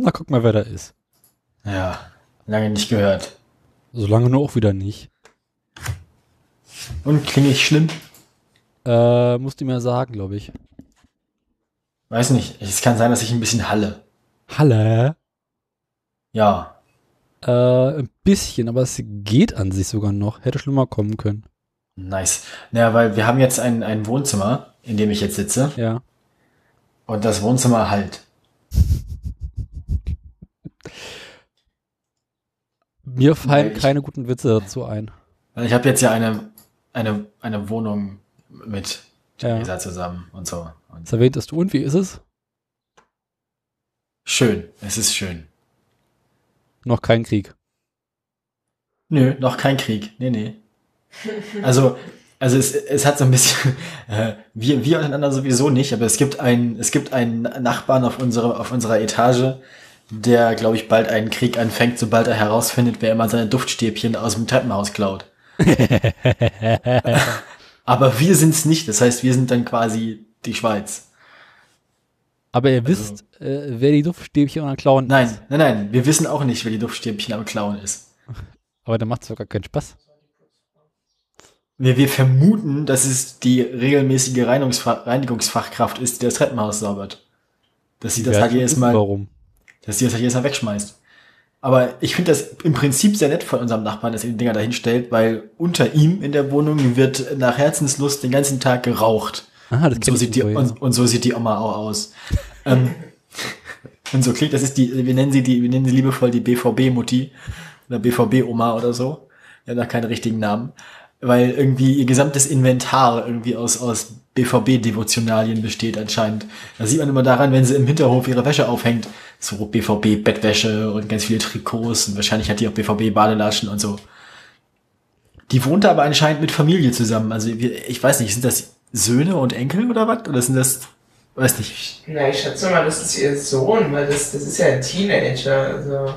Na, guck mal, wer da ist. Ja, lange nicht gehört. Solange nur auch wieder nicht. Und klinge ich schlimm? Äh, musst du mir sagen, glaube ich. Weiß nicht. Es kann sein, dass ich ein bisschen halle. Halle? Ja. Äh, ein bisschen, aber es geht an sich sogar noch. Hätte schlimmer kommen können. Nice. Naja, weil wir haben jetzt ein, ein Wohnzimmer, in dem ich jetzt sitze. Ja. Und das Wohnzimmer halt. Mir fallen ich- keine guten Witze dazu ein. Ich habe jetzt ja eine, eine, eine Wohnung mit Ja. Theresa zusammen und so. Und Das erwähntest du und wie ist es? schön. Es ist schön. Noch kein Krieg. Nö, noch kein Krieg. Nee, nee. Also, also es, es hat so ein bisschen, äh, wir, wir untereinander sowieso nicht, aber es gibt einen, es gibt einen Nachbarn auf unserer, auf unserer Etage, der, glaube ich, bald einen Krieg anfängt, sobald er herausfindet, wer immer seine Duftstäbchen aus dem Treppenhaus klaut. aber wir sind's nicht, das heißt, wir sind dann quasi die Schweiz. Aber ihr wisst, äh, wer die Duftstäbchen an klauen Nein, ist. nein, nein, wir wissen auch nicht, wer die Duftstäbchen am Klauen ist. Aber dann macht es doch gar keinen Spaß. Wir, wir vermuten, dass es die regelmäßige Reinigungsfa Reinigungsfachkraft ist, die das Treppenhaus saubert. Dass sie das halt jedes Mal, Warum? Dass sie das halt jedes Mal wegschmeißt. Aber ich finde das im Prinzip sehr nett von unserem Nachbarn, dass er die Dinger dahin stellt, weil unter ihm in der Wohnung wird nach Herzenslust den ganzen Tag geraucht. Ah, das Und so, sieht die, irgendwo, ja. und, und so sieht die Oma auch aus. ähm, und so klingt, das ist die, wir nennen sie die, wir nennen sie liebevoll die BVB-Mutti oder BVB-Oma oder so. Ja, da keinen richtigen Namen. Weil irgendwie ihr gesamtes Inventar irgendwie aus, aus BVB-Devotionalien besteht anscheinend. Das sieht man immer daran, wenn sie im Hinterhof ihre Wäsche aufhängt. So BVB-Bettwäsche und ganz viele Trikots und wahrscheinlich hat die auch BVB-Badelaschen und so. Die wohnt aber anscheinend mit Familie zusammen. Also ich weiß nicht, sind das Söhne und Enkel oder was? Oder sind das, weiß nicht. Na, ich schätze mal, das ist ihr Sohn, weil das, das ist ja ein Teenager. Also,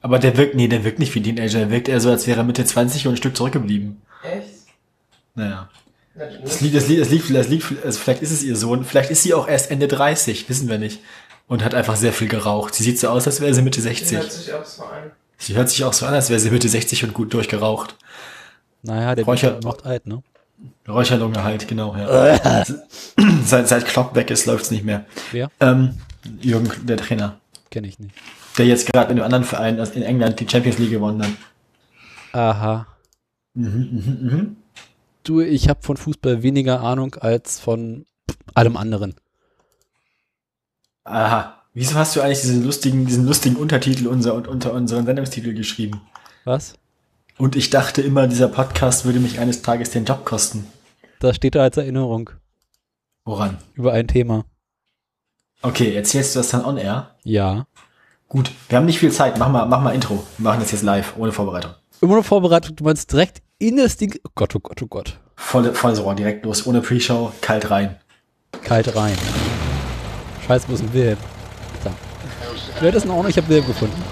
Aber der wirkt, nee, der wirkt nicht wie ein Teenager. Der wirkt eher so, als wäre er Mitte 20 und ein Stück zurückgeblieben. Echt? Naja. Das liegt, das liegt, das liegt, das liegt, also vielleicht ist es ihr Sohn. Vielleicht ist sie auch erst Ende 30, wissen wir nicht. Und hat einfach sehr viel geraucht. Sie sieht so aus, als wäre sie Mitte das 60. hört sich auch so an. Sie hört sich auch so an, als wäre sie Mitte 60 und gut durchgeraucht. Naja, der Räucher- macht alt, ne? Räucherlunge halt, genau, ja. seit, seit Klopp weg ist, läuft's nicht mehr. Wer? Ähm, Jürgen, der Trainer. Kenne ich nicht. Der jetzt gerade in einem anderen Verein aus- in England die Champions League gewonnen hat. Aha. Mhm, mhm, mhm. Du, ich habe von Fußball weniger Ahnung als von allem anderen. Aha. Wieso hast du eigentlich diesen lustigen, diesen lustigen Untertitel unser, unter unseren Sendungstitel geschrieben? Was? Und ich dachte immer, dieser Podcast würde mich eines Tages den Job kosten. Da steht da als Erinnerung Woran? über ein Thema. Okay, erzählst du das dann on air? Ja. Gut, wir haben nicht viel Zeit. Mach mal, mach mal Intro. Wir machen das jetzt live, ohne Vorbereitung. Immer eine Vorbereitung, du meinst direkt in das Ding. Oh Gott, oh Gott, oh Gott. Volle, volles Rohr, direkt los, ohne Pre-Show, kalt rein. Kalt rein. Scheiße, wo sind wir hin? Da. Wer hat das noch? Ich habe Wilhelm gefunden.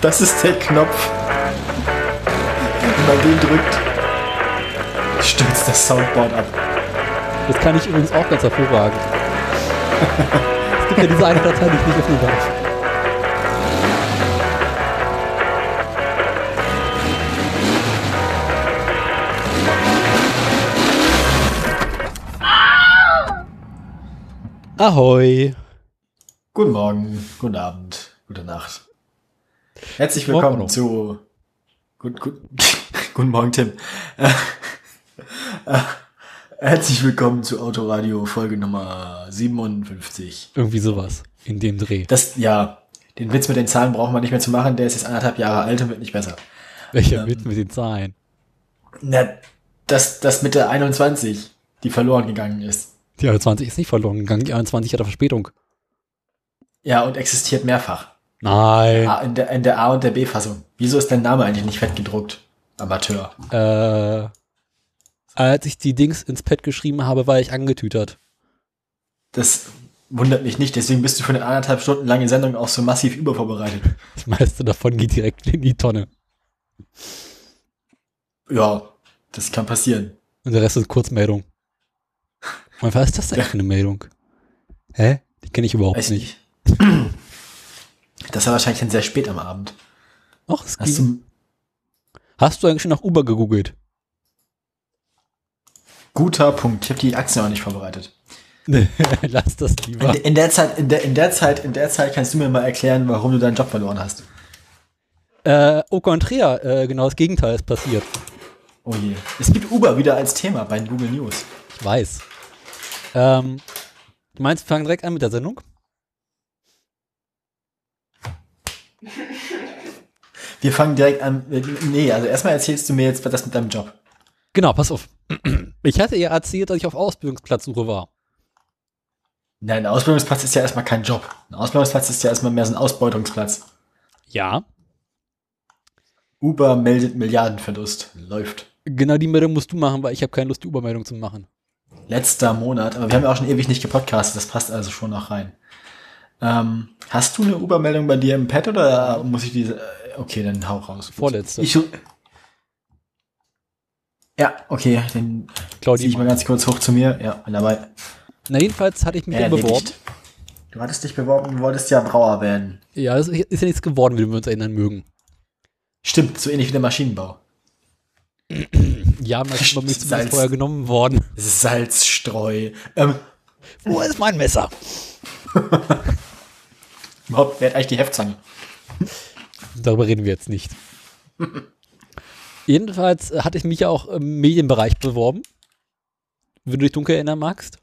Das ist der Knopf. Wenn man den drückt, stürzt das Soundboard ab. Das kann ich übrigens auch ganz hervorragend. es gibt ja diese eine Datei, die ich nicht öffnen darf. Ahoi. Guten Morgen, guten Abend, gute Nacht. Herzlich Morgen willkommen noch. zu. Gut, gut, guten Morgen, Tim. Äh, äh, Herzlich willkommen zu Autoradio Folge Nummer 57. Irgendwie sowas. In dem Dreh. Das, ja, den Witz mit den Zahlen brauchen wir nicht mehr zu machen, der ist jetzt anderthalb Jahre alt und wird nicht besser. Welcher ähm, Witz mit den Zahlen? Na, das, das mit der 21, die verloren gegangen ist. Die 21 ist nicht verloren gegangen. Die 21 hat eine Verspätung. Ja, und existiert mehrfach. Nein. A, in, der, in der A- und der B-Fassung. Wieso ist dein Name eigentlich nicht fett gedruckt? Amateur. Äh, als ich die Dings ins Pad geschrieben habe, war ich angetütert. Das wundert mich nicht, deswegen bist du für eine anderthalb Stunden lange Sendung auch so massiv übervorbereitet. Das meiste davon geht direkt in die Tonne. Ja, das kann passieren. Und der Rest ist Kurzmeldung. Und was ist das denn für eine Meldung? Hä? Die kenne ich überhaupt Weiß nicht. nicht. Das war wahrscheinlich dann sehr spät am Abend. Ach, es Hast ging. du, Hast du eigentlich schon nach Uber gegoogelt? guter Punkt. Ich habe die Aktien auch nicht vorbereitet. Lass das In, lieber. in der Zeit, in der, in der Zeit, in der Zeit kannst du mir mal erklären, warum du deinen Job verloren hast. Äh, au contraire, äh, genau das Gegenteil ist passiert. Oh je. Es gibt Uber wieder als Thema bei den Google News. Ich weiß. Ähm, du meinst, wir fangen direkt an mit der Sendung? Wir fangen direkt an. Nee, also erstmal erzählst du mir jetzt das mit deinem Job. Genau, pass auf. Ich hatte ihr erzählt, dass ich auf Ausbildungsplatzsuche war. Nein, ein Ausbildungsplatz ist ja erstmal kein Job. Ein Ausbildungsplatz ist ja erstmal mehr so ein Ausbeutungsplatz. Ja. Uber meldet Milliardenverlust. Läuft. Genau die Meldung musst du machen, weil ich habe keine Lust, die Übermeldung zu machen. Letzter Monat, aber wir haben ja auch schon ewig nicht gepodcastet, das passt also schon noch rein. Ähm, hast du eine Uber-Meldung bei dir im Pad oder muss ich diese. äh, Okay, dann hau raus. Vorletzte. Ich, ja, okay, dann ziehe ich mal ganz kurz hoch zu mir. Ja, bin dabei. Na, jedenfalls hatte ich mich ja beworben. Erledigt. Du hattest dich beworben, du wolltest ja Brauer werden. Ja, es ist ja nichts geworden, wie wir uns erinnern mögen. Stimmt, so ähnlich wie der Maschinenbau. Ja, man ist Salz. vorher genommen worden. Salzstreu. Ähm, Wo ist mein Messer? überhaupt, wer hat eigentlich die Heftzange? Darüber reden wir jetzt nicht. Jedenfalls äh, hatte ich mich ja auch im Medienbereich beworben. Wenn du dich dunkel erinnern magst.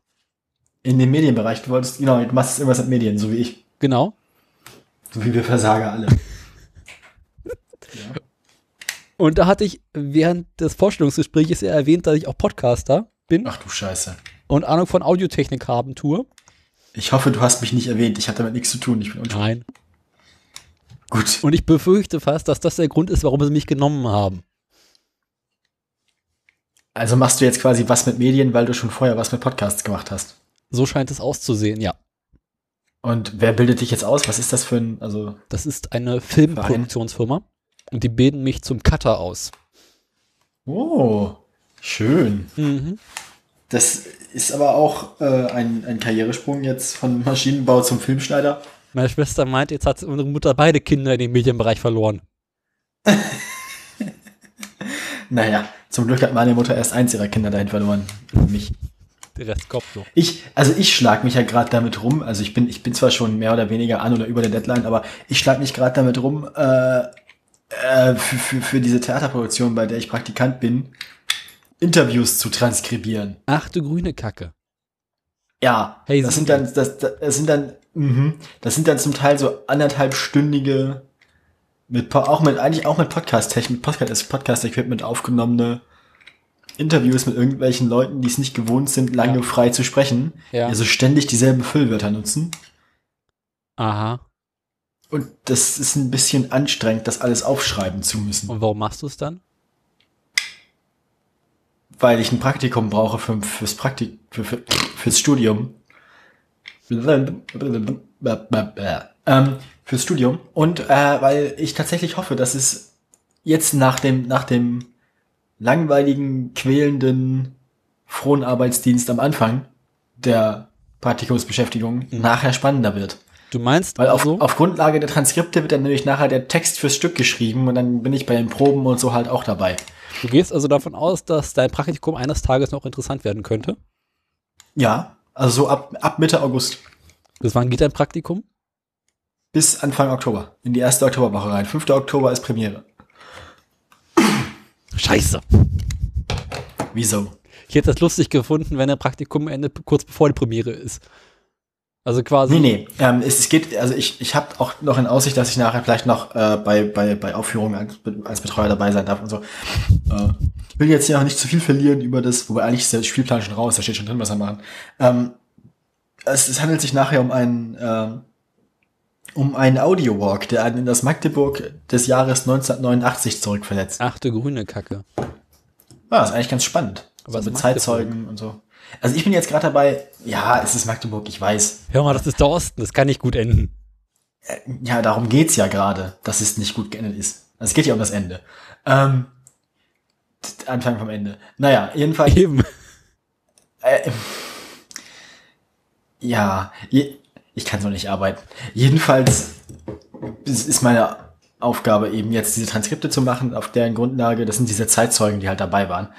In dem Medienbereich. Du wolltest, genau, du machst irgendwas mit Medien, so wie ich. Genau. So wie wir Versager alle. Und da hatte ich während des Vorstellungsgesprächs ja erwähnt, dass ich auch Podcaster bin Ach du Scheiße. und Ahnung von Audiotechnik haben tue. Ich hoffe, du hast mich nicht erwähnt. Ich hatte damit nichts zu tun. Ich bin unschuldig. Nein. Gut. Und ich befürchte fast, dass das der Grund ist, warum sie mich genommen haben. Also machst du jetzt quasi was mit Medien, weil du schon vorher was mit Podcasts gemacht hast. So scheint es auszusehen, ja. Und wer bildet dich jetzt aus? Was ist das für ein, also, Das ist eine Filmproduktionsfirma und die bilden mich zum Cutter aus. oh, schön. Mhm. Das ist aber auch äh, ein, ein Karrieresprung jetzt von Maschinenbau zum Filmschneider. Meine Schwester meint, jetzt hat unsere Mutter beide Kinder in den Medienbereich verloren. Naja, zum Glück hat meine Mutter erst eins ihrer Kinder dahin verloren. Mich. Der Rest kommt so. Ich, also ich schlag mich ja gerade damit rum. Also ich bin, ich bin zwar schon mehr oder weniger an oder über der Deadline, aber ich schlag mich gerade damit rum, äh, äh, für, für, für diese Theaterproduktion, bei der ich Praktikant bin, Interviews zu transkribieren. Ach du grüne Kacke. Ja, Hey, das sind dann, das, das sind dann, mhm, das sind dann zum Teil so anderthalbstündige, mit, auch mit, eigentlich auch mit Podcast-Technik, Podcast, Podcast-Equipment aufgenommene Interviews mit irgendwelchen Leuten, die es nicht gewohnt sind, lange Ja. frei zu sprechen, Ja. also ständig dieselben Füllwörter nutzen. Aha. Und das ist ein bisschen anstrengend, das alles aufschreiben zu müssen, Und warum machst du es dann? weil ich ein Praktikum brauche für, fürs Praktik, für, für, fürs Studium. Ähm, fürs Studium. Und äh, weil ich tatsächlich hoffe, dass es jetzt nach dem, nach dem langweiligen, quälenden, frohen Arbeitsdienst am Anfang der Praktikumsbeschäftigung nachher spannender wird. Du meinst Weil auf, also, auf Grundlage der Transkripte wird dann nämlich nachher der Text fürs Stück geschrieben und dann bin ich bei den Proben und so halt auch dabei. du gehst also davon aus, dass dein Praktikum eines Tages noch interessant werden könnte? Ja, also so ab, ab Mitte August Bis wann geht dein Praktikum? bis Anfang Oktober. In die erste Oktoberwoche rein. 5. Oktober ist Premiere. Scheiße. Wieso? Ich hätte das lustig gefunden, wenn dein Praktikum endet kurz bevor die Premiere ist. Also quasi. Nee, nee. Ähm, es, es geht, also ich, ich habe auch noch in Aussicht, dass ich nachher vielleicht noch äh, bei, bei, bei Aufführungen als, als Betreuer dabei sein darf und so. Äh, ich will jetzt ja auch nicht zu viel verlieren über das, wobei eigentlich ist der Spielplan schon raus, da steht schon drin, was wir machen. Ähm, es, es handelt sich nachher um einen, ähm, um einen Audio-Walk, der einen in das Magdeburg des Jahres 1989 zurückversetzt. Ach du grüne Kacke. Ja, ist eigentlich ganz spannend. Aber so mit ist Zeitzeugen und so. Also ich bin jetzt gerade dabei, ja, es ist Magdeburg, ich weiß. Hör mal, das ist der Osten, das kann nicht gut enden. Ja, darum geht's ja gerade, dass es nicht gut geendet ist. Also es geht ja um das Ende. Ähm, Anfang vom Ende. Naja, jedenfalls. Eben. Äh, ja, je, ich kann so nicht arbeiten. Jedenfalls ist meine Aufgabe eben jetzt diese Transkripte zu machen, auf deren Grundlage, das sind diese Zeitzeugen, die halt dabei waren.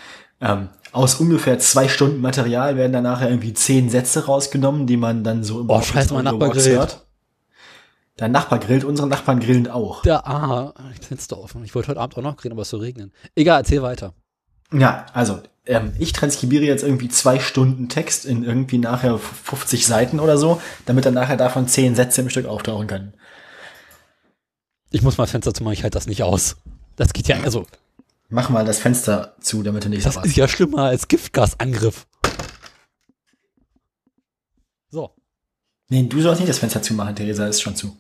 Ähm, aus ungefähr zwei Stunden Material werden dann nachher irgendwie zehn Sätze rausgenommen, die man dann so im Oh, scheiße, mein Nachbar grillt. Dein Nachbar grillt, unsere Nachbarn grillen auch. Der A. Ich Fenster offen. Ich wollte heute Abend auch noch grillen, aber es soll regnen. Egal, erzähl weiter. Ja, also ähm, ich transkribiere jetzt irgendwie zwei Stunden Text in irgendwie nachher 50 Seiten oder so, damit dann nachher davon zehn Sätze im Stück auftauchen können. Ich muss mal das Fenster zu machen, ich halte das nicht aus. Das geht ja, also, Mach mal das Fenster zu, damit du nicht das ist ja schlimmer als Giftgasangriff. So. Nee, du sollst nicht das Fenster zumachen, Theresa ist schon zu.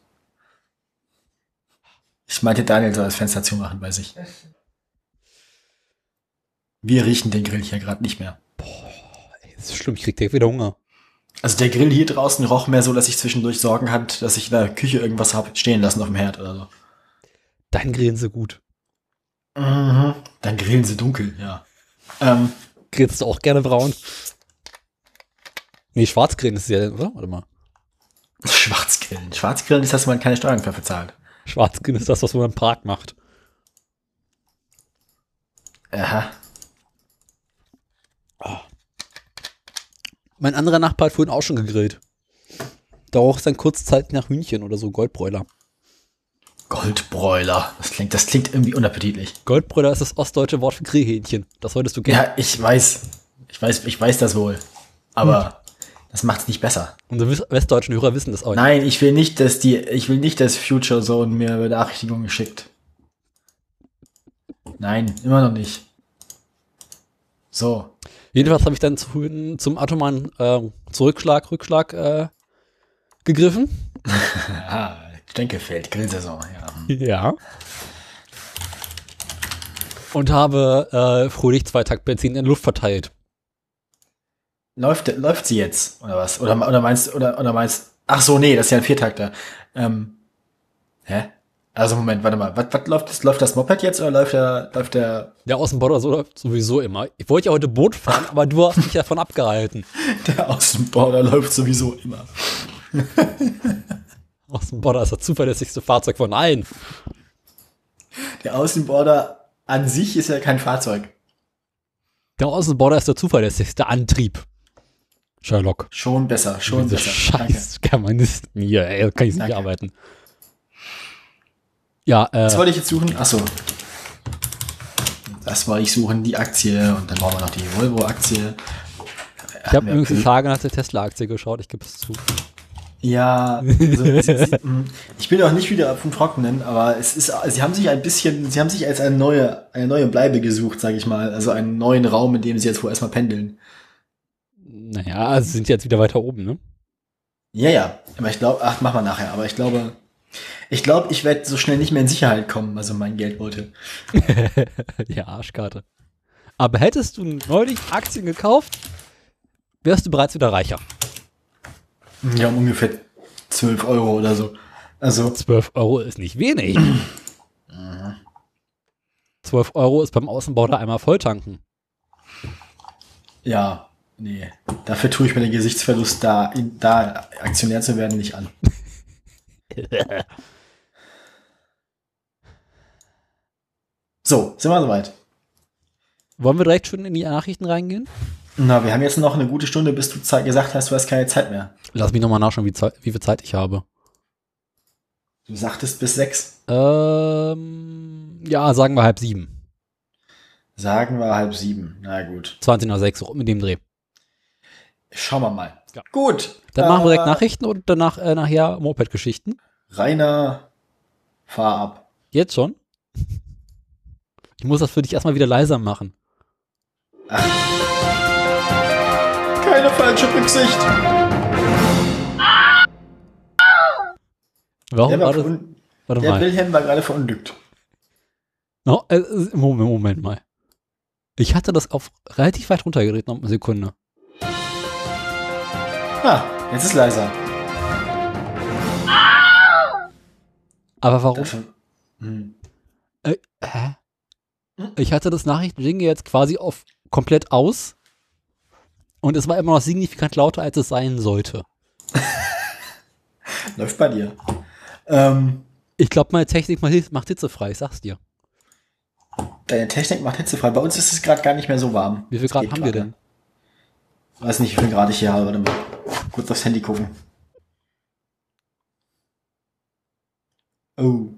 Ich meinte, Daniel soll das Fenster zumachen bei sich. Wir riechen den Grill hier gerade nicht mehr. Ey, das ist schlimm, ich krieg direkt wieder Hunger. Also der Grill hier draußen roch mehr so, dass ich zwischendurch Sorgen hatte, dass ich in der Küche irgendwas hab stehen lassen auf dem Herd oder so. Dein Grillen so gut. Mhm. Dann grillen sie dunkel, ja. Ähm, Grillst du auch gerne braun? Nee, Schwarzgrillen ist es ja, oder? Warte mal. Schwarzgrillen. Schwarzgrillen ist das, wenn man keine Steuern für bezahlt. Schwarzgrillen ist das, was man im Park macht. Aha. Mein anderer Nachbar hat vorhin auch schon gegrillt. Da roch es dann kurzzeitig nach Hühnchen oder so, Goldbräuler. Goldbräuler. Das klingt, das klingt irgendwie unappetitlich. Goldbräuler ist das ostdeutsche Wort für Grillhähnchen. Das solltest du kennen. Ja, ich weiß. Ich weiß, ich weiß das wohl. Aber das macht's nicht besser. Unsere westdeutschen Hörer wissen das auch nicht. Nein, ich will nicht, dass die, ich will nicht, dass Future Zone mir Benachrichtigungen schickt. Nein, immer noch nicht. So. Jedenfalls habe ich dann zu, zum atomaren äh, Zurückschlag, Rückschlag äh, gegriffen. Ah, Stenkefeld, Grillsaison, ja. Ja. Und habe äh, fröhlich zwei Takt Benzin in der Luft verteilt. Läuft, läuft sie jetzt, oder was? Oder, oder meinst, oder, oder meinst, ach so, nee, das ist ja ein Viertakter. Ähm, hä? Also Moment, warte mal, was, was läuft, das, läuft das Moped jetzt oder läuft der, läuft der, Der Außenborder so läuft sowieso immer. Ich wollte ja heute Boot fahren, aber du hast mich davon abgehalten. der Außenborder läuft sowieso immer? Außenborder ist das zuverlässigste Fahrzeug von allen. Der Außenborder an sich ist ja kein Fahrzeug. Der Außenborder ist der zuverlässigste Antrieb. Sherlock. Schon besser, schon Diese besser. scheiß Germanisten hier, ey, da kann ich nicht Danke. arbeiten. Ja, äh, Was wollte ich jetzt suchen? Ach so. Das wollte ich suchen, die Aktie und dann brauchen wir noch die Volvo-Aktie. ich habe übrigens die Tage nach der Tesla-Aktie geschaut, ich gebe es zu. Ja, also, sie, sie, mh, ich bin auch nicht wieder dem Trockenen, aber es ist, sie haben sich ein bisschen, sie haben sich als eine neue, eine neue Bleibe gesucht, sage ich mal, also einen neuen Raum, in dem sie jetzt wohl erstmal pendeln. Naja, also sind jetzt wieder weiter oben, ne? Ja, ja, aber ich glaube, ach, machen wir nachher, aber ich glaube, ich glaube, ich werde so schnell nicht mehr in Sicherheit kommen, also mein Geldbeutel. ja, Arschkarte. Aber hättest du neulich Aktien gekauft, wärst du bereits wieder reicher. Ja, um ungefähr 12 Euro oder so. Also, 12 Euro ist nicht wenig. 12 Euro ist beim Außenbau da einmal volltanken. ja, nee, dafür tue ich mir den Gesichtsverlust, da, in, da Aktionär zu werden, nicht an. So, sind wir soweit. Wollen wir direkt schon in die Nachrichten reingehen? Na, wir haben jetzt noch eine gute Stunde, bis du Zeit gesagt hast, du hast keine Zeit mehr. Lass mich nochmal nachschauen, wie, Zeit, wie viel Zeit ich habe. Du sagtest bis sechs. Ähm, ja, sagen wir halb sieben. Sagen wir halb sieben. Na gut. 20 nach 6, so mit dem Dreh. Schauen wir mal. Ja. Gut. Dann machen wir direkt Äh, Nachrichten und danach äh, nachher Moped-Geschichten. Rainer, fahr ab. Jetzt schon? Ich muss das für dich erstmal wieder leiser machen. Keine falsche Rücksicht. Warum Der, war war das? Warte der mal. Wilhelm war gerade verunglückt. No, äh, Moment, Moment mal. Ich hatte das auf relativ weit runtergedreht, noch eine Sekunde. Ah, jetzt ist leiser. Aber warum? Hm. Äh, hä? Ich hatte das Nachrichtenjingle jetzt quasi auf komplett aus. Und es war immer noch signifikant lauter, als es sein sollte. Läuft bei dir. Ähm, Ich glaube, meine Technik macht macht hitzefrei, ich sag's dir. Deine Technik macht hitzefrei. Bei uns ist es gerade gar nicht mehr so warm. Wie viel Grad haben wir denn? Weiß nicht, wie viel Grad ich hier habe. Warte mal. Kurz aufs Handy gucken. Oh.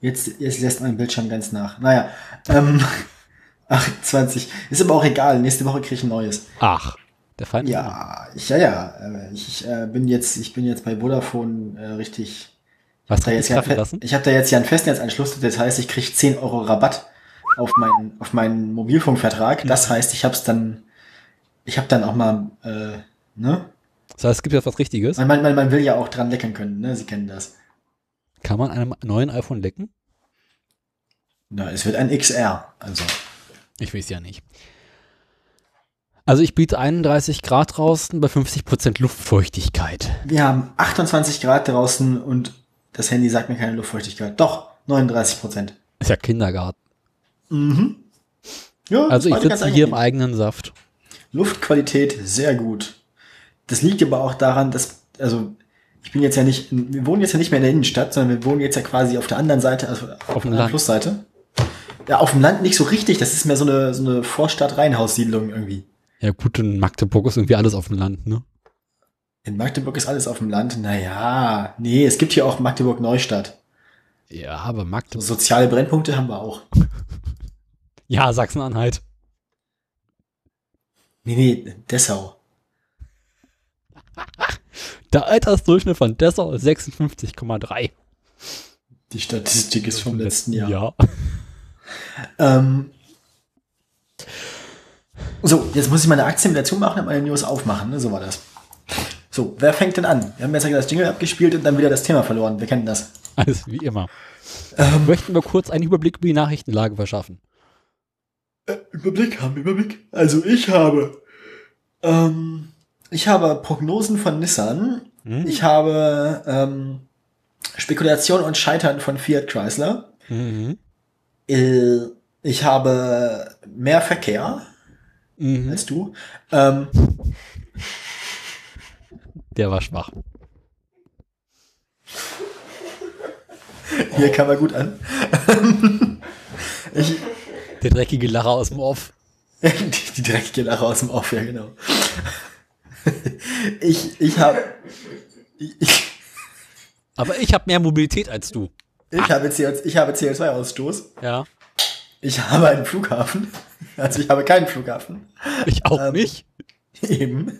Jetzt, jetzt lässt mein Bildschirm ganz nach. Naja. Ähm, 28. Ist aber auch egal. Nächste Woche kriege ich ein neues. Ach, der Feind. Ja, ich, ja, ja. äh, Ich, ich äh, bin jetzt, ich bin jetzt bei Vodafone äh, richtig. Was Da hat jetzt dich ja, lassen? ich habe da jetzt ja einen Festnetzanschluss. Das heißt, ich kriege 10 Euro Rabatt auf meinen, auf meinen Mobilfunkvertrag. Das heißt, ich habe es dann, ich habe dann auch mal, äh, ne? Das heißt, es gibt ja was Richtiges. Man, man, man, man will ja auch dran lecken können, ne? Sie kennen das. Kann man einem neuen iPhone lecken? Na, es wird ein XR. Also, Ich weiß ja nicht. Also ich biete 31 Grad draußen bei 50% Luftfeuchtigkeit. wir haben 28 Grad draußen und das Handy sagt mir keine Luftfeuchtigkeit. Doch, 39 Prozent. Ist ja Kindergarten. Mhm. Ja, Also ich sitze hier im eigenen Saft. Luftqualität sehr gut. Das liegt aber auch daran, dass, also, ich bin jetzt ja nicht, wir wohnen jetzt ja nicht mehr in der Innenstadt, sondern wir wohnen jetzt ja quasi auf der anderen Seite, also auf, dem der. Flussseite. Ja, auf dem Land nicht so richtig, das ist mehr so eine, so eine Vorstadt-Reihenhaussiedlung irgendwie. Ja gut, in Magdeburg ist irgendwie alles auf dem Land, ne? In Magdeburg ist alles auf dem Land. Naja, nee, es gibt hier auch Magdeburg-Neustadt. Ja, aber So Magdeburg. soziale Brennpunkte haben wir auch. Ja, Sachsen-Anhalt. Nee, nee, Dessau. Der Altersdurchschnitt von Dessau ist 56,3. Die Statistik ist vom letzten Jahr. Ja. Ähm, so, jetzt muss ich meine Aktien wieder zumachen und meine News aufmachen. Ne? So war das. So, wer fängt denn an? Wir haben jetzt ja das Jingle abgespielt und dann wieder das Thema verloren. Wir kennen das. Alles wie immer. Ähm, Möchten wir kurz einen Überblick über die Nachrichtenlage verschaffen? Äh, Überblick haben, Überblick. Also ich habe, ähm, ich habe Prognosen von Nissan. Hm? Ich habe ähm, Spekulation und Scheitern von Fiat Chrysler. Mhm. Äh, ich habe mehr Verkehr Mhm. als du. Ähm, Der war schwach. hier kam er gut an. ich, Der dreckige Lacher aus dem Off. die, die dreckige Lache aus dem Off, ja genau. ich ich habe Aber ich habe mehr Mobilität als du. ich habe CO, ich habe CO2-Ausstoß. Ja. Ich habe einen Flughafen. Also ich habe keinen Flughafen. Ich auch Ähm. nicht. Eben.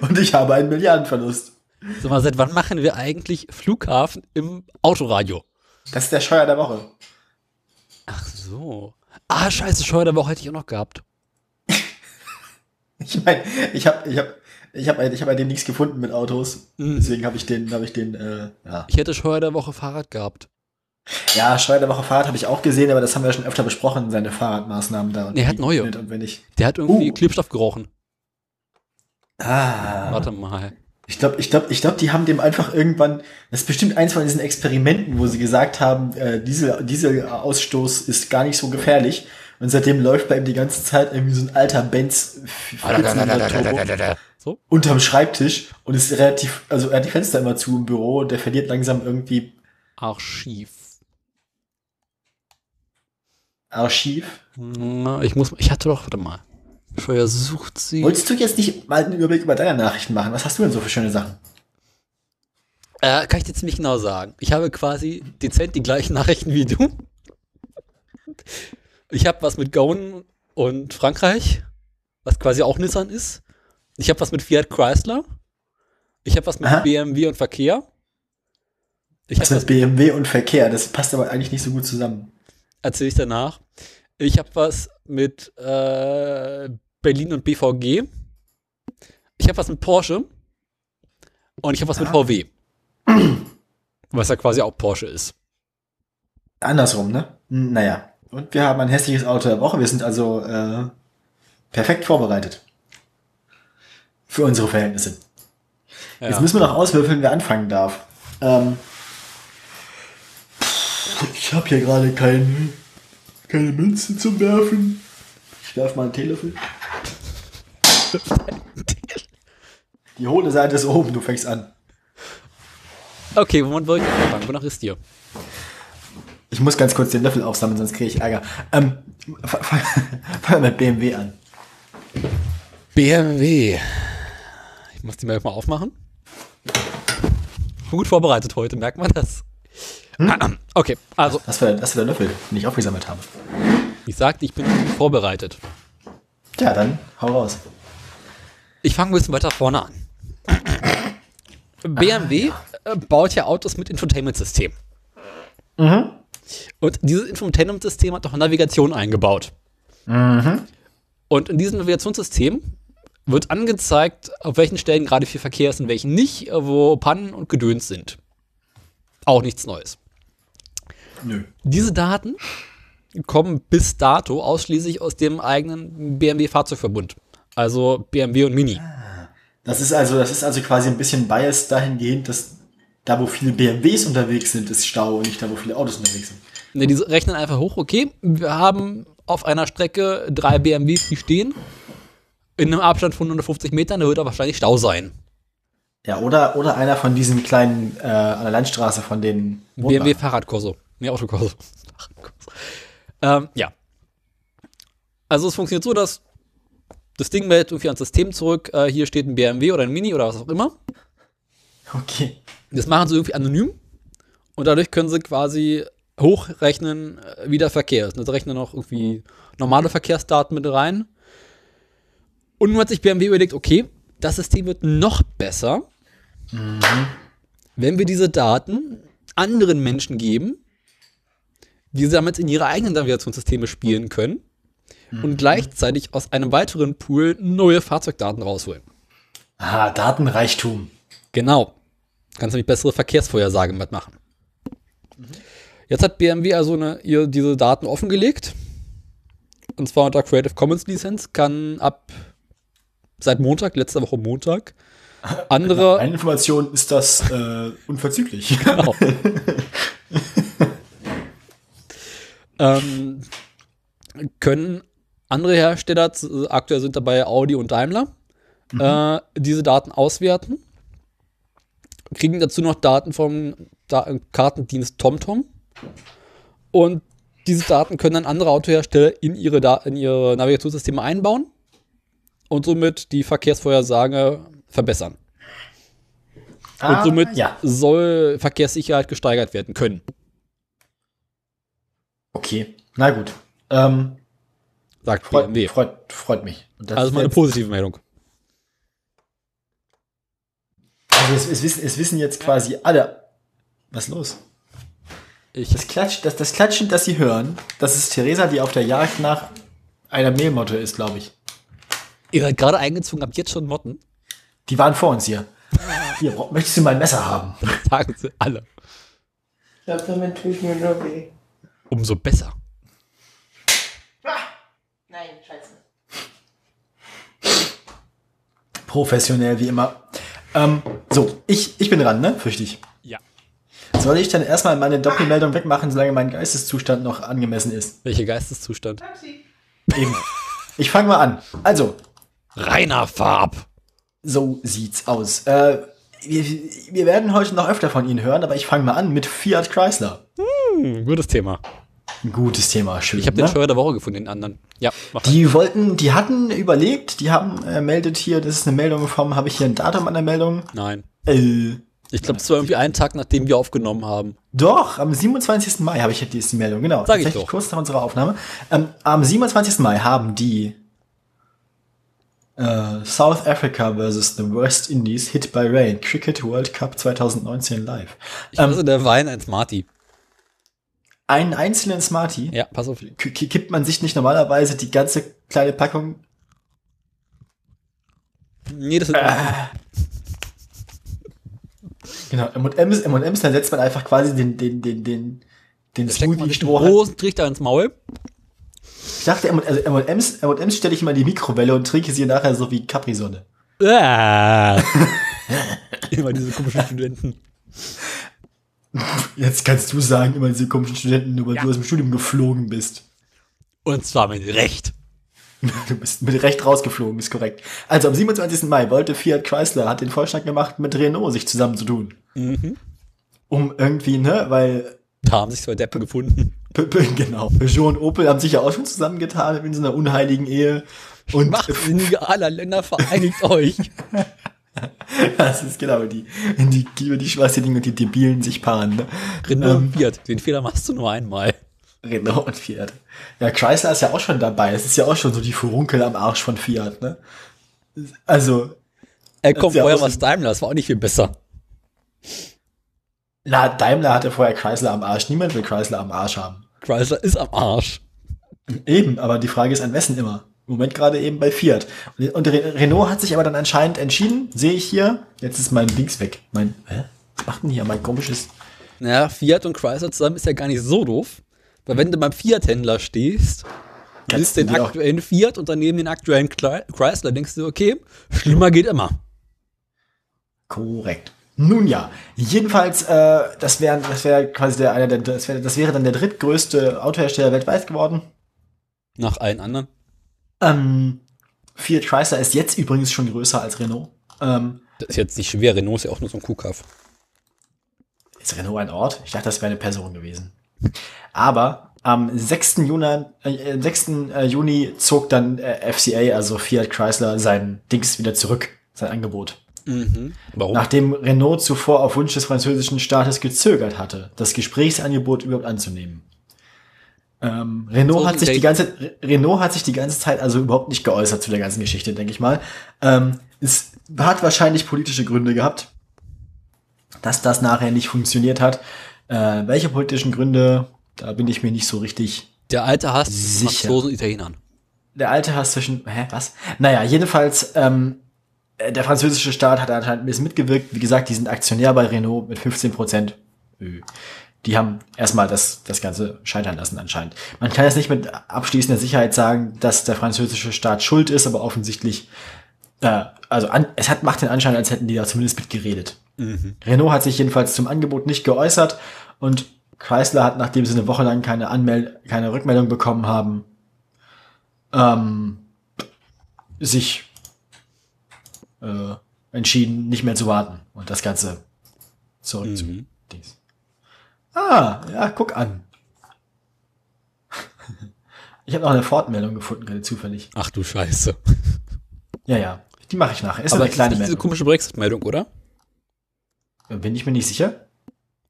Und ich habe einen Milliardenverlust. Sag mal, seit wann machen wir eigentlich Flughafen im Autoradio? Das ist der Scheuer der Woche. Ach so. Ah, scheiße, Scheuer der Woche hätte ich auch noch gehabt. Ich meine, ich habe ich habe ich habe ich bei dem nichts gefunden mit Autos. Mhm. Deswegen habe ich den habe ich den äh, ja. Ich hätte Scheuer der Woche Fahrrad gehabt. Ja, Scheuer der Woche Fahrrad habe ich auch gesehen, aber das haben wir schon öfter besprochen, seine Fahrradmaßnahmen da. und er hat neue. Der hat irgendwie Uh. Klebstoff gerochen. Ah. Warte mal. Ich glaube, ich glaube, ich glaube, die haben dem einfach irgendwann, das ist bestimmt eins von diesen Experimenten, wo sie gesagt haben, äh, Diesel, Dieselausstoß ist gar nicht so gefährlich. Und seitdem läuft bei ihm die ganze Zeit irgendwie so ein alter Benz 1400 Turbo So? unterm Schreibtisch und ist relativ, also er hat die Fenster immer zu im Büro und der verliert langsam irgendwie Archiv. Archiv. Na, Ich muss, ich hatte doch, warte mal. Scheuer sucht sie. Wolltest du jetzt nicht mal einen Überblick über deine Nachrichten machen? Was hast du denn so für schöne Sachen? Äh, kann ich dir ziemlich genau sagen. Ich habe quasi dezent die gleichen Nachrichten wie du. Ich habe was mit Gauen und Frankreich, was quasi auch Nissan ist. Ich habe was mit Fiat Chrysler. Ich habe was mit Aha. BMW und Verkehr. Ich Was mit was, BMW und Verkehr? Das passt aber eigentlich nicht so gut zusammen. Erzähle ich danach. Ich habe was mit äh, Berlin und BVG. Ich habe was mit Porsche. Und ich habe was mit Ah. VW. Was ja quasi auch Porsche ist. Andersrum, ne? Naja. Und wir haben ein hässliches Auto der Woche. Wir sind also äh, perfekt vorbereitet. Für unsere Verhältnisse. Ja. Jetzt müssen wir noch auswürfeln, wer anfangen darf. Ähm, ich habe hier gerade keine, keine Münzen zum Werfen. Ich werf mal einen Teelöffel. Die hohle Seite ist oben, du fängst an. Okay, womit wollte ich anfangen? Wonach ist dir? Ich muss ganz kurz den Löffel aufsammeln, sonst kriege ich Ärger. Ähm, fang fang- fang mit BMW an. BMW. Ich muss die mal mal aufmachen. Gut vorbereitet heute, merkt man das. Okay, also Das war, das war der Löffel, den ich aufgesammelt habe. ich sagte, ich bin vorbereitet. Ja, dann hau raus. Ich fange ein bisschen weiter vorne an. BMW äh, baut ja Autos mit Infotainment-System. Und dieses Infotainment-System hat auch Navigation eingebaut. Und in diesem Navigationssystem wird angezeigt, auf welchen Stellen gerade viel Verkehr ist und welchen nicht, wo Pannen und Gedöns sind. Auch nichts Neues. Nö. Diese Daten kommen bis dato ausschließlich aus dem eigenen BMW-Fahrzeugverbund. Also BMW und Mini. Das ist also, das ist also quasi ein bisschen Bias dahingehend, dass da, wo viele BMWs unterwegs sind, ist Stau und nicht da, wo viele Autos unterwegs sind. Ne, die rechnen einfach hoch, okay, wir haben auf einer Strecke drei BMWs, die stehen. In einem Abstand von 150 Metern, da wird da wahrscheinlich Stau sein. Ja, oder, oder einer von diesen kleinen äh, an der Landstraße von den BMW Fahrradkorso. Nee, Autokorso. Ähm, ja. Also es funktioniert so, dass das Ding meldet irgendwie ans System zurück, äh, hier steht ein BMW oder ein Mini oder was auch immer. Okay. Das machen sie irgendwie anonym und dadurch können sie quasi hochrechnen, äh, wie der Verkehr ist. Und sie rechnen noch irgendwie normale Verkehrsdaten mit rein. Und nun hat sich BMW überlegt, okay, das System wird noch besser, wenn wir diese Daten anderen Menschen geben, die sie damit in ihre eigenen Navigationssysteme spielen können und gleichzeitig aus einem weiteren Pool neue Fahrzeugdaten rausholen. Ah, Datenreichtum. Genau. Kannst nämlich bessere Verkehrsvorhersagen mitmachen. Jetzt hat BMW also eine, ihr diese Daten offengelegt. Und zwar unter Creative Commons Lizenz kann ab seit Montag, letzte Woche Montag, andere, Eine Information ist das äh, unverzüglich. genau. ähm, können andere Hersteller, aktuell sind dabei Audi und Daimler, äh, diese Daten auswerten. Kriegen dazu noch Daten vom da Kartendienst TomTom. Und diese Daten können dann andere Autohersteller in ihre, da in ihre Navigationssysteme einbauen und somit die Verkehrsvorhersage verbessern. Ah, und somit Ja. soll Verkehrssicherheit gesteigert werden können. Okay. Na gut. Ähm, Sagt freut, BMW. freut, freut mich. Und das Also mal eine positive Meldung. Also es, es, wissen, es wissen jetzt quasi alle. Was ist los? Ich, Das, Klatsch, das, das Klatschen, das Sie hören, das ist Theresa, die auf der Jagd nach einer Mehlmotte ist, glaube ich. ihr seid gerade eingezogen, habt jetzt schon Motten. Die waren vor uns hier. Hier, möchtest du mal ein Messer haben? Sagen sie alle. Ich glaube, damit tue ich mir nur weh. Umso besser. Nein, scheiße. Professionell wie immer. Ähm, so, ich, ich bin dran, ne? Fürchte ich. Ja. Soll ich dann erstmal meine Doppelmeldung wegmachen, solange mein Geisteszustand noch angemessen ist? Welcher Geisteszustand? Taxi. Eben. Ich fange mal an. Also, Reiner Farb. so sieht's aus. Äh, wir, wir werden heute noch öfter von Ihnen hören, aber ich fange mal an mit Fiat Chrysler. Hm, gutes Thema. Ein gutes Thema, schön. Ich habe ne? den Steuer der Woche gefunden, den anderen. Ja, mach. Die wollten, die hatten überlegt, die haben äh, meldet hier, das ist eine Meldung vom, habe ich hier ein Datum an der Meldung? Nein. Äh, Ich glaube, es war irgendwie einen Tag, nachdem wir aufgenommen haben. doch, am 27. Mai habe ich hier die Meldung, genau. Sag ich doch. kurz nach unserer Aufnahme. Ähm, am 27. Mai haben die äh, South Africa versus the West Indies Hit by Rain Cricket World Cup 2019 live. Ich Ähm, ähm, der Wein ein Smarty. Einen einzelnen Smartie Ja, pass auf. k- kippt man sich nicht normalerweise die ganze kleine Packung Nee, das ist Genau, M&M's, M&M's, dann setzt man einfach quasi den, den, den, den, den steckt man Smoothie sich den Strohhalm. großen Trichter ins Maul. Ich dachte, M- also M&M's, M&M's stelle ich immer in die Mikrowelle und trinke sie nachher so wie Capri-Sonne. Ah. Immer diese komischen Studenten. Jetzt kannst du sagen, immer diese komischen Studenten, nur weil Ja. du aus dem Studium geflogen bist. Und zwar mit Recht. Du bist mit Recht rausgeflogen, ist korrekt. Also am 27. Mai wollte Fiat Chrysler, hat den Vorschlag gemacht, mit Renault sich zusammenzutun. Mhm. um irgendwie, ne, weil Da haben sich zwei Deppen gefunden. Genau, Peugeot und Opel haben sich ja auch schon zusammengetan in so einer unheiligen Ehe. Und Machtsinniger aller Länder vereinigt euch. das ist genau die, die, die, die Schwachsinnigen und die Debilen sich paaren, ne? Renault und Fiat. Den Fehler machst du nur einmal. Renault und Fiat. Ja, Chrysler ist ja auch schon dabei. Das ist ja auch schon so die Furunkel am Arsch von Fiat, ne? Also, komm, ist ja vorher auch war Daimler, das war auch nicht viel besser. Na, Daimler hatte vorher Chrysler am Arsch. Niemand will Chrysler am Arsch haben. Chrysler ist am Arsch. Eben, aber die Frage ist an wessen immer. Im Moment gerade eben bei Fiat. Und, und Re Renault hat sich aber dann anscheinend entschieden, sehe ich hier, jetzt ist mein Dings weg. Mein, hä? Was macht denn hier mein komisches? Naja, Fiat und Chrysler zusammen ist ja gar nicht so doof. Weil wenn du beim Fiat-Händler stehst, siehst den die auch- aktuellen Fiat und daneben den aktuellen Chrysler, denkst du, okay, schlimmer geht immer. Korrekt. Nun ja, jedenfalls, äh, das wäre das wäre quasi der, einer der, das, wär, das wäre dann der drittgrößte Autohersteller weltweit geworden. Nach allen anderen. Ähm, Fiat Chrysler ist jetzt übrigens schon größer als Renault. Ähm, Das ist jetzt nicht schwer, Renault ist ja auch nur so ein Kuhkauf. ist Renault ein Ort? Ich dachte, das wäre eine Person gewesen. Aber am 6. Juni, äh, 6. äh, Juni zog dann äh, FCA, also Fiat Chrysler, sein Dings wieder zurück, sein Angebot. Mhm. Warum? Nachdem Renault zuvor auf Wunsch des französischen Staates gezögert hatte, das Gesprächsangebot überhaupt anzunehmen. Ähm, Renault, hat sich die ganze, Re- Renault hat sich die ganze Zeit also überhaupt nicht geäußert zu der ganzen Geschichte, denke ich mal. Ähm, es hat wahrscheinlich politische Gründe gehabt, dass das nachher nicht funktioniert hat. Äh, welche politischen Gründe, da bin ich mir nicht so richtig Der alte Hass zwischen Sicher. Franzosen und Italienern. der alte Hass zwischen, hä, was? Naja, jedenfalls, ähm, äh, der französische Staat hat anscheinend ein bisschen mitgewirkt. Wie gesagt, die sind Aktionär bei Renault mit 15 Prozent. Die haben erstmal das, das Ganze scheitern lassen anscheinend. Man kann jetzt nicht mit abschließender Sicherheit sagen, dass der französische Staat schuld ist, aber offensichtlich, äh, also an, es hat, macht den Anschein, als hätten die da zumindest mitgeredet. Renault hat sich jedenfalls zum Angebot nicht geäußert und Chrysler hat, nachdem sie eine Woche lang keine Anmeld keine Rückmeldung bekommen haben, ähm, sich äh, entschieden, nicht mehr zu warten und das Ganze zurück zu Mhm. Dings. Ah, ja, guck an. Ich habe noch eine Fortmeldung gefunden, gerade zufällig. Ach du Scheiße. Ja, ja. Die mache ich nachher. Ist Aber eine das ist kleine nicht diese Meldung. komische Brexit-Meldung, oder? Bin ich mir nicht sicher?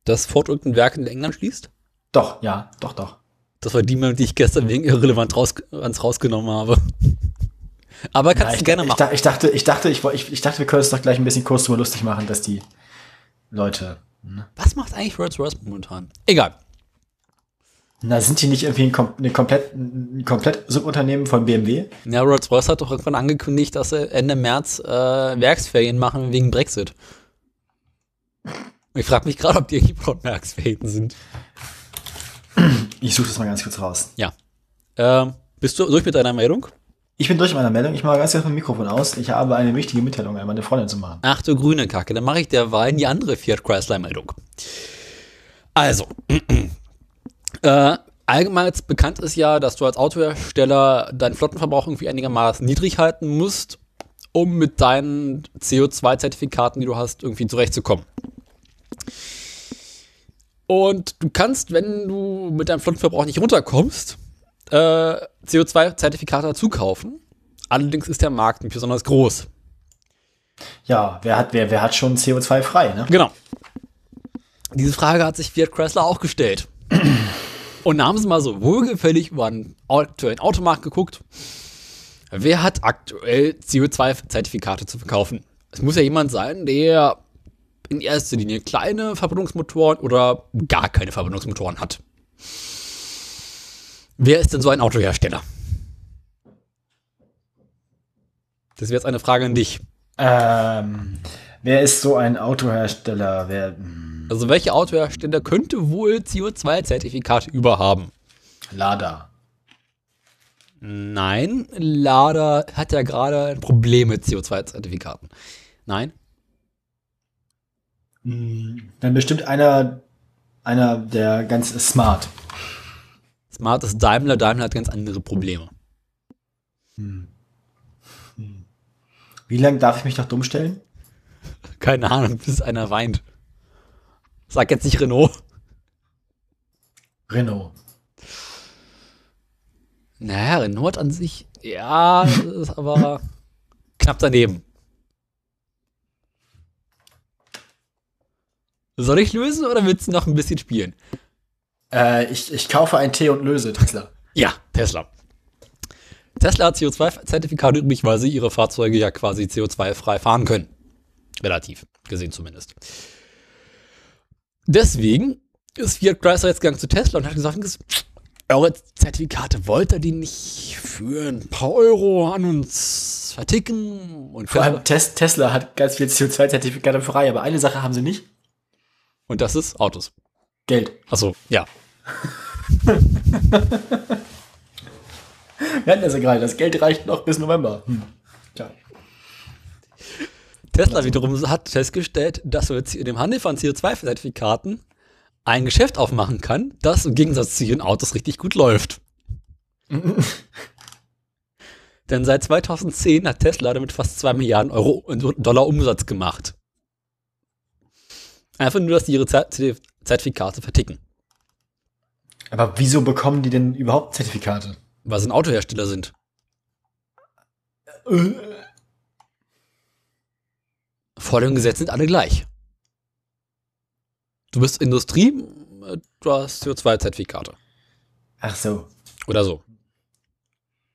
Dass Ford irgendein Werk in England schließt? Doch, ja, doch, doch. Das war die Meldung, die ich gestern wegen irrelevant raus, ans rausgenommen habe. Aber kannst Ja, du ich, gerne ich, machen. ich dachte, ich dachte, ich, ich, ich dachte, wir können uns doch gleich ein bisschen kurz drüber lustig machen, dass die Leute. Was macht eigentlich Rolls-Royce momentan? Egal. Na, sind die nicht irgendwie ein, kom eine komplett, ein komplett Subunternehmen von BMW? Ja, Rolls-Royce hat doch irgendwann angekündigt, dass sie Ende März äh, Werksferien machen wegen Brexit. Ich frage mich gerade, ob die überhaupt Werksferien sind. Ich suche das mal ganz kurz raus. Ja. Ähm, bist du durch mit deiner Meldung? Ich bin durch mit meiner Meldung. Ich mache ganz kurz mein Mikrofon aus. Ich habe eine wichtige Mitteilung an meine Freundin zu machen. Ach du grüne Kacke, dann mache ich derweil die andere Fiat Chrysler-Meldung. Also, äh, allgemein bekannt ist ja, dass du als Autohersteller deinen Flottenverbrauch irgendwie einigermaßen niedrig halten musst, um mit deinen CO2-Zertifikaten, die du hast, irgendwie zurechtzukommen. Und du kannst, wenn du mit deinem Flottenverbrauch nicht runterkommst, äh, CO2-Zertifikate dazu kaufen. Allerdings ist der Markt nicht besonders groß. Ja, wer hat, wer, wer hat schon CO2 frei, ne? Genau. Diese Frage hat sich Fiat Chrysler auch gestellt. Und da haben sie mal so wohlgefällig über einen aktuellen Automarkt geguckt. Wer hat aktuell CO2-Zertifikate zu verkaufen? Es muss ja jemand sein, der in erster Linie kleine Verbrennungsmotoren oder gar keine Verbrennungsmotoren hat. Wer ist denn so ein Autohersteller? Das wäre jetzt eine Frage an dich. Ähm, wer ist so ein Autohersteller? Wer, hm, Also welcher Autohersteller könnte wohl CO2-Zertifikate überhaben? Lada. Nein, Lada hat ja gerade ein Problem mit CO2-Zertifikaten. Nein? Hm, Dann bestimmt einer, einer der ganz smart. Smart ist Daimler, Daimler hat ganz andere Probleme. Wie lange darf ich mich noch dumm stellen? Keine Ahnung, bis einer weint. Sag jetzt nicht Renault. Renault. Naja, Renault an sich, ja, ist aber knapp daneben. Soll ich lösen oder willst du noch ein bisschen spielen? Äh, ich, ich kaufe ein Tee und löse Tesla. Ja, Tesla. Tesla hat CO2-Zertifikate übrig, weil sie ihre Fahrzeuge ja quasi CO2-frei fahren können. Relativ gesehen zumindest. Deswegen ist Fiat Chrysler jetzt gegangen zu Tesla und hat gesagt, eure Zertifikate wollt ihr die nicht für ein paar Euro an uns verticken? Und, Vor allem Tes Tesla hat ganz viel CO2-Zertifikate frei, aber eine Sache haben sie nicht. und das ist Autos. Geld. Achso, ja. Wir hatten das ja gerade. Das Geld reicht noch bis November. Hm. Tja. Tesla wiederum hat festgestellt, dass man jetzt in dem Handel von CO2-Zertifikaten ein Geschäft aufmachen kann, das im Gegensatz zu ihren Autos richtig gut läuft. Denn seit 2010 hat Tesla damit fast 2 Milliarden Euro Dollar Umsatz gemacht. Einfach nur, dass die ihre Zertifikate verticken, Aber wieso bekommen die denn überhaupt Zertifikate? weil sie ein Autohersteller sind. Äh, Vor dem Gesetz sind alle gleich. Du bist Industrie, du hast CO2-Zertifikate. Ach so. Oder so.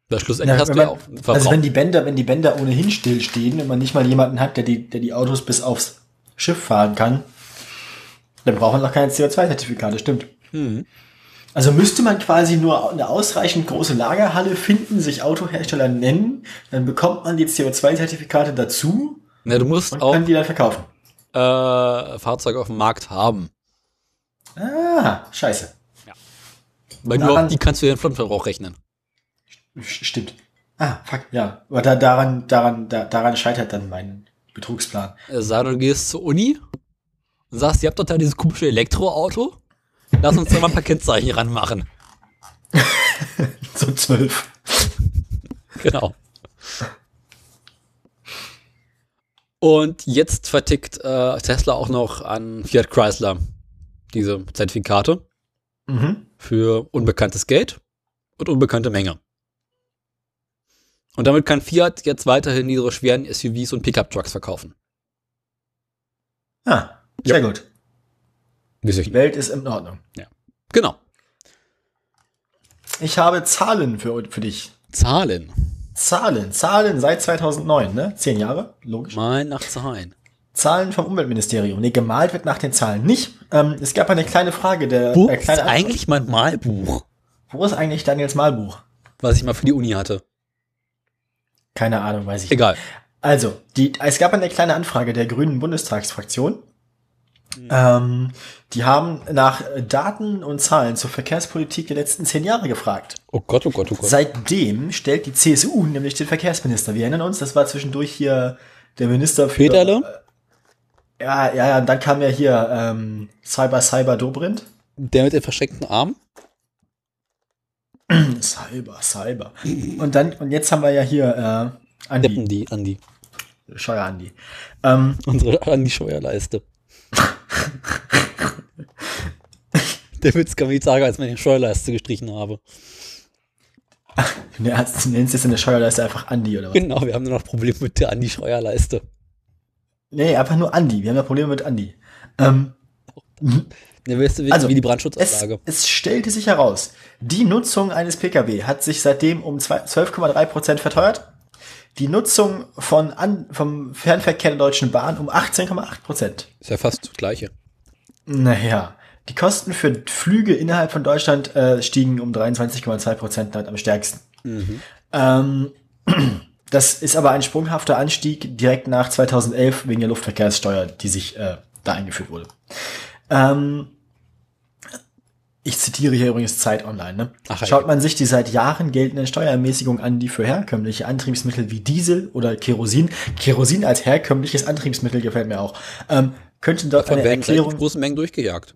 Das schlussendlich Na, hast du ja auch Also wenn die Bänder, wenn die Bänder ohnehin stillstehen, wenn man nicht mal jemanden hat, der die, der die Autos bis aufs Schiff fahren kann, dann braucht man noch keine CO2-Zertifikate, stimmt. Hm. Also müsste man quasi nur eine ausreichend große Lagerhalle finden, sich Autohersteller nennen, dann bekommt man die CO2-Zertifikate dazu Na, du musst und auch kann die dann verkaufen. äh, Fahrzeuge auf dem Markt haben. Ah, scheiße. Weil nur Daran- auf die kannst du den Flottenverbrauch rechnen. Stimmt. Ah, fuck, ja. Aber da, daran, daran, da, daran scheitert dann mein Betrugsplan. Sei denn, du gehst zur Uni und sagst, ihr habt doch da dieses komische Elektroauto. Lass uns da mal ein paar Kennzeichen ranmachen. So zwölf. Genau. Und jetzt vertickt äh, Tesla auch noch an Fiat Chrysler diese Zertifikate Mhm. für unbekanntes Geld und unbekannte Menge. Und damit kann Fiat jetzt weiterhin ihre schweren SUVs und Pickup-Trucks verkaufen. Ah, sehr gut. Wie Die Welt ist in Ordnung. Genau. Ich habe Zahlen für, für dich. Zahlen. Zahlen, Zahlen seit 2009, ne? Zehn Jahre, logisch. Mal nach Zahlen. Zahlen vom Umweltministerium. Nee, gemalt wird nach den Zahlen nicht. Ähm, es gab eine kleine Frage, der Wo äh, ist eigentlich mein Malbuch, Wo ist eigentlich Daniels Malbuch? was ich mal für die Uni hatte? Keine Ahnung, weiß ich Egal. Also, die, es gab eine kleine Anfrage der Grünen Bundestagsfraktion. Ähm, die haben nach Daten und Zahlen zur Verkehrspolitik der letzten zehn Jahre gefragt. Oh Gott, oh Gott, oh Gott. Seitdem stellt die CSU nämlich den Verkehrsminister. Wir erinnern uns, das war zwischendurch hier der Minister für. Peterle? Ja, ja, ja, und dann kam ja hier ähm, Cyber Cyber Dobrindt. Der mit den verschränkten Armen? Cyber, Cyber. Und dann, und jetzt haben wir ja hier äh, Andi, Deppen die, Andi. Scheuer Andi. Ähm, Unsere Andi-Steuerleiste. Der Witz kam jetzt sagen, als ich meine Steuerleiste gestrichen habe. du nennst jetzt in der Steuerleiste einfach Andi oder was? Genau, wir haben nur noch Probleme mit der Andi-Steuerleiste. Nee, einfach nur Andi. Wir haben ja Probleme mit Andi. Ähm, Ne, weißt du, wie, Also, wie die es, Brandschutzanlage. es stellte sich heraus, die Nutzung eines Pkw hat sich seitdem um zwei- 12,3 Prozent verteuert. Die Nutzung von an, vom Fernverkehr der Deutschen Bahn um 18,8 Prozent. Ist ja fast das Gleiche. Naja, die Kosten für Flüge innerhalb von Deutschland äh, stiegen um 23,2 Prozent am stärksten. Ähm, das ist aber ein sprunghafter Anstieg direkt nach 2011 wegen der Luftverkehrssteuer, die sich äh, da eingeführt wurde. Ähm, ich zitiere hier übrigens Zeit Online. Ne? Ach. Schaut man sich die seit Jahren geltenden Steuerermäßigungen an, die für herkömmliche Antriebsmittel wie Diesel oder Kerosin, Kerosin als herkömmliches Antriebsmittel gefällt mir auch, ähm, könnte dort Davon eine Erklärung relativ große Mengen durchgejagt.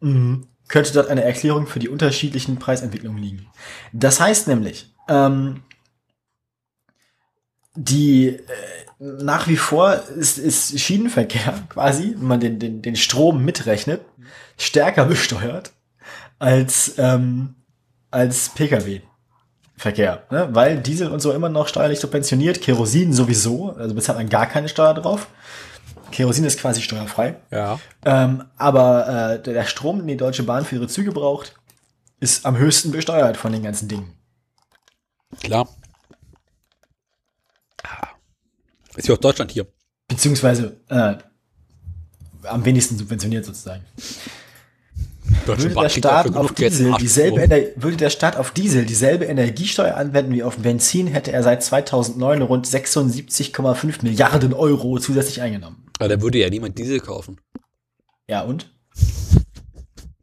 Mhm. könnte dort eine Erklärung für die unterschiedlichen Preisentwicklungen liegen. Das heißt nämlich, ähm, die äh, nach wie vor ist, ist Schienenverkehr quasi, wenn man den, den, den Strom mitrechnet, stärker besteuert als, ähm, als Pkw-Verkehr. Ne? Weil Diesel und so immer noch steuerlich subventioniert, Kerosin sowieso, also bezahlt man gar keine Steuer drauf. Kerosin ist quasi steuerfrei. Ja. Ähm, aber äh, der der Strom, den die Deutsche Bahn für ihre Züge braucht, ist am höchsten besteuert von den ganzen Dingen. Klar. Ah. Ist ja auch Deutschland hier. Beziehungsweise äh, am wenigsten subventioniert sozusagen. Würde der Staat auf Diesel dieselbe. Ener würde der Staat auf Diesel dieselbe Energiesteuer anwenden wie auf Benzin, hätte er seit 2009 rund 76,5 Milliarden Euro zusätzlich eingenommen. Aber da würde ja niemand Diesel kaufen. Ja und?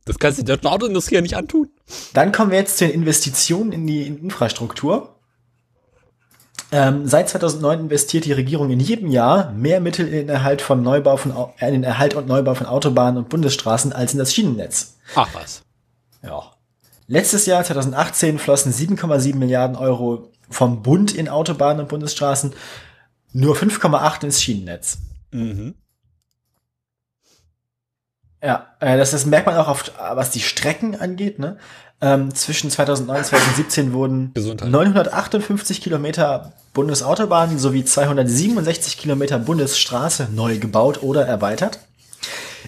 Das kannst du der deutschen Autoindustrie ja nicht antun. Dann kommen wir jetzt zu den Investitionen in die Infrastruktur. Ähm, seit 2009 investiert die Regierung in jedem Jahr mehr Mittel in den Erhalt von Neubau von äh, in den Erhalt und Neubau von Autobahnen und Bundesstraßen als in das Schienennetz. Ach was. Ja. Letztes Jahr, 2018, flossen 7,7 Milliarden Euro vom Bund in Autobahnen und Bundesstraßen, nur 5,8 ins Schienennetz. Mhm. Ja, äh, das, das merkt man auch auf, was die Strecken angeht. Ne? Ähm, zwischen 2009 und 2017 wurden Gesundheit. 958 Kilometer Bundesautobahn sowie 267 Kilometer Bundesstraße neu gebaut oder erweitert.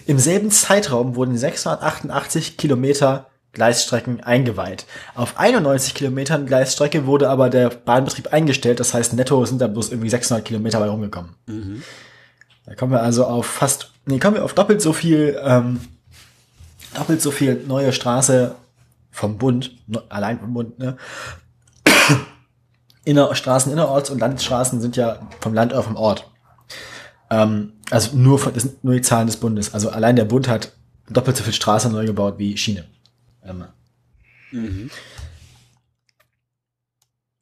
Im selben Zeitraum wurden 688 Kilometer Gleisstrecken eingeweiht. Auf 91 Kilometern Gleisstrecke wurde aber der Bahnbetrieb eingestellt. Das heißt, netto sind da bloß irgendwie 600 Kilometer bei rumgekommen. Mhm. Da kommen wir also auf fast, nee, kommen wir auf doppelt so viel, ähm, doppelt so viel neue Straße vom Bund, ne, allein vom Bund, ne? Inner Straßen, Innerorts und Landesstraßen sind ja vom Land oder vom Ort. Ähm, also nur von, das sind nur die Zahlen des Bundes. Also allein der Bund hat doppelt so viel Straße neu gebaut wie Schiene. Ähm, Mhm.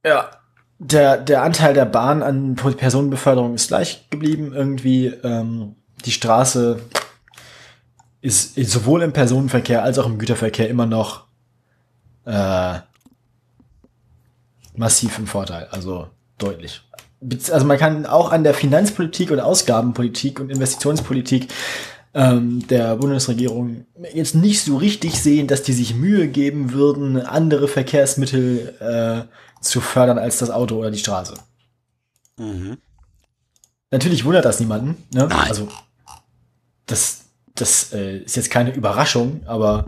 Ja. Der, der Anteil der Bahn an Personenbeförderung ist gleich geblieben. Irgendwie ähm, die Straße ist sowohl im Personenverkehr als auch im Güterverkehr immer noch äh, massiv im Vorteil. Also deutlich. Also man kann auch an der Finanzpolitik und Ausgabenpolitik und Investitionspolitik ähm, der Bundesregierung jetzt nicht so richtig sehen, dass die sich Mühe geben würden, andere Verkehrsmittel äh, zu fördern als das Auto oder die Straße. Mhm. Natürlich wundert das niemanden. Ne? Also das, das äh, ist jetzt keine Überraschung, aber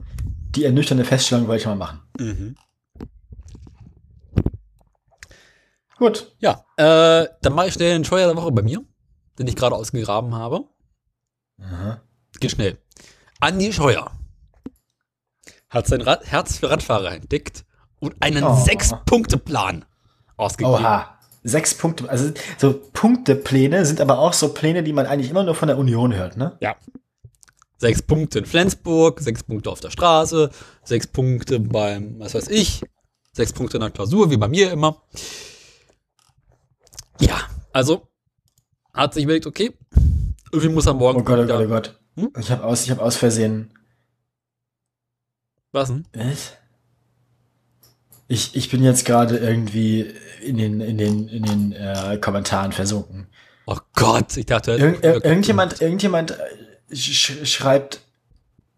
die ernüchternde Feststellung wollte ich mal machen. Mhm. Gut. Ja, äh, dann mache ich schnell den Scheuer der Woche bei mir, den ich gerade ausgegraben habe. Aha. Geht schnell. Andi Scheuer hat sein Rad Herz für Radfahrer entdeckt und einen Oh. Sechs-Punkte-Plan ausgegeben. Oha. Sechs Punkte. Also so Punktepläne sind aber auch so Pläne, die man eigentlich immer nur von der Union hört, ne? Ja. Sechs Punkte in Flensburg, sechs Punkte auf der Straße, sechs Punkte beim, was weiß ich, sechs Punkte in der Klausur, wie bei mir immer. Ja, also hat sich überlegt, okay, irgendwie muss er morgen Oh Gott, oh Gott, oh Gott. Hm? Ich habe aus, ich habe aus Versehen. Was denn? Was? Ich, ich bin jetzt gerade irgendwie in den, in den, in den äh, Kommentaren versunken. Oh Gott, ich dachte, Irgend, ir- irgendjemand, irgendjemand sch schreibt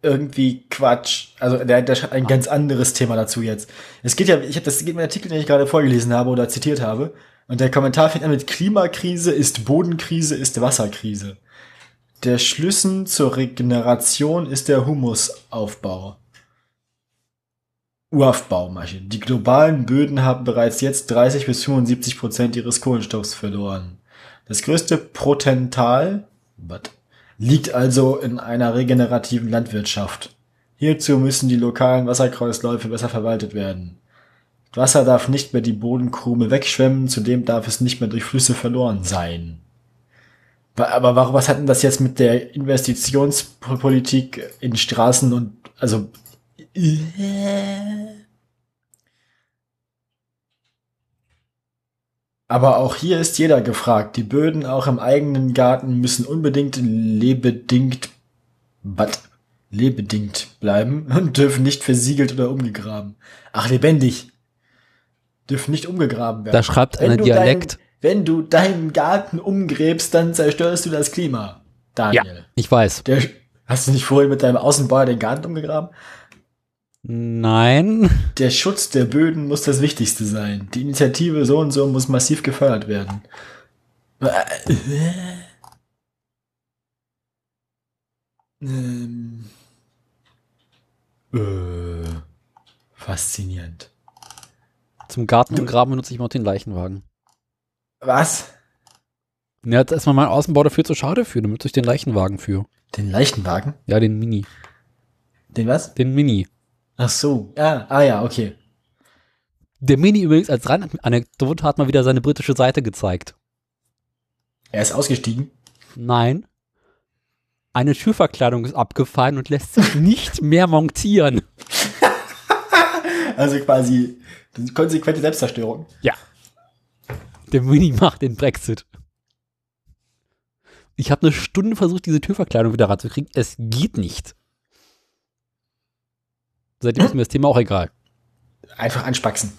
irgendwie Quatsch. Also der, der schreibt ein ganz anderes Thema dazu jetzt. Es geht ja, ich habe das geht dem Artikel, den ich gerade vorgelesen habe oder zitiert habe. Und der Kommentar fängt an mit Klimakrise ist Bodenkrise ist Wasserkrise. Der Schlüssel zur Regeneration ist der Humusaufbau. Uraufbaumaschine. Die globalen Böden haben bereits jetzt 30 bis 75 Prozent ihres Kohlenstoffs verloren. Das größte Potenzial but, liegt also in einer regenerativen Landwirtschaft. Hierzu müssen die lokalen Wasserkreisläufe besser verwaltet werden. Wasser darf nicht mehr die Bodenkrume wegschwemmen, zudem darf es nicht mehr durch Flüsse verloren sein. Aber warum, was hat denn das jetzt mit der Investitionspolitik in Straßen und, also, Aber auch hier ist jeder gefragt. Die Böden auch im eigenen Garten müssen unbedingt lebedingt, but, lebedingt bleiben und dürfen nicht versiegelt oder umgegraben. Ach, lebendig. Dürfen nicht umgegraben werden. Da schreibt einer du Dialekt. Wenn du deinen Garten umgräbst, dann zerstörst du das Klima. Daniel. Ich weiß. Der, hast du nicht vorhin mit deinem Außenbauer den Garten umgegraben? Nein. Der Schutz der Böden muss das Wichtigste sein. Die Initiative so und so muss massiv gefördert werden. Ähm. Äh, faszinierend. Zum Garten umgraben benutze ich mal den Leichenwagen. Was? Ja, da ist mal mein Außenbau dafür zu schade für, dann benutze ich den Leichenwagen für. Den Leichenwagen? Ja, den Mini. Den was? Den Mini. Ach so. Ah, ah ja, okay. Der Mini übrigens als Anekdote hat mal wieder seine britische Seite gezeigt. Er ist ausgestiegen. Nein. Eine Türverkleidung ist abgefallen und lässt sich nicht mehr montieren. Also quasi konsequente Selbstzerstörung. Ja. Der Mini macht den Brexit. Ich habe eine Stunde versucht, diese Türverkleidung wieder ranzukriegen. Es geht nicht. Seitdem ist mir das Thema auch egal. Einfach anspaxen.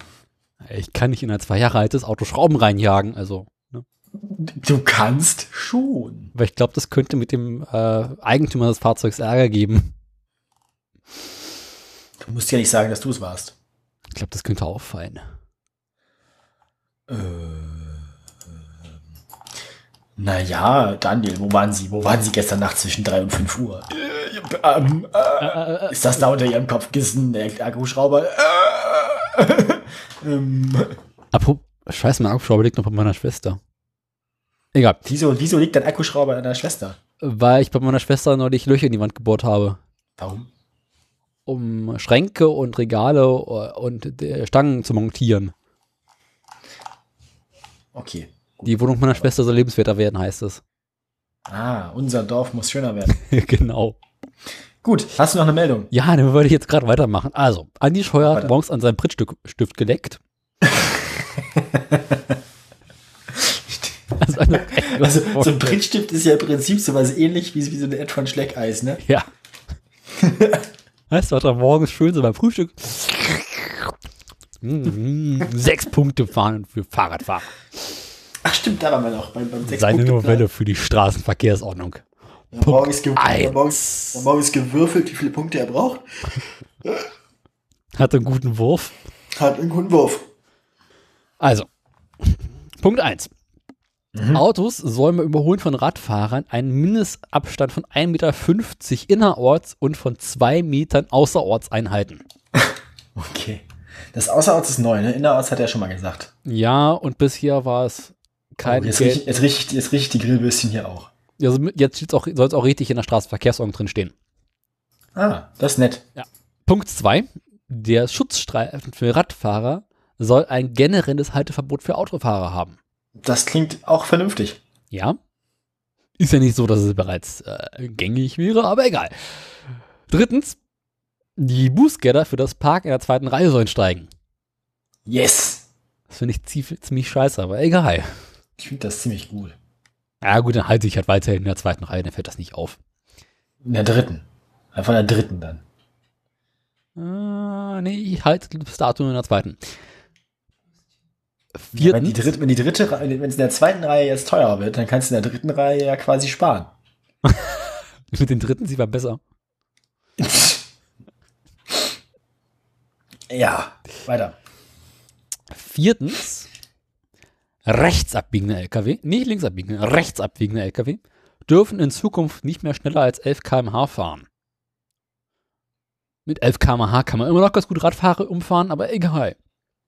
Ich kann nicht in ein zwei Jahre altes Auto Schrauben reinjagen, also. Ne? Du kannst schon. Weil ich glaube, das könnte mit dem äh, Eigentümer des Fahrzeugs Ärger geben. Du musst ja nicht sagen, dass du es warst. Ich glaube, das könnte auffallen. Äh, naja, Daniel, wo waren Sie? Wo waren Sie gestern Nacht zwischen 3 und 5 Uhr? Äh, ähm, äh, ist das da unter Ihrem Kopfkissen der Akkuschrauber? Äh, ähm, Apropos, scheiße, mein Akkuschrauber liegt noch bei meiner Schwester. Egal. wieso, wieso liegt dein Akkuschrauber an deiner Schwester? Weil ich bei meiner Schwester neulich Löcher in die Wand gebohrt habe. Warum? Um Schränke und Regale äh, und äh, Stangen zu montieren. Okay. Die Wohnung meiner Schwester soll lebenswerter werden, heißt es. Ah, unser Dorf muss schöner werden. genau. Gut, hast du noch eine Meldung? Ja, dann würde ich jetzt gerade weitermachen. Also, Andi Scheuer hat morgens an seinem Prittstift geleckt. also, eine, Also, so ein Brittstift ist ja im Prinzip sowas ähnlich wie, wie so eine Ed von Schleckeis, ne? Ja. Weißt du, hat er morgens schön so beim Frühstück Mm, sechs Punkte fahren für Fahrradfahrer. Ach stimmt, da waren wir noch. Beim, beim Seine Novelle für die Straßenverkehrsordnung. Ja, morgen, ist eins. morgen, ist- morgen ist gewürfelt, wie viele Punkte er braucht. Hat einen guten Wurf. Hat einen guten Wurf. Also, Punkt 1. Autos sollen beim Überholen von Radfahrern einen Mindestabstand von 1,50 Meter innerorts und von 2 Metern außerorts einhalten. Okay. Das Außerorts ist neu, ne? Innerorts hat er schon mal gesagt. Ja, und bisher war es kein Oh, jetzt, Geld. riecht, jetzt, riecht, jetzt riecht die Grillbürstchen hier auch. Also jetzt auch, soll es auch richtig in der Straßenverkehrsordnung drin stehen. Ah, das ist nett. Punkt 2. Der Schutzstreifen für Radfahrer soll ein generelles Halteverbot für Autofahrer haben. Das klingt auch vernünftig. Ja. Ist ja nicht so, dass es bereits äh, gängig wäre, aber egal. Drittens. Die Bußgelder für das Parken in der zweiten Reihe sollen steigen. Yes! Das finde ich zie- ziemlich scheiße, aber egal. Ich finde das ziemlich gut. Ja gut, dann halte ich halt weiterhin in der zweiten Reihe, dann fällt das nicht auf. In der dritten. Einfach in der dritten dann. Äh, nee, ich halte bis dato nur in der zweiten. Wenn, die Viertens. dritte, wenn die dritte wenn es in der zweiten Reihe jetzt teurer wird, dann kannst du in der dritten Reihe ja quasi sparen. Mit den dritten sieht man besser. Ja, weiter. Viertens, rechtsabbiegende LKW, nicht linksabbiegende, rechtsabbiegende LKW, dürfen in Zukunft nicht mehr schneller als 11 km/h fahren. Mit 11 km/h kann man immer noch ganz gut Radfahrer umfahren, aber egal.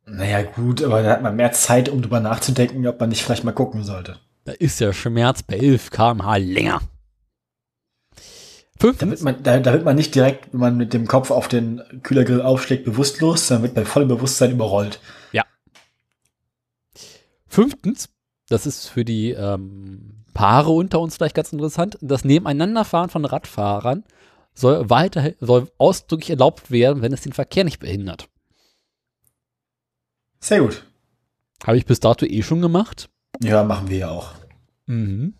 Naja, gut, aber da hat man mehr Zeit, um drüber nachzudenken, ob man nicht vielleicht mal gucken sollte. Da ist der Schmerz bei 11 km/h länger. Da wird, Fünftens, man, da, wird man nicht direkt, wenn man mit dem Kopf auf den Kühlergrill aufschlägt, bewusstlos, sondern wird bei vollem Bewusstsein überrollt. Fünftens, das ist für die ähm, Paare unter uns vielleicht ganz interessant, das Nebeneinanderfahren von Radfahrern soll weiter soll ausdrücklich erlaubt werden, wenn es den Verkehr nicht behindert. Sehr gut. Habe ich bis dato eh schon gemacht. Ja, machen wir ja auch. Mhm.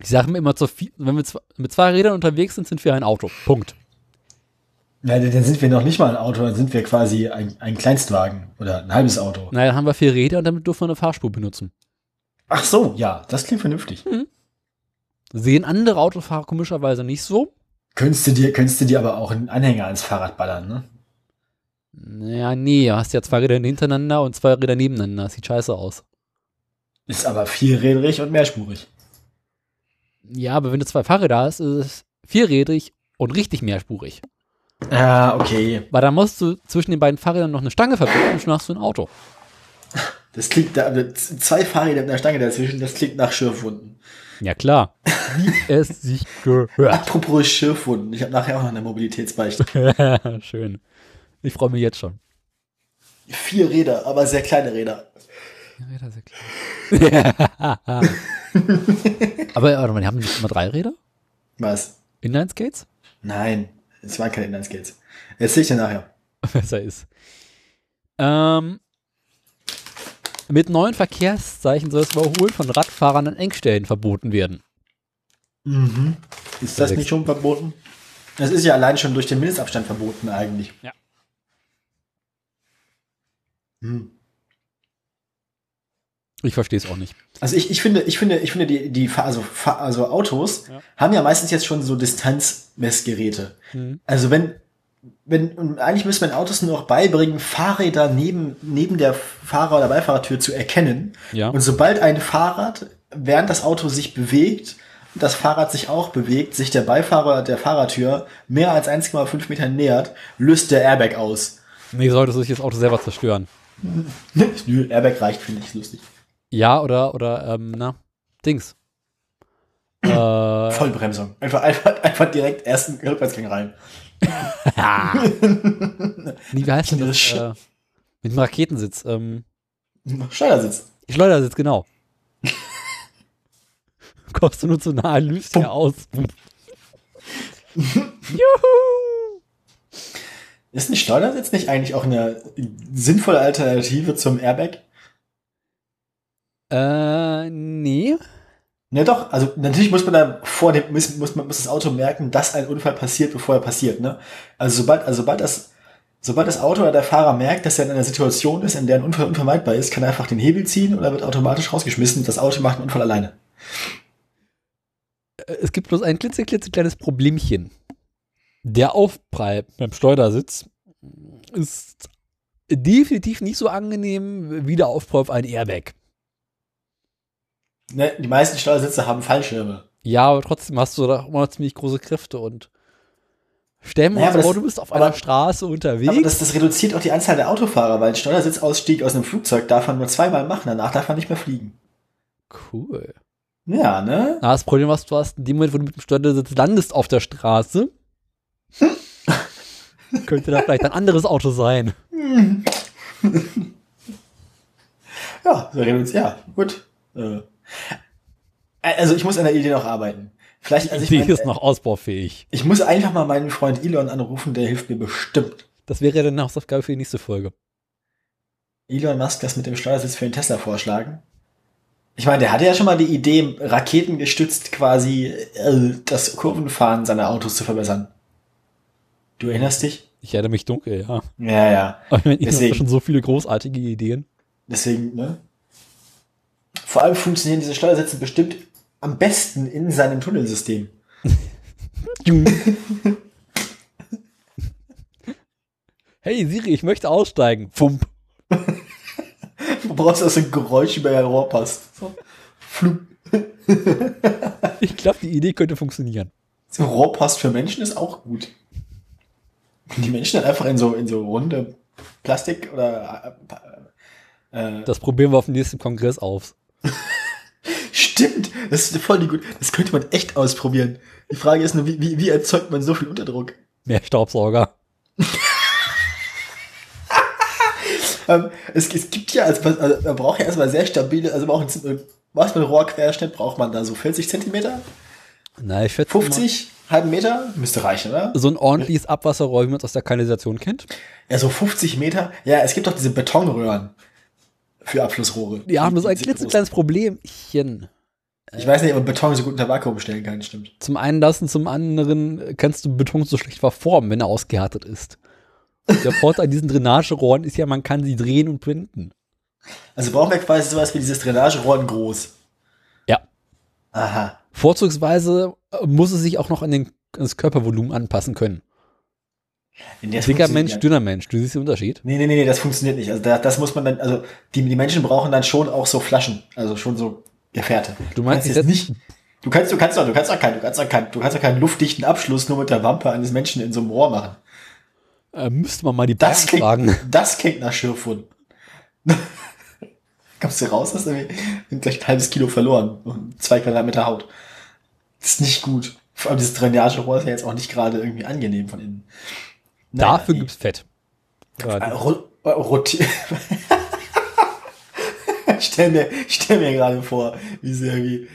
Ich sage mir immer, zu viel, wenn wir mit zwei Rädern unterwegs sind, sind wir ein Auto. Punkt. Ja, dann sind wir noch nicht mal ein Auto, dann sind wir quasi ein, ein Kleinstwagen oder ein halbes Auto. Naja, dann haben wir vier Räder und damit dürfen wir eine Fahrspur benutzen. Ach so, ja, das klingt vernünftig. Sehen andere Autofahrer komischerweise nicht so. Könntest du dir, könntest du dir aber auch einen Anhänger ans Fahrrad ballern, ne? Naja, nee, du hast ja zwei Räder hintereinander und zwei Räder nebeneinander. Sieht scheiße aus. Ist aber vierrädrig und mehrspurig. Ja, aber wenn du zwei Fahrräder hast, ist es vierrädrig und richtig mehrspurig. Ah, okay. Weil dann musst du zwischen den beiden Fahrrädern noch eine Stange verbinden und schon hast du ein Auto. Das klingt da, zwei Fahrräder mit einer Stange dazwischen, das klingt nach Schürfwunden. Ja, klar. Wie es sich gehört. Apropos Schürfwunden, ich habe nachher auch noch eine Mobilitätsbeichte. Schön. Ich freue mich jetzt schon. Vier Räder, aber sehr kleine Räder. Ja, Räder sehr klein. aber warte mal, die haben nicht immer drei Räder? Was? Inline-Skates? Nein, es waren keine Inline-Skates. Erzähl ich dir nachher. Besser ist. Ähm, mit neuen Verkehrszeichen soll das Überholen von Radfahrern an Engstellen verboten werden. Mhm. Ist das nicht schon verboten? Das ist ja allein schon durch den Mindestabstand verboten eigentlich. Ja. Hm. Ich verstehe es auch nicht. Also ich, ich finde, ich finde, ich finde die, die also, also Autos Ja. haben ja meistens jetzt schon so Distanzmessgeräte. Mhm. Also wenn, wenn, und eigentlich müsste man Autos nur noch beibringen, Fahrräder neben, neben der Fahrer- oder Beifahrertür zu erkennen. Ja. Und sobald ein Fahrrad, während das Auto sich bewegt, das Fahrrad sich auch bewegt, sich der Beifahrer der Fahrertür mehr als 1,5 Meter nähert, löst der Airbag aus. Nee, sollte sich das Auto selber zerstören. Nö, Airbag reicht, finde ich lustig. Ja, oder, oder, ähm, na, Dings. äh, Vollbremsung. Einfach, einfach, einfach direkt ersten Rückwärtsgang rein. nee, wie heißt denn das? Äh, mit dem Raketensitz. Ähm, Schleudersitz. Schleudersitz, genau. Kommst du nur zu nahe, löst ja aus. Juhu! Ist ein Schleudersitz nicht eigentlich auch eine sinnvolle Alternative zum Airbag? Äh, nee. Ne, doch. Also natürlich muss man da vor dem muss, muss man muss das Auto merken, dass ein Unfall passiert, bevor er passiert. Ne? Also sobald also sobald das sobald das Auto oder der Fahrer merkt, dass er in einer Situation ist, in der ein Unfall unvermeidbar ist, kann er einfach den Hebel ziehen oder wird automatisch rausgeschmissen. Das Auto macht einen Unfall alleine. Äh, Es gibt bloß ein klitzeklitzekleines Problemchen. Der Aufprall beim Schleudersitz ist definitiv nicht so angenehm wie der Aufprall auf ein Airbag. Ne, die meisten Schleudersitze haben Fallschirme. Ja, aber trotzdem hast du da immer noch ziemlich große Kräfte und stell dir Naja, vor, das- du bist auf aber- einer Straße unterwegs. Aber das, das reduziert auch die Anzahl der Autofahrer, weil ein Schleudersitzausstieg aus einem Flugzeug darf man nur zweimal machen, danach darf man nicht mehr fliegen. cool. Ja, ne? Na, das Problem, was du hast, in dem Moment, wo du mit dem Schleudersitz landest auf der Straße, könnte da vielleicht ein anderes Auto sein. Ja. Ja, gut. Äh, Also ich muss an der Idee noch arbeiten. Vielleicht, also ich, Die mein, ist noch ausbaufähig. ich muss einfach mal meinen Freund Elon anrufen, der hilft mir bestimmt. Das wäre ja dann eine Hausaufgabe für die nächste Folge. Elon Musk das mit dem Steuersitz für den Tesla vorschlagen. Ich meine, der hatte ja schon mal die Idee, raketengestützt quasi äh, das Kurvenfahren seiner Autos zu verbessern. Du erinnerst dich? Ich erinnere mich dunkel, ja. Ja, ja. Aber ich meine, habe Deswegen. schon so viele großartige Ideen. Deswegen, ne? Vor allem funktionieren diese Steuersitze bestimmt am besten in seinem Tunnelsystem. hey Siri, ich möchte aussteigen. Fump. Du brauchst also ein Geräusch über ein Rohr passt. So. Flup. Ich glaube, die Idee könnte funktionieren. So Rohrpost für Menschen ist auch gut. Die Menschen dann einfach in so, in so runde Plastik oder äh, äh, Das probieren wir auf dem nächsten Kongress auf. Stimmt, das ist voll die gut. Das könnte man echt ausprobieren. Die Frage ist nur, wie, wie, wie erzeugt man so viel Unterdruck? Mehr Staubsauger. Ähm, es, es gibt ja, also, also man braucht ja erstmal sehr stabile, also man braucht ein, was mit Rohrquerschnitt braucht man da so 40 Zentimeter? Na, ich schätze 50? Halben Meter? Müsste reichen, oder? mal, so ein ordentliches Abwasserrohr, wie man es aus der Kanalisation kennt. Ja, so 50 Meter. Ja, es gibt doch diese Betonröhren für Abflussrohre. Die haben bloß ein klitzekleines Problemchen. Ich weiß nicht, ob man Beton so gut unter Vakuum stellen kann, stimmt. Zum einen das und zum anderen kannst du Beton so schlecht verformen, wenn er ausgehärtet ist. Der Vorteil an diesen Drainagerohren ist ja, man kann sie drehen und wenden. Also brauchen wir quasi sowas wie dieses Drainagerohr in groß. Ja. Aha. Vorzugsweise muss es sich auch noch an, den, an das Körpervolumen anpassen können. Dicker Mensch, dünner Mensch, du siehst den Unterschied? Nee, nee, nee, nee, das funktioniert nicht. Also da, das muss man dann, also die, die Menschen brauchen dann schon auch so Flaschen, also schon so Gefährte. Du meinst jetzt nicht. Du kannst, du kannst doch, du kannst doch keinen, du kannst doch keinen, du kannst doch keinen luftdichten Abschluss nur mit der Wampe eines Menschen in so einem Rohr machen. Äh, müsste man mal die Das klingt, fragen. das klingt nach Schürfwunden. Kommst du raus, hast du irgendwie gleich ein halbes Kilo verloren und zwei Quadratmeter Haut. Das ist nicht gut. Vor allem dieses Drainagerohr ist ja jetzt auch nicht gerade irgendwie angenehm von innen. Naja, Dafür nee. gibt's Fett. Äh, Ja, ro- äh, roti- ich stell mir, ich stell mir gerade vor, wie sie irgendwie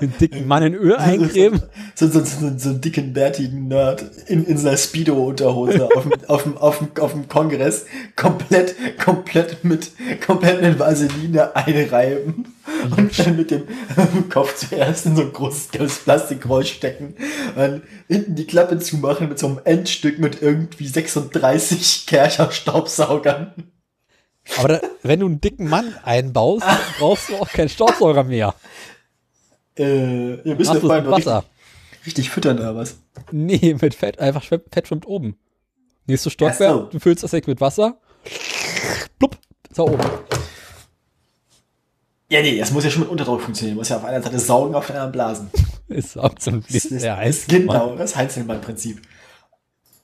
den dicken Mann in Öl eincremen. so, so, so, so einen dicken, bärtigen Nerd in, in seiner Speedo-Unterhose auf dem, auf, auf, auf dem Kongress komplett, komplett mit, komplett mit Vaseline einreiben und dann mit dem Kopf zuerst in so ein großes gelbes Plastikroll stecken und hinten die Klappe zumachen mit so einem Endstück mit irgendwie 36 Kercher Staubsaugern. Aber da, wenn du einen dicken Mann einbaust, brauchst du auch keinen Staubsauger mehr. Äh, ihr müsst du mit noch richtig, Wasser. richtig füttern oder was? Nee, mit Fett. Einfach Fett schwimmt oben. Nächstes Ach so. Stockwerk, du füllst das Eck mit Wasser. Plupp, ist da oben. Ja, nee, das muss ja schon mit Unterdruck funktionieren. Muss ja auf einer Seite saugen, auf der anderen blasen. Ist zum Das ist, der das heißt ist genau das Heinzelmann-Prinzip.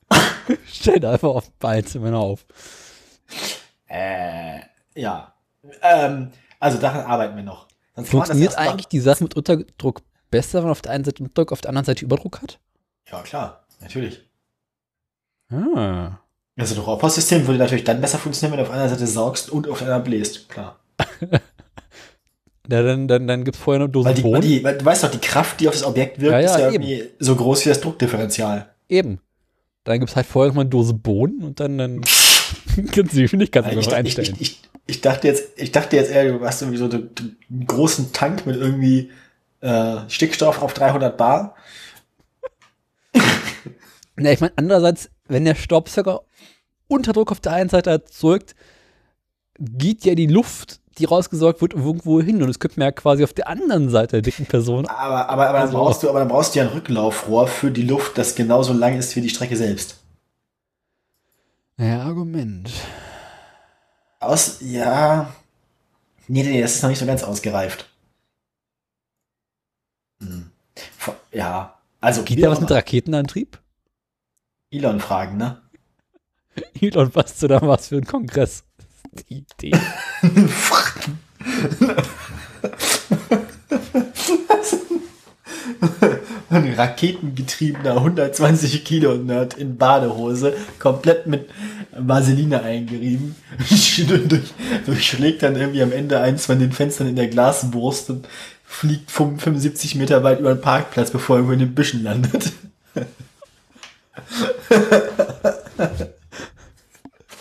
Stell da einfach auf den Beinzimmer auf. Äh, ja. Ähm, also daran arbeiten wir noch. Sonst Funktioniert eigentlich die Sache mit Unterdruck besser, wenn man auf der einen Seite Unterdruck, auf der anderen Seite Überdruck hat? Ja, klar, natürlich. Ah. Also das Rohrpostsystem würde natürlich dann besser funktionieren, wenn du auf einer Seite saugst und auf der anderen bläst. Klar. Ja, dann, dann, dann gibt es vorher eine Dose Weil, die, weil, Bohnen. die, weil du weißt doch, die Kraft, die auf das Objekt wirkt, Ja, ja, ist ja eben. irgendwie so groß wie das Druckdifferenzial. Eben. Dann gibt es halt vorher noch mal eine Dose Bohnen und dann, dann kannst Geschwindigkeit Ich, ich, ich, einstellen. ich, ich, dachte jetzt, ich dachte jetzt eher, du hast irgendwie so einen, einen großen Tank mit irgendwie äh, Stickstoff auf 300 Bar. Na, ich meine, andererseits, wenn der Staubsauger Unterdruck auf der einen Seite erzeugt, geht ja die Luft, die rausgesaugt wird, irgendwo hin. Und es könnte man ja quasi auf der anderen Seite der dicken Person. Aber, aber, aber, dann Also- brauchst du, aber dann brauchst du ja ein Rücklaufrohr für die Luft, das genauso lang ist wie die Strecke selbst. Ja, Argument. Aus, ja. Nee, nee, das ist noch nicht so ganz ausgereift. Hm. Ja, also Geht ja was mit Raketenantrieb? Elon fragen, ne? Elon, was du da was für ein Kongress? Die Idee. Ein raketengetriebener 120 Kilo Nerd in Badehose, komplett mit Vaseline eingerieben, durch, durchschlägt dann irgendwie am Ende eins von den Fenstern in der Glaswurst und fliegt 75 Meter weit über den Parkplatz, bevor er irgendwo in den Büschen landet.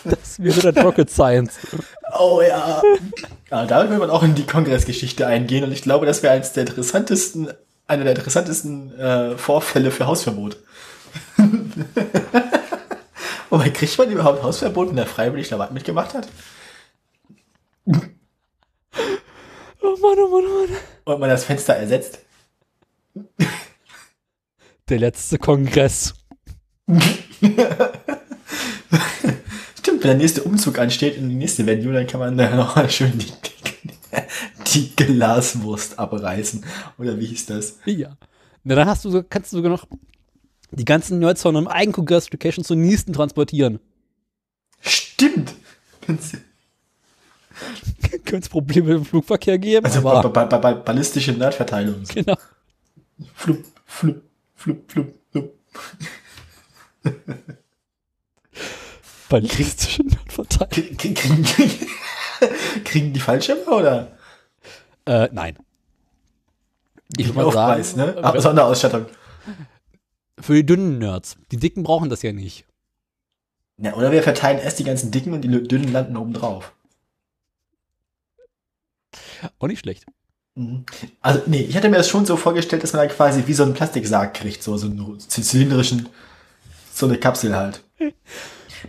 Das wäre dann Rocket Science. Oh ja. ja damit will man auch in die Kongressgeschichte eingehen und ich glaube, das wäre eines der interessantesten, einer der interessantesten äh, Vorfälle für Hausverbot. Wobei, kriegt man überhaupt Hausverbot, wenn der freiwillig dabei mitgemacht hat? Oh Mann, oh Mann, oh Mann. Und man das Fenster ersetzt? Der letzte Kongress. Stimmt, wenn der nächste Umzug ansteht in die nächste Venue, dann kann man da noch schön die, die Glaswurst abreißen. Oder wie hieß das? Ja. Na, dann hast du, so- kannst du sogar noch die ganzen Nerds von einem Eigenkongress-Location zur nächsten transportieren. Stimmt! Könnte es Probleme im Flugverkehr geben, Also aber ba ba ba ballistische Nerdverteilung. genau. Flup, flup, flup, flup, flup. ballistische Nerdverteilung. Kriegen, die Fallschirme oder? Äh, nein. Ich würde mal sagen, ne? Ah, äh, Sonderausstattung. für die dünnen Nerds. Die dicken brauchen das ja nicht. Ja, oder wir verteilen erst die ganzen Dicken und die dünnen landen oben drauf. Auch nicht schlecht. Also, nee, ich hatte mir das schon so vorgestellt, dass man dann quasi wie so einen Plastiksarg kriegt, so, so einen zylindrischen, so eine Kapsel halt.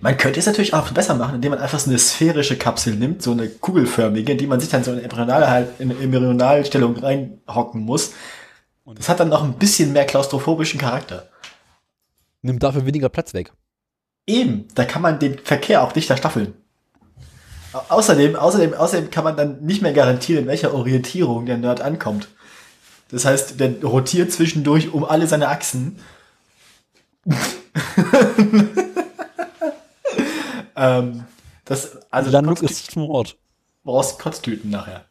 Man könnte es natürlich auch besser machen, indem man einfach so eine sphärische Kapsel nimmt, so eine kugelförmige, in die man sich dann so in halt, in Embryonalstellung reinhocken muss. Und das hat dann noch ein bisschen mehr klaustrophobischen Charakter. Nimmt dafür weniger Platz weg. Eben, da kann man den Verkehr auch dichter staffeln. Au- Außerdem, außerdem, außerdem kann man dann nicht mehr garantieren, in welcher Orientierung der Nerd ankommt. Das heißt, der rotiert zwischendurch um alle seine Achsen. ähm, das, also Landung ist Mord. brauchst Kotztüten nachher.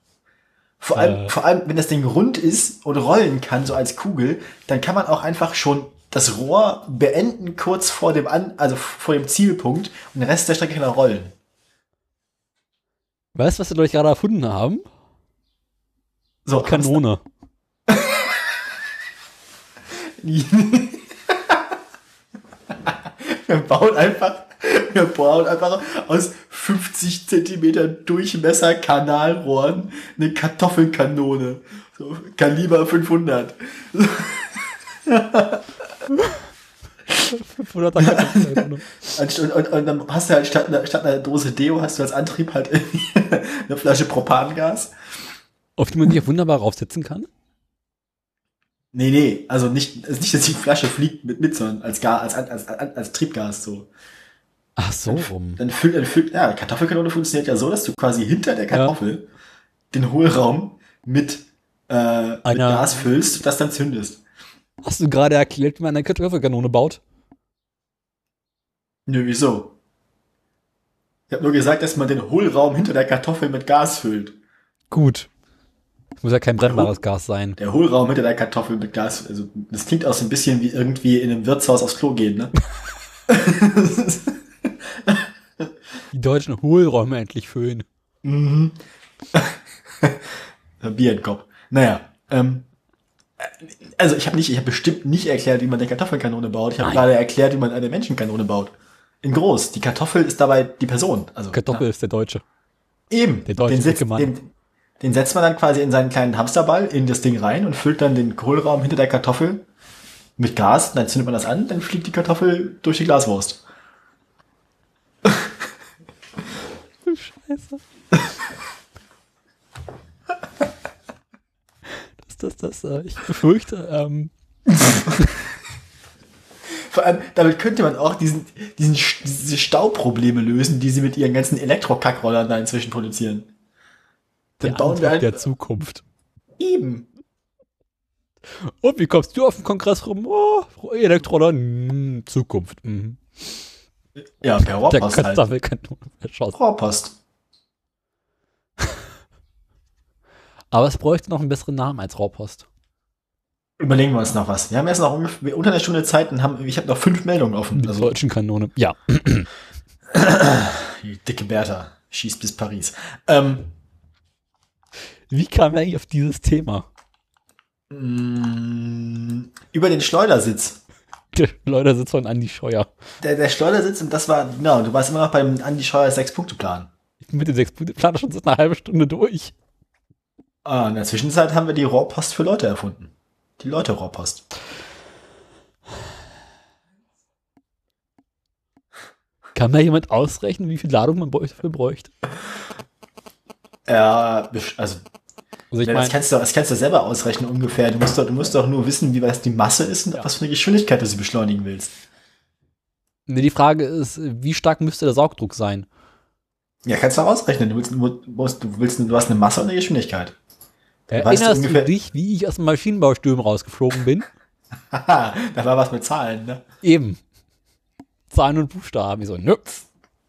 Vor allem, Äh. vor allem, wenn das Ding rund ist und rollen kann, so als Kugel, dann kann man auch einfach schon das Rohr beenden kurz vor dem An also vor dem Zielpunkt und den Rest der Strecke kann er rollen. Weißt du, was wir euch gerade erfunden haben? So, Kanone. wir bauen einfach, wir bauen einfach aus 50 Zentimeter Durchmesser Kanalrohren eine Kartoffelkanone. So, Kaliber 500. 500er Kanone. Und, und, und, dann hast du halt statt einer, statt einer Dose Deo hast du als Antrieb halt eine Flasche Propangas. Auf die man sich wunderbar raufsetzen kann. Nee, nee, also nicht, also nicht, dass die Flasche fliegt mit, mit sondern als, Gas, als, als, als, als Triebgas so. Ach so rum. Dann füllt, dann füllt, ja, Kartoffelkanone funktioniert ja so, dass du quasi hinter der Kartoffel den Hohlraum mit, äh, mit Einer- Gas füllst und das dann zündest. Hast du gerade erklärt, wie man eine Kartoffelkanone baut? Nö, wieso? Ich habe nur gesagt, dass man den Hohlraum hinter der Kartoffel mit Gas füllt. Gut. Es muss ja kein brennbares Gas sein. Der Hohlraum hinter der Kartoffel mit Gas, also das klingt auch so ein bisschen wie irgendwie in einem Wirtshaus aufs Klo gehen, ne? Die deutschen Hohlräume endlich füllen. mhm. Bier im Kopf. Naja, ähm, also ich habe nicht, ich habe bestimmt nicht erklärt, wie man eine Kartoffelkanone baut. Ich habe gerade erklärt, wie man eine Menschenkanone baut. In groß. Die Kartoffel ist dabei die Person. Also Kartoffel ist der Deutsche. na, eben. der deutsche den, setzt, den, den setzt man dann quasi in seinen kleinen Hamsterball in das Ding rein und füllt dann den Hohlraum hinter der Kartoffel mit Gas. Dann zündet man das an, dann fliegt die Kartoffel durch die Glaswurst. Scheiße. Das, das, das, äh, ich befürchte, ähm, Vor allem, damit könnte man auch diesen, diesen, diese Stauprobleme lösen, die sie mit ihren ganzen Elektrokackrollern da inzwischen produzieren. Dann der bauen wir ein, der Zukunft. eben. Und wie kommst du auf den Kongress rum? Oh, Elektroller, hm, Zukunft. Mhm. Ja, per Der Rohrpost halt. Kartoffelkanone verschossen. Rohrpost. Aber es bräuchte noch einen besseren Namen als Rohrpost. Überlegen wir uns noch was. Wir haben jetzt noch unter einer Stunde Zeit und haben, ich habe noch fünf Meldungen offen. Mit Also, deutschen Kanone. Ja. die dicke Bertha schießt bis Paris. Ähm, Wie kam er eigentlich auf dieses Thema? mh, über den Schleudersitz. Der Schleudersitz von Andi Scheuer. Der, der Schleudersitz, und das war, genau, du warst immer noch beim Andi Scheuer Sechs-Punkte-Plan. Ich bin mit dem Sechs-Punkte-Plan schon seit einer halben Stunde durch. Ah, in der Zwischenzeit haben wir die Rohrpost für Leute erfunden. Die Leute-Rohrpost. Kann da jemand ausrechnen, wie viel Ladung man dafür bräuchte? Ja, also Also ich Ja, das, kannst du, das kannst du selber ausrechnen ungefähr. Du musst doch, du musst doch nur wissen, wie was die Masse ist und Ja. was für eine Geschwindigkeit du sie beschleunigen willst. nee, die Frage ist, wie stark müsste der Saugdruck sein? Ja, kannst du ausrechnen. Du willst, musst, du willst, du hast eine Masse und eine Geschwindigkeit. Weißt du Erinnerst du, ungefähr- dich, wie ich aus dem Maschinenbaustürm rausgeflogen bin? Haha, da war was mit Zahlen, ne? Eben. Zahlen und Buchstaben. Ich so, nö.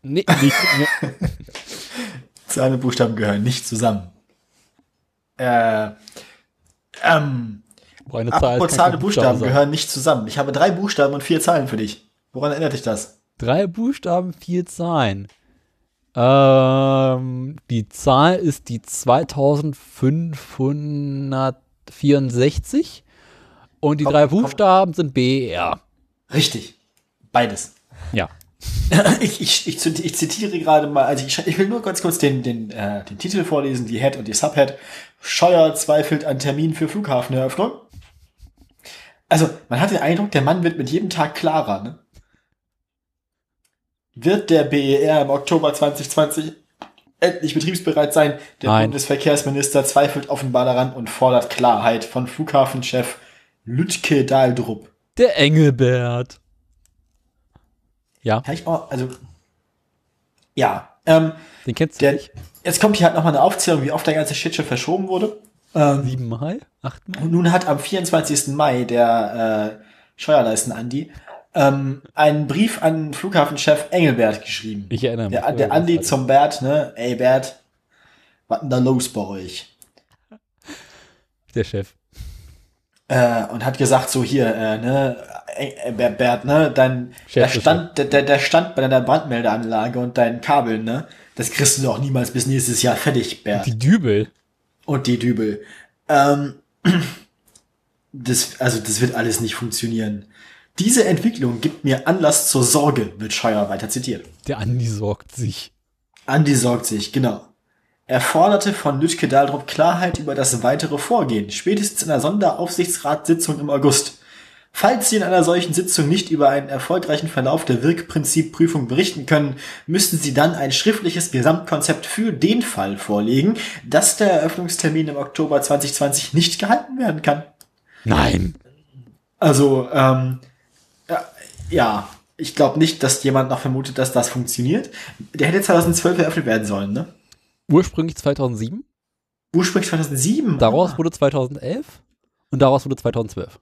Nee, nicht. nö. Zahlen und Buchstaben gehören nicht zusammen. Äh, ähm, eine Zahl apropos Zahlen und Buchstabe Buchstaben sein. gehören nicht zusammen. Ich habe drei Buchstaben und vier Zahlen für dich. Woran erinnert dich das? Drei Buchstaben, vier Zahlen. Ähm, die Zahl ist die 2564 und die Komm, drei komm. Buchstaben sind BR. Richtig. Beides. Ja. ich, ich, ich, ich zitiere gerade mal, also ich, ich will nur ganz kurz den, den, äh, den Titel vorlesen, die Head und die Subhead. Scheuer zweifelt an Termin für Flughafeneröffnung. Also, man hat den Eindruck, der Mann wird mit jedem Tag klarer, ne? Wird der BER im Oktober 2020 endlich betriebsbereit sein? Der Nein. Bundesverkehrsminister zweifelt offenbar daran und fordert Klarheit von Flughafenchef Lütke Dahldrup. Der Engelbert. Ja, Ja, ich auch, also, ja, ähm, den kennst du Der, nicht. jetzt kommt hier halt nochmal eine Aufzählung, wie oft der ganze Shit schon verschoben wurde. Ähm, Siebenmal? Achtmal? und nun hat am 24. Mai der äh, Scheuerleisten Andi ähm, einen Brief an Flughafenchef Engelbert geschrieben. Ich erinnere mich. Der, der Andi zum Bert, ne? Ey Bert, was denn da los bei euch? Der Chef. Äh, und hat gesagt, so hier, äh, ne, äh, Bert, ne, dein Chef der Stand, der, der, Stand bei deiner Brandmeldeanlage und deinen Kabeln, ne, das kriegst du doch niemals bis nächstes Jahr fertig, Bert. Die Dübel. und die Dübel. Ähm, das, also das wird alles nicht funktionieren. Diese Entwicklung gibt mir Anlass zur Sorge, wird Scheuer weiter zitiert. Der Andi sorgt sich. Andi sorgt sich, genau. Er forderte von Lütke Dahldrup Klarheit über das weitere Vorgehen, spätestens in einer Sonderaufsichtsratssitzung im August. Falls Sie in einer solchen Sitzung nicht über einen erfolgreichen Verlauf der Wirkprinzipprüfung berichten können, müssten Sie dann ein schriftliches Gesamtkonzept für den Fall vorlegen, dass der Eröffnungstermin im Oktober 2020 nicht gehalten werden kann. Nein. Also, ähm, ja ich glaube nicht, dass jemand noch vermutet, dass das funktioniert. Der hätte 2012 eröffnet werden sollen, ne? Ursprünglich 2007. Ursprünglich 2007. Daraus ah. wurde 2011. Und daraus wurde 2012.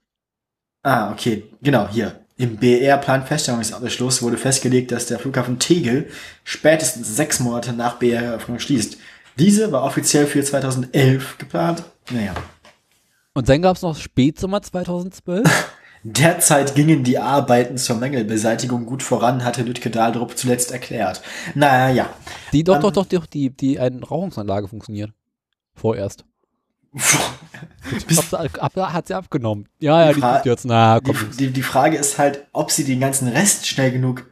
ah, okay, genau, hier. Im BR-Planfeststellungsbeschluss wurde festgelegt, dass der Flughafen Tegel spätestens sechs Monate nach BR-Eröffnung schließt. Diese war offiziell für 2011 geplant. Naja. Und dann gab es noch Spätsommer 2012. Derzeit gingen die Arbeiten zur Mängelbeseitigung gut voran, hatte Lütke Dahldrup zuletzt erklärt. Naja. Die doch, Ähm. doch, doch, doch, die, die eine Rauchungsanlage funktioniert. Vorerst. Ab, ab, hat sie abgenommen. Ja, ja, die Fra- tut jetzt. Na, Die, komm. die, die Frage ist halt, ob sie den ganzen Rest schnell genug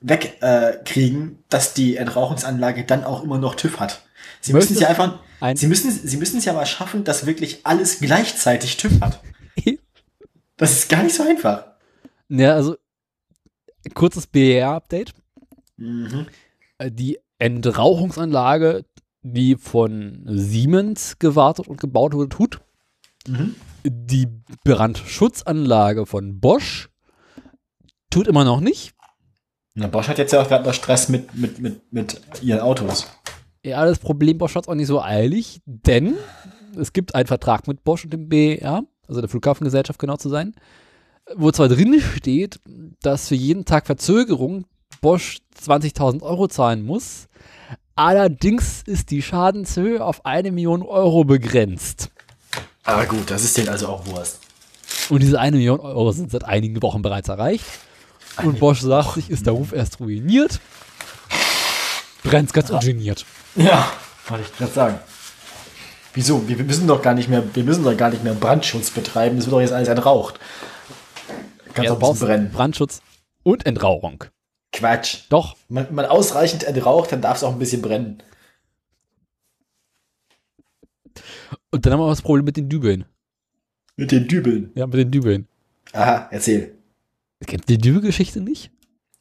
wegkriegen, äh, dass die Entrauchungsanlage dann auch immer noch TÜV hat. Sie müssen es ja einfach, ein- sie müssen, sie müssen es ja mal schaffen, dass wirklich alles gleichzeitig TÜV hat. Das ist gar nicht so einfach. Ja, also, kurzes BR-Update. Mhm. Äh, Die Entrauchungsanlage, die von Siemens gewartet und gebaut wurde, tut. Mhm. Die Brandschutzanlage von Bosch tut immer noch nicht. Na, Bosch hat jetzt ja auch gerade noch Stress mit, mit, mit, mit ihren Autos. Ja, das Problem Bosch hat es auch nicht so eilig, denn es gibt einen Vertrag mit Bosch und dem BER, also der Flughafengesellschaft genau zu sein, wo zwar drin steht, dass für jeden Tag Verzögerung Bosch 20.000 Euro zahlen muss, allerdings ist die Schadenshöhe auf eine Million Euro begrenzt. Aber gut, das ist denen also auch Wurst. Und diese eine Million Euro sind seit einigen Wochen bereits erreicht. Und Bosch sagt sich, ist der Ruf erst ruiniert. Brennt's ganz ungeniert. Ja, wollte ich gerade sagen. Wieso? Wir, müssen doch gar nicht mehr, wir müssen doch gar nicht mehr Brandschutz betreiben. Das wird doch jetzt alles entraucht. Kann Ja, bisschen brennen. Brandschutz und Entrauchung. Quatsch. Doch, Man, man ausreichend entraucht, dann darf es auch ein bisschen brennen. Und dann haben wir das Problem mit den Dübeln. Mit den Dübeln. Ja, mit den Dübeln. Aha, erzähl. Kennt ihr die Dübelgeschichte nicht?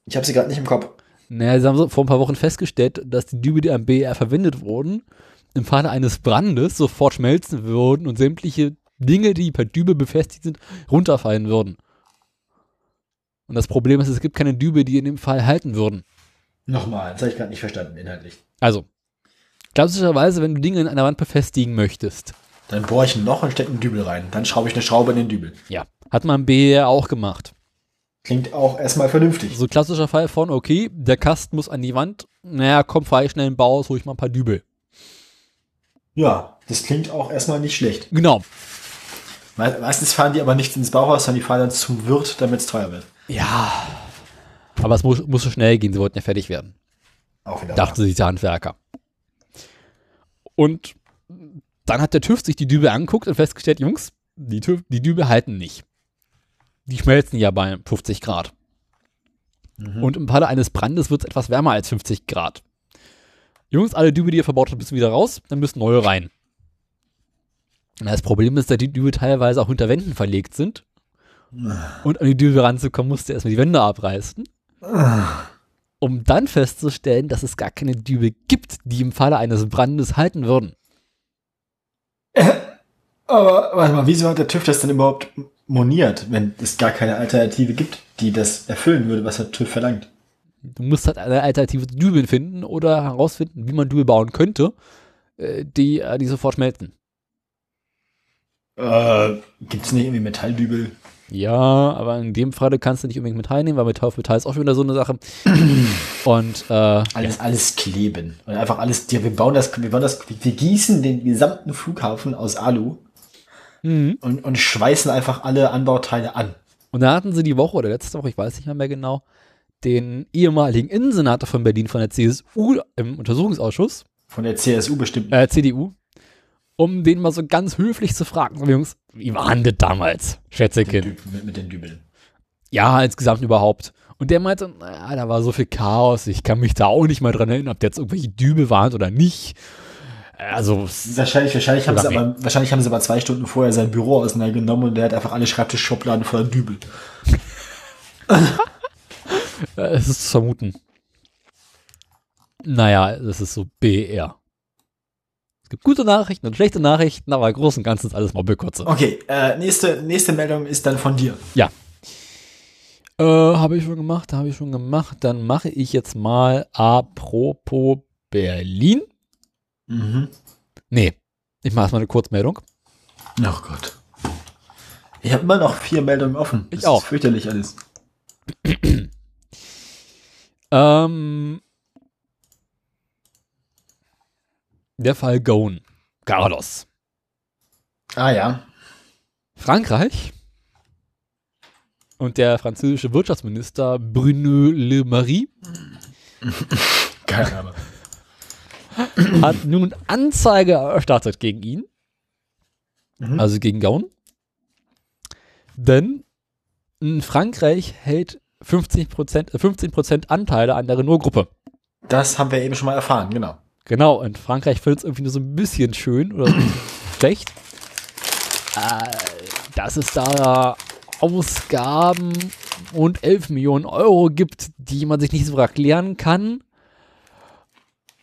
Ich habe sie gerade nicht im Kopf. Naja, sie haben so vor ein paar Wochen festgestellt, dass die Dübel, die am BR verwendet wurden, im Falle eines Brandes sofort schmelzen würden und sämtliche Dinge, die per Dübel befestigt sind, runterfallen würden. Und das Problem ist, es gibt keine Dübel, die in dem Fall halten würden. Nochmal, das habe ich gerade nicht verstanden, inhaltlich. Also, klassischerweise, wenn du Dinge in einer Wand befestigen möchtest, Dann bohre ich ein Loch und stecke einen Dübel rein. Dann schraube ich eine Schraube in den Dübel. ja, hat man im BR auch gemacht. Klingt auch erstmal vernünftig. So klassischer Fall von, okay, der Kasten muss an die Wand, naja, komm, fahr ich schnell in den Bauhaus, hol ich mal ein paar Dübel. Ja, das klingt auch erstmal nicht schlecht. Genau. Me meistens fahren die aber nicht ins Bauhaus, sondern die fahren dann zum Wirt, damit es teuer wird. Ja. Aber es muss, musste schnell gehen, sie wollten ja fertig werden. Auch wieder. Dachte sich der Handwerker. Und dann hat der TÜV sich die Dübel angeguckt und festgestellt, Jungs, die, TÜV, die Dübel halten nicht. Die schmelzen ja bei 50 Grad. Und im Falle eines Brandes wird es etwas wärmer als 50 Grad. Jungs, alle Dübel, die ihr verbaut habt, müssen wieder raus, dann müssen neue rein. Das Problem ist, dass die Dübel teilweise auch hinter Wänden verlegt sind. Und an die Dübel ranzukommen, musst du erstmal die Wände abreißen. Um dann festzustellen, dass es gar keine Dübel gibt, die im Falle eines Brandes halten würden. Aber warte mal, wieso hat der TÜV das denn überhaupt moniert, wenn es gar keine Alternative gibt, die das erfüllen würde, was der TÜV verlangt? Du musst halt eine Alternative zu Dübeln finden oder herausfinden, wie man Dübel bauen könnte, äh, die, äh, die sofort schmelzen. Äh, gibt's nicht irgendwie Metalldübel? Ja, aber in dem Fall kannst du nicht unbedingt Metall nehmen, weil Metall auf Metall ist auch schon wieder so eine Sache. Und äh, Alles, alles kleben. Und einfach alles, ja, wir bauen das, wir bauen das, wir gießen den gesamten Flughafen aus Alu mhm. und, und schweißen einfach alle Anbauteile an. Und da hatten sie die Woche oder letzte Woche, ich weiß nicht mehr, mehr genau, den ehemaligen Innensenator von Berlin von der CSU im Untersuchungsausschuss, Von der CSU bestimmt. äh, CDU, um den mal so ganz höflich zu fragen, "So, Jungs, wie war denn das damals, Schätzekind? Mit, mit den Dübeln. Ja, insgesamt überhaupt. Und der meinte, naja, da war so viel Chaos, ich kann mich da auch nicht mal dran erinnern, ob der jetzt irgendwelche Dübel waren oder nicht. Also, es- Wahrscheinlich, wahrscheinlich, haben sie aber, wahrscheinlich haben sie aber zwei Stunden vorher sein Büro auseinandergenommen und der hat einfach alle Schreibtischschubladen voller Dübel. es ist zu vermuten. Naja, das ist so BR. Es gibt gute Nachrichten und schlechte Nachrichten, aber im Großen und Ganzen ist alles Mobbelkotze. Okay, äh, nächste, nächste Meldung ist dann von dir. Ja. Äh, habe ich schon gemacht, habe ich schon gemacht. Dann mache ich jetzt mal apropos Berlin. Mhm. Nee, ich mache erstmal eine Kurzmeldung. Oh Gott. Ich habe immer noch vier Meldungen offen. Ich das auch. Ist fürchterlich alles. Ähm, der Fall Gone. Carlos. Ah ja. Frankreich und der französische Wirtschaftsminister Bruno Le Maire hat nun Anzeige erstattet gegen ihn, Mhm. also gegen Gaun. Denn in Frankreich hält 50%, äh, 15% Anteile an der Renault-Gruppe. Das haben wir eben schon mal erfahren, genau. Genau, und Frankreich findet es irgendwie nur so ein bisschen schön oder schlecht, äh, dass es da Ausgaben und 11 Millionen Euro gibt, die man sich nicht so erklären kann.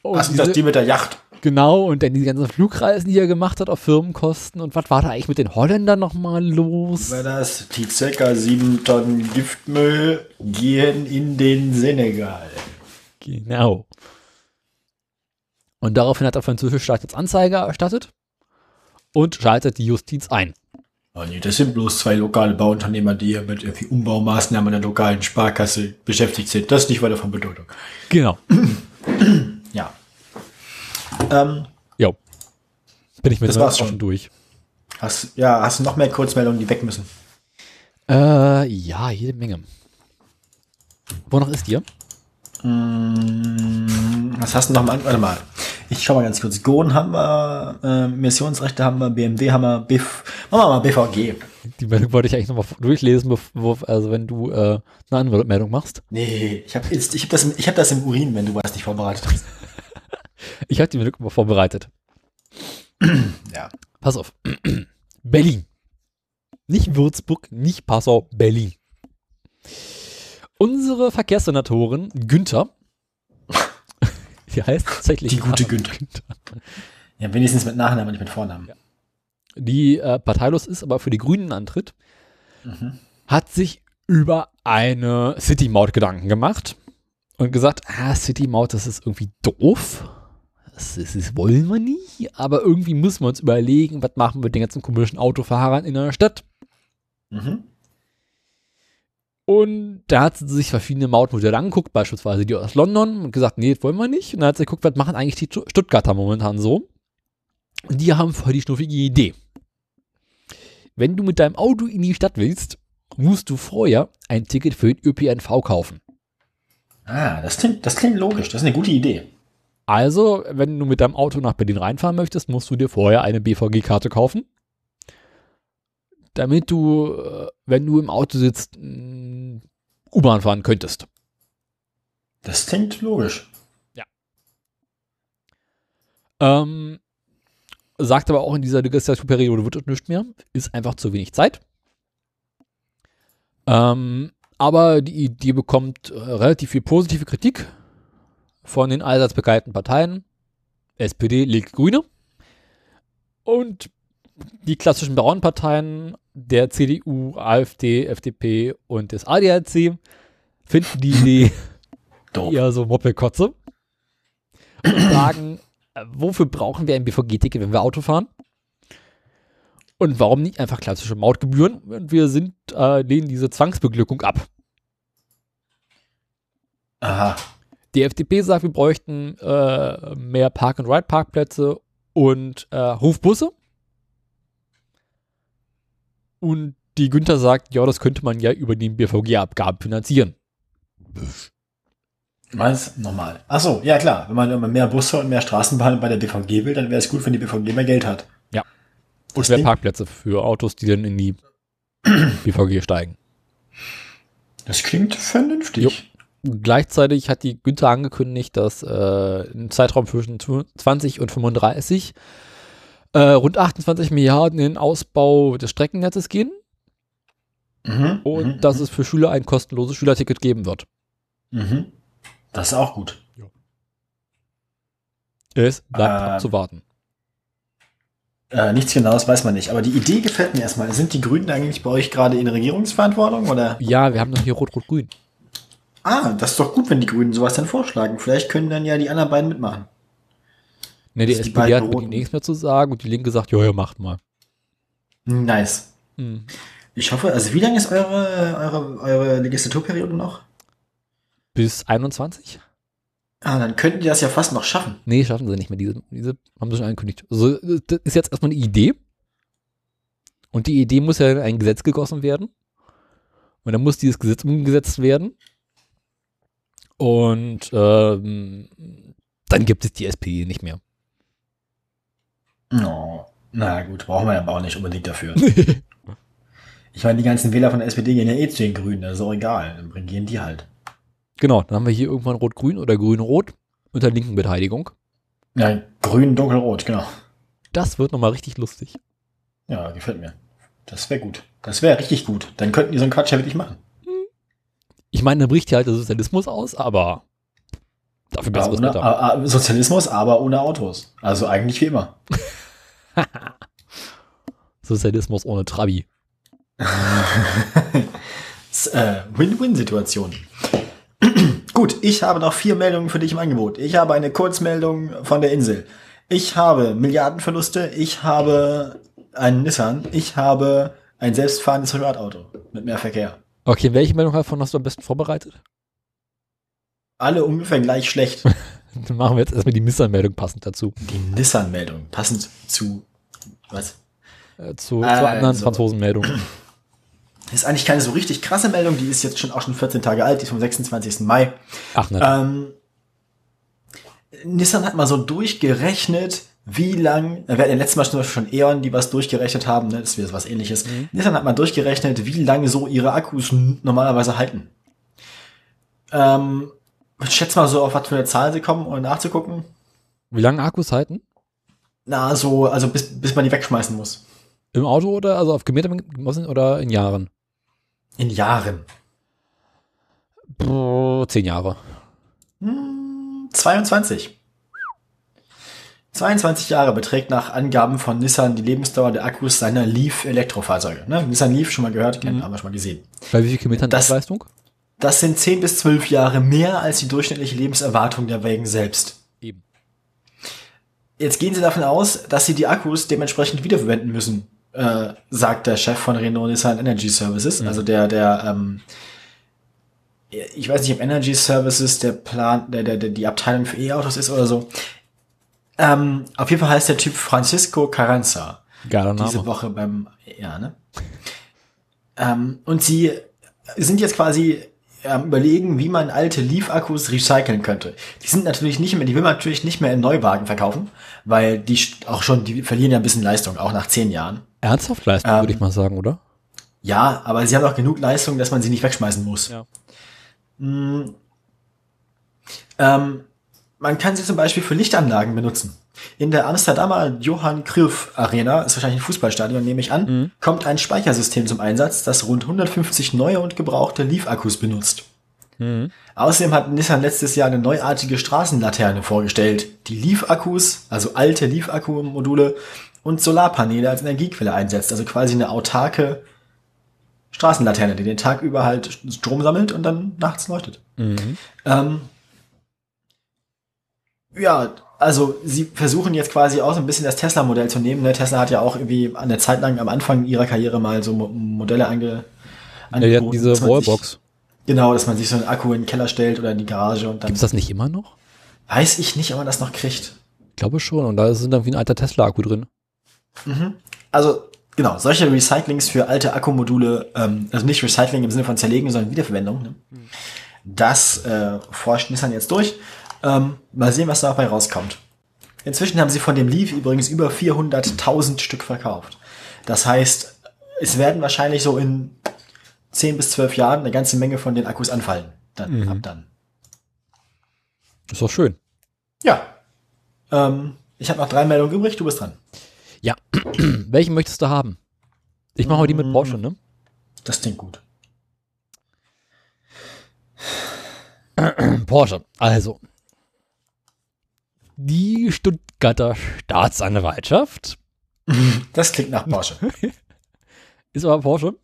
Und Was ist das die mit der Yacht? Genau, und dann die ganzen Flugreisen, die er gemacht hat auf Firmenkosten. Und was war da eigentlich mit den Holländern nochmal los? War das? Die circa sieben Tonnen Giftmüll gehen in den Senegal. Genau. Und daraufhin hat der französische Staat jetzt Anzeige erstattet und schaltet die Justiz ein. Oh nee, das sind bloß zwei lokale Bauunternehmer, die hier mit irgendwie Umbaumaßnahmen der lokalen Sparkasse beschäftigt sind. Das ist nicht weiter von Bedeutung. Genau. Ja. Ähm, Jo. Bin ich mit Das war's schon. durch. hast, ja, hast du noch mehr Kurzmeldungen, die weg müssen? Äh, ja, jede Menge. Wonach ist dir? Mm, Was hast du noch am Anfang? Warte mal. Ich schau mal ganz kurz. Goen haben wir, äh, Missionsrechte haben wir, BMD haben wir, BF, machen wir mal BVG. Die Meldung wollte ich eigentlich nochmal durchlesen, bevor, also wenn du äh, eine andere Meldung machst. Nee, ich habe ich hab das, im- ich hab das im Urin, wenn du was nicht vorbereitet hast. Ich habe die Meldung mal vorbereitet. Ja. Pass auf. Berlin. Nicht Würzburg, nicht Passau, Berlin. Unsere Verkehrssenatorin Günther, die heißt tatsächlich Die gute Nachname Günther. Ja, wenigstens mit Nachnamen, nicht mit Vornamen. die äh, parteilos ist, aber für die Grünen antritt, hat sich über eine City-Maut Gedanken gemacht und gesagt, ah, City-Maut, das ist irgendwie doof. Das, ist, das wollen wir nicht, aber irgendwie müssen wir uns überlegen, was machen wir mit den ganzen komischen Autofahrern in der Stadt. Mhm. Und da hat sie sich verschiedene Mautmodelle angeguckt, beispielsweise die aus London, und gesagt, nee, das wollen wir nicht. Und dann hat sie geguckt, was machen eigentlich die Stuttgarter momentan so. Und die haben voll die schnuffige Idee. Wenn du mit deinem Auto in die Stadt willst, musst du vorher ein Ticket für den ÖPNV kaufen. Ah, das klingt, das klingt logisch. Das ist eine gute Idee. Also, wenn du mit deinem Auto nach Berlin reinfahren möchtest, musst du dir vorher eine BVG-Karte kaufen. Damit du, äh, wenn du im Auto sitzt, mh, U-Bahn fahren könntest. Das klingt logisch. Ähm, sagt aber auch in dieser Legislaturperiode wird es nicht mehr. Ist einfach zu wenig Zeit. Ähm, aber die Idee bekommt äh, relativ viel positive Kritik von den allseits Parteien. SPD, Linke, Grüne. Und die klassischen Bauernparteien der CDU, AfD, FDP und des ADAC finden die Idee eher so Moppelkotze und sagen, wofür brauchen wir ein BVG-Ticket, wenn wir Auto fahren? Und warum nicht einfach klassische Mautgebühren? Und wir sind, äh, lehnen diese Zwangsbeglückung ab. Aha. Die FDP sagt, wir bräuchten äh, mehr Park-and-Ride-Parkplätze und äh, Hofbusse. Und die Günther sagt, ja, das könnte man ja über die BVG-Abgaben finanzieren. Meinst normal. Ach so, ja klar. Wenn man immer mehr Busse und mehr Straßenbahnen bei der BVG will, dann wäre es gut, wenn die BVG mehr Geld hat. Ja. Und mehr Parkplätze für Autos, die dann in die BVG steigen. Das klingt vernünftig. Gleichzeitig hat die Günther angekündigt, dass äh, im Zeitraum zwischen 20 und 35 äh, rund 28 Milliarden in den Ausbau des Streckennetzes gehen Mhm. und mhm, dass es für Schüler ein kostenloses Schülerticket geben wird. Mhm. Das ist auch gut. Es bleibt Ähm. abzuwarten. Äh, nichts Genaues weiß man nicht. Aber die Idee gefällt mir erstmal. Sind die Grünen eigentlich bei euch gerade in Regierungsverantwortung? Oder? Ja, wir haben doch hier Rot-Rot-Grün. Ah, das ist doch gut, wenn die Grünen sowas dann vorschlagen. Vielleicht können dann ja die anderen beiden mitmachen. Ne, die ist die SPD hat Roten. nichts mehr zu sagen und die Linke sagt, ja, ja, macht mal. Nice. Hm. Ich hoffe, also wie lange ist eure, eure, eure Legislaturperiode noch? Bis 21? Ah, dann könnten die das ja fast noch schaffen. Nee, schaffen sie nicht mehr. Diese, diese haben sie schon angekündigt. Also, das ist jetzt erstmal eine Idee. Und die Idee muss ja in ein Gesetz gegossen werden. Und dann muss dieses Gesetz umgesetzt werden. Und ähm, dann gibt es die SPD nicht mehr. No. Na gut, brauchen wir ja auch nicht unbedingt dafür. ich meine, die ganzen Wähler von der SPD gehen ja eh zu den Grünen, das ist auch egal. Dann gehen die halt. Genau, dann haben wir hier irgendwann Rot-Grün oder Grün-Rot unter linken Beteiligung. Ja, grün, dunkelrot, genau. Das wird nochmal richtig lustig. Ja, gefällt mir. Das wäre gut. Das wäre richtig gut. Dann könnten die so einen Quatsch ja wirklich machen. Ich meine, dann bricht hier halt der Sozialismus aus, aber dafür besseres Wetter. Sozialismus, aber ohne Autos. Also eigentlich wie immer. Sozialismus ohne Trabi. Äh, Win-Win-Situation. Gut, ich habe noch vier Meldungen für dich im Angebot. Ich habe eine Kurzmeldung von der Insel. Ich habe Milliardenverluste. Ich habe einen Nissan. Ich habe ein selbstfahrendes Privatauto mit mehr Verkehr. Okay, welche Meldung davon hast du am besten vorbereitet? Alle ungefähr gleich schlecht. Dann machen wir jetzt erstmal die Nissan-Meldung passend dazu. Die Nissan-Meldung, passend zu was? Äh, zu, Also. zur anderen Franzosen-Meldung. Ist eigentlich keine so richtig krasse Meldung, die ist jetzt schon auch schon 14 Tage alt, die ist vom 26. Mai. Ach, ne. Ähm, Nissan hat mal so durchgerechnet, wie lang, wir hatten ja letztes Mal schon, schon Eon, die was durchgerechnet haben, ne, das ist wieder was ähnliches. Nissan hat mal durchgerechnet, wie lange so ihre Akkus normalerweise halten. Ähm, ich schätze mal so, auf was für eine Zahl sie kommen, um nachzugucken. Wie lange Akkus halten? Na, so, also bis, bis man die wegschmeißen muss. Im Auto oder also auf Kilometer oder in Jahren? In Jahren. Brrr, zehn Jahre. 22. 22 Jahre beträgt nach Angaben von Nissan die Lebensdauer der Akkus seiner Leaf-Elektrofahrzeuge. Ne? Nissan Leaf schon mal gehört, kennen, haben wir schon mal gesehen. Bei wie viel Kilometern Das- Leistung? Das sind 10 bis 12 Jahre mehr als die durchschnittliche Lebenserwartung der Wägen selbst. Eben. Jetzt gehen sie davon aus, dass sie die Akkus dementsprechend wiederverwenden müssen, äh, sagt der Chef von Renault Nissan Energy Services, also der, der, ähm, ich weiß nicht, ob Energy Services der Plan, der, der, der die Abteilung für E-Autos ist oder so. Ähm, auf jeden Fall heißt der Typ Francisco Carranza Geiler diese Name. Woche beim, ja, ne? ähm, und sie sind jetzt quasi ähm, überlegen, wie man alte Leaf-Akkus recyceln könnte. Die sind natürlich nicht mehr, die will man natürlich nicht mehr in Neuwagen verkaufen, weil die auch schon, die verlieren ja ein bisschen Leistung, auch nach zehn Jahren. Ernsthaft Leistung, Ähm, würde ich mal sagen, oder? Ja, aber sie haben auch genug Leistung, dass man sie nicht wegschmeißen muss. Ja. Mm. Ähm, man kann sie zum Beispiel für Lichtanlagen benutzen. In der Amsterdamer Johann Cruyff Arena, ist wahrscheinlich ein Fußballstadion, nehme ich an, kommt ein Speichersystem zum Einsatz, das rund 150 neue und gebrauchte Leaf-Akkus benutzt. Außerdem hat Nissan letztes Jahr eine neuartige Straßenlaterne vorgestellt, die Leaf-Akkus, also alte Leaf-Akku-Module und Solarpaneele als Energiequelle einsetzt, also quasi eine autarke Straßenlaterne, die den Tag über halt Strom sammelt und dann nachts leuchtet. Ähm, ja, also sie versuchen jetzt quasi auch so ein bisschen das Tesla-Modell zu nehmen. Ne? Tesla hat ja auch irgendwie an der Zeit lang am Anfang ihrer Karriere mal so Mo Modelle ange Ja, angeboten, hat diese Wallbox. Sich, genau, dass man sich so einen Akku in den Keller stellt oder in die Garage und dann Gibt's das nicht immer noch? weiß ich nicht, ob man das noch kriegt. Ich glaube schon. Und da ist dann wie ein alter Tesla-Akku drin. Also genau, solche Recyclings für alte Akkumodule, ähm, also nicht Recycling im Sinne von Zerlegen, sondern Wiederverwendung. Ne? Das äh, forscht Nissan jetzt durch. Ähm, mal sehen, was dabei rauskommt. Inzwischen haben sie von dem Leaf übrigens über 400.000 Stück verkauft. Das heißt, es werden wahrscheinlich so in 10 bis 12 Jahren eine ganze Menge von den Akkus anfallen. Dann, ab dann. Ist doch schön. Ja. Ähm, ich habe noch drei Meldungen übrig, du bist dran. Ja. Welchen möchtest du haben? Ich mache mal die mit Porsche, ne? Das klingt gut. Porsche. Also. Die Stuttgarter Staatsanwaltschaft Das klingt nach Porsche. ist aber Porsche.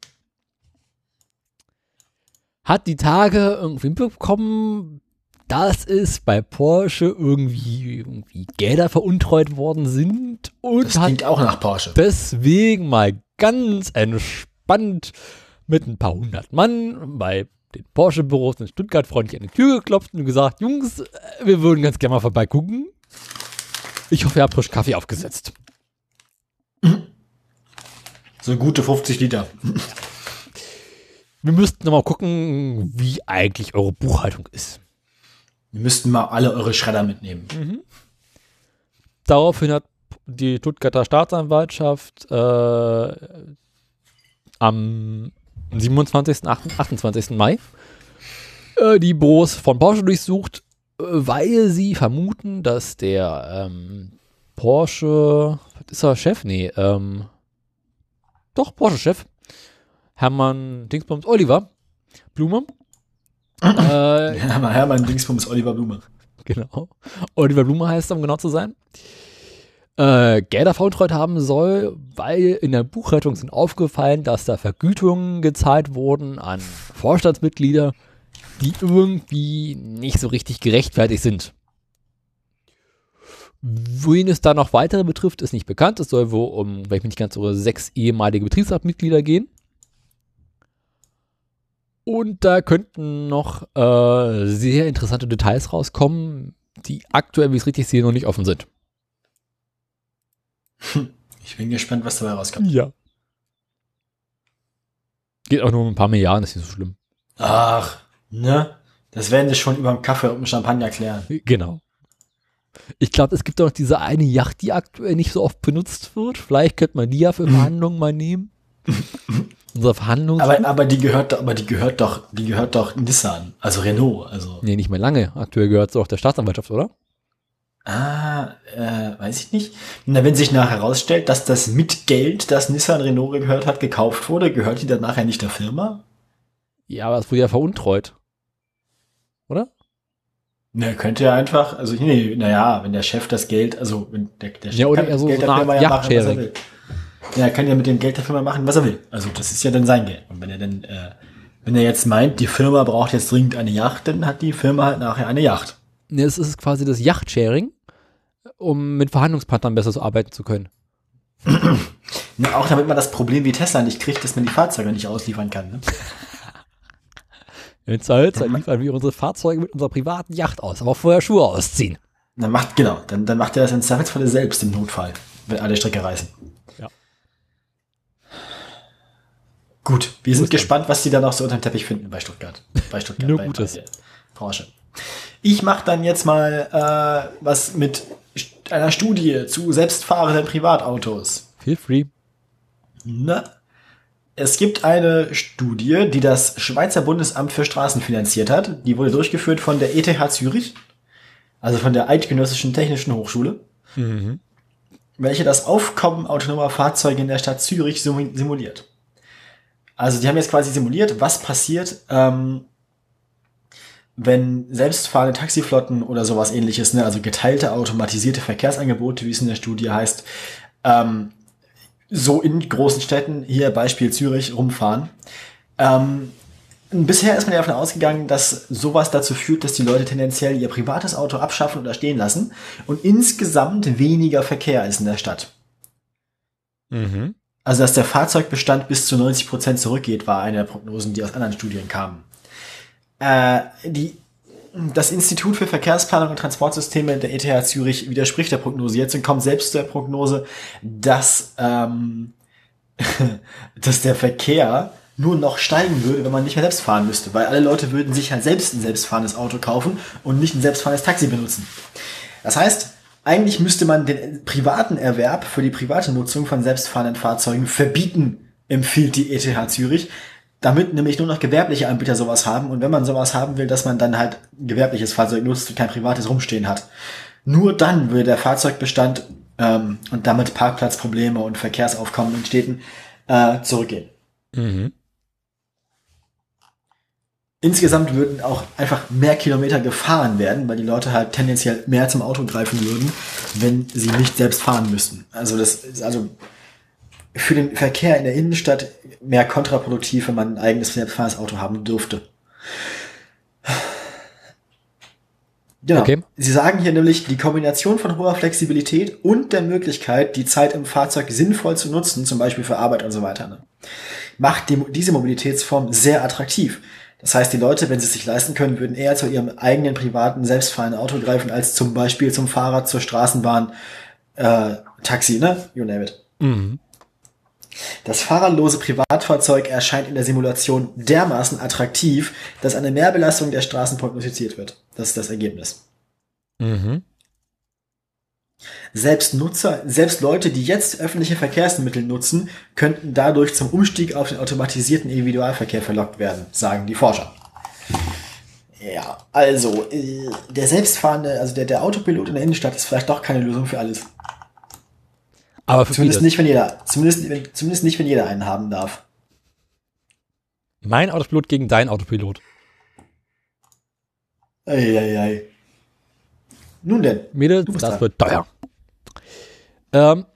Hat die Tage irgendwie mitbekommen, dass es bei Porsche irgendwie, irgendwie Gelder veruntreut worden sind und Das klingt auch nach Porsche. deswegen mal ganz entspannt mit ein paar hundert Mann bei den Porsche-Büros in Stuttgart freundlich an die Tür geklopft und gesagt, Jungs, äh, wir würden ganz gerne mal vorbeigucken. Ich hoffe, ihr habt frisch Kaffee aufgesetzt. So gute 50 Liter. Wir müssten noch mal gucken, wie eigentlich eure Buchhaltung ist. Wir müssten mal alle eure Schredder mitnehmen. Daraufhin hat die Stuttgarter Staatsanwaltschaft äh, am 27. 28. Mai äh, die Büros von Porsche durchsucht, weil sie vermuten, dass der ähm, Porsche, ist er, Chef? Nee, ähm, doch, Porsche-Chef, Hermann Dingsbums Oliver Blume, äh, Hermann, Hermann Dingsbums Oliver Blume. Genau. Oliver Blume heißt er, um genau zu sein. Äh, Gelder veruntreut haben soll, weil in der Buchhaltung sind aufgefallen, dass da Vergütungen gezahlt wurden an Vorstandsmitglieder, die irgendwie nicht so richtig gerechtfertigt sind. Wen es da noch weitere betrifft, ist nicht bekannt. Es soll wohl um, wenn ich mich nicht ganz irre, sechs ehemalige Betriebsratmitglieder gehen. Und da könnten noch äh, sehr interessante Details rauskommen, die aktuell, wie ich es richtig sehe, noch nicht offen sind. Ich bin gespannt, was dabei rauskommt. Ja. Geht auch nur um ein paar Milliarden, ist nicht so schlimm. Ach, ne? Das werden sie schon über dem Kaffee und dem Champagner klären. Genau. Ich glaube, es gibt auch noch diese eine Yacht, die aktuell nicht so oft benutzt wird. Vielleicht könnte man die ja für Verhandlungen mal nehmen. Unser Verhandlungs... Aber, aber die gehört, doch- aber die gehört doch, die gehört doch Nissan, also Renault, also. nee, nicht mehr lange. Aktuell gehört es auch der Staatsanwaltschaft, oder? Ah, äh, weiß ich nicht. Na, wenn sich nachher herausstellt, dass das mit Geld, das Nissan Renault gehört hat, gekauft wurde, gehört die dann nachher nicht der Firma? Ja, aber es wurde ja veruntreut. Oder? Ne, könnte ja einfach, also nee, naja, wenn der Chef das Geld, also wenn der, der Chef Ja, oder kann eher so- das so eine Art machen, was er will. Ja, er kann ja mit dem Geld der Firma machen, was er will. Also das ist ja dann sein Geld. Und wenn er dann, äh, wenn er jetzt meint, die Firma braucht jetzt dringend eine Yacht, dann hat die Firma halt nachher eine Yacht. Nee, es ist quasi das Yachtsharing, um mit Verhandlungspartnern besser so arbeiten zu können. Na, auch damit man das Problem wie Tesla nicht kriegt, dass man die Fahrzeuge nicht ausliefern kann. Ne? In Zweifelsfall liefern wir unsere Fahrzeuge mit unserer privaten Yacht aus, aber vorher Schuhe ausziehen. Dann macht, genau, dann, dann macht er das in Zweifelsfalle selbst im Notfall, wenn alle Strecke reißen. Ja. Gut, wir sind gespannt, was die dann auch so unter dem Teppich finden bei Stuttgart. Bei Stuttgart. Nur bei, Gutes. Bei Porsche. Ich mache dann jetzt mal äh, was mit einer Studie zu selbstfahrenden Privatautos. Feel free. Ne? Es gibt eine Studie, die das Schweizer Bundesamt für Straßen finanziert hat. Die wurde durchgeführt von der ETH Zürich, also von der Eidgenössischen Technischen Hochschule, welche das Aufkommen autonomer Fahrzeuge in der Stadt Zürich simu- simuliert. Also die haben jetzt quasi simuliert, was passiert, ähm, wenn selbstfahrende Taxiflotten oder sowas ähnliches, ne, also geteilte automatisierte Verkehrsangebote, wie es in der Studie heißt, ähm, so in großen Städten, hier Beispiel Zürich, rumfahren. Ähm, bisher ist man ja davon ausgegangen, dass sowas dazu führt, dass die Leute tendenziell ihr privates Auto abschaffen oder stehen lassen und insgesamt weniger Verkehr ist in der Stadt. Mhm. Also, dass der Fahrzeugbestand bis zu 90 Prozent zurückgeht, war eine der Prognosen, die aus anderen Studien kamen. Äh, die, das Institut für Verkehrsplanung und Transportsysteme der ETH Zürich widerspricht der Prognose. Jetzt und kommt selbst zu der Prognose, dass, ähm, dass der Verkehr nur noch steigen würde, wenn man nicht mehr selbst fahren müsste, weil alle Leute würden sich halt selbst ein selbstfahrendes Auto kaufen und nicht ein selbstfahrendes Taxi benutzen. Das heißt, eigentlich müsste man den privaten Erwerb für die private Nutzung von selbstfahrenden Fahrzeugen verbieten, empfiehlt die ETH Zürich, damit nämlich nur noch gewerbliche Anbieter sowas haben und wenn man sowas haben will, dass man dann halt ein gewerbliches Fahrzeug nutzt und kein privates rumstehen hat. Nur dann würde der Fahrzeugbestand ähm, und damit Parkplatzprobleme und Verkehrsaufkommen in Städten äh, zurückgehen. Mhm. Insgesamt würden auch einfach mehr Kilometer gefahren werden, weil die Leute halt tendenziell mehr zum Auto greifen würden, wenn sie nicht selbst fahren müssten. Also das ist also für den Verkehr in der Innenstadt mehr kontraproduktiv, wenn man ein eigenes selbstfahrendes Auto haben dürfte. Genau. Okay. Sie sagen hier nämlich, die Kombination von hoher Flexibilität und der Möglichkeit, die Zeit im Fahrzeug sinnvoll zu nutzen, zum Beispiel für Arbeit und so weiter, ne, macht die, diese Mobilitätsform sehr attraktiv. Das heißt, die Leute, wenn sie es sich leisten können, würden eher zu ihrem eigenen privaten, selbstfahrenden Auto greifen, als zum Beispiel zum Fahrrad, zur Straßenbahn, äh, Taxi, ne? You name it. Mhm. Das fahrerlose Privatfahrzeug erscheint in der Simulation dermaßen attraktiv, dass eine Mehrbelastung der Straßen prognostiziert wird. Das ist das Ergebnis. Mhm. Selbst Nutzer, selbst Leute, die jetzt öffentliche Verkehrsmittel nutzen, könnten dadurch zum Umstieg auf den automatisierten Individualverkehr verlockt werden, sagen die Forscher. Ja, also äh, der selbstfahrende, also der, der Autopilot in der Innenstadt ist vielleicht doch keine Lösung für alles. Aber für Zumindest nicht, wenn jeder, zumindest, wenn- zumindest nicht, wenn jeder einen haben darf. Mein Autopilot gegen dein Autopilot. Eieiei. Nun denn. Mädel, Du bist das dran. wird teuer. Ähm,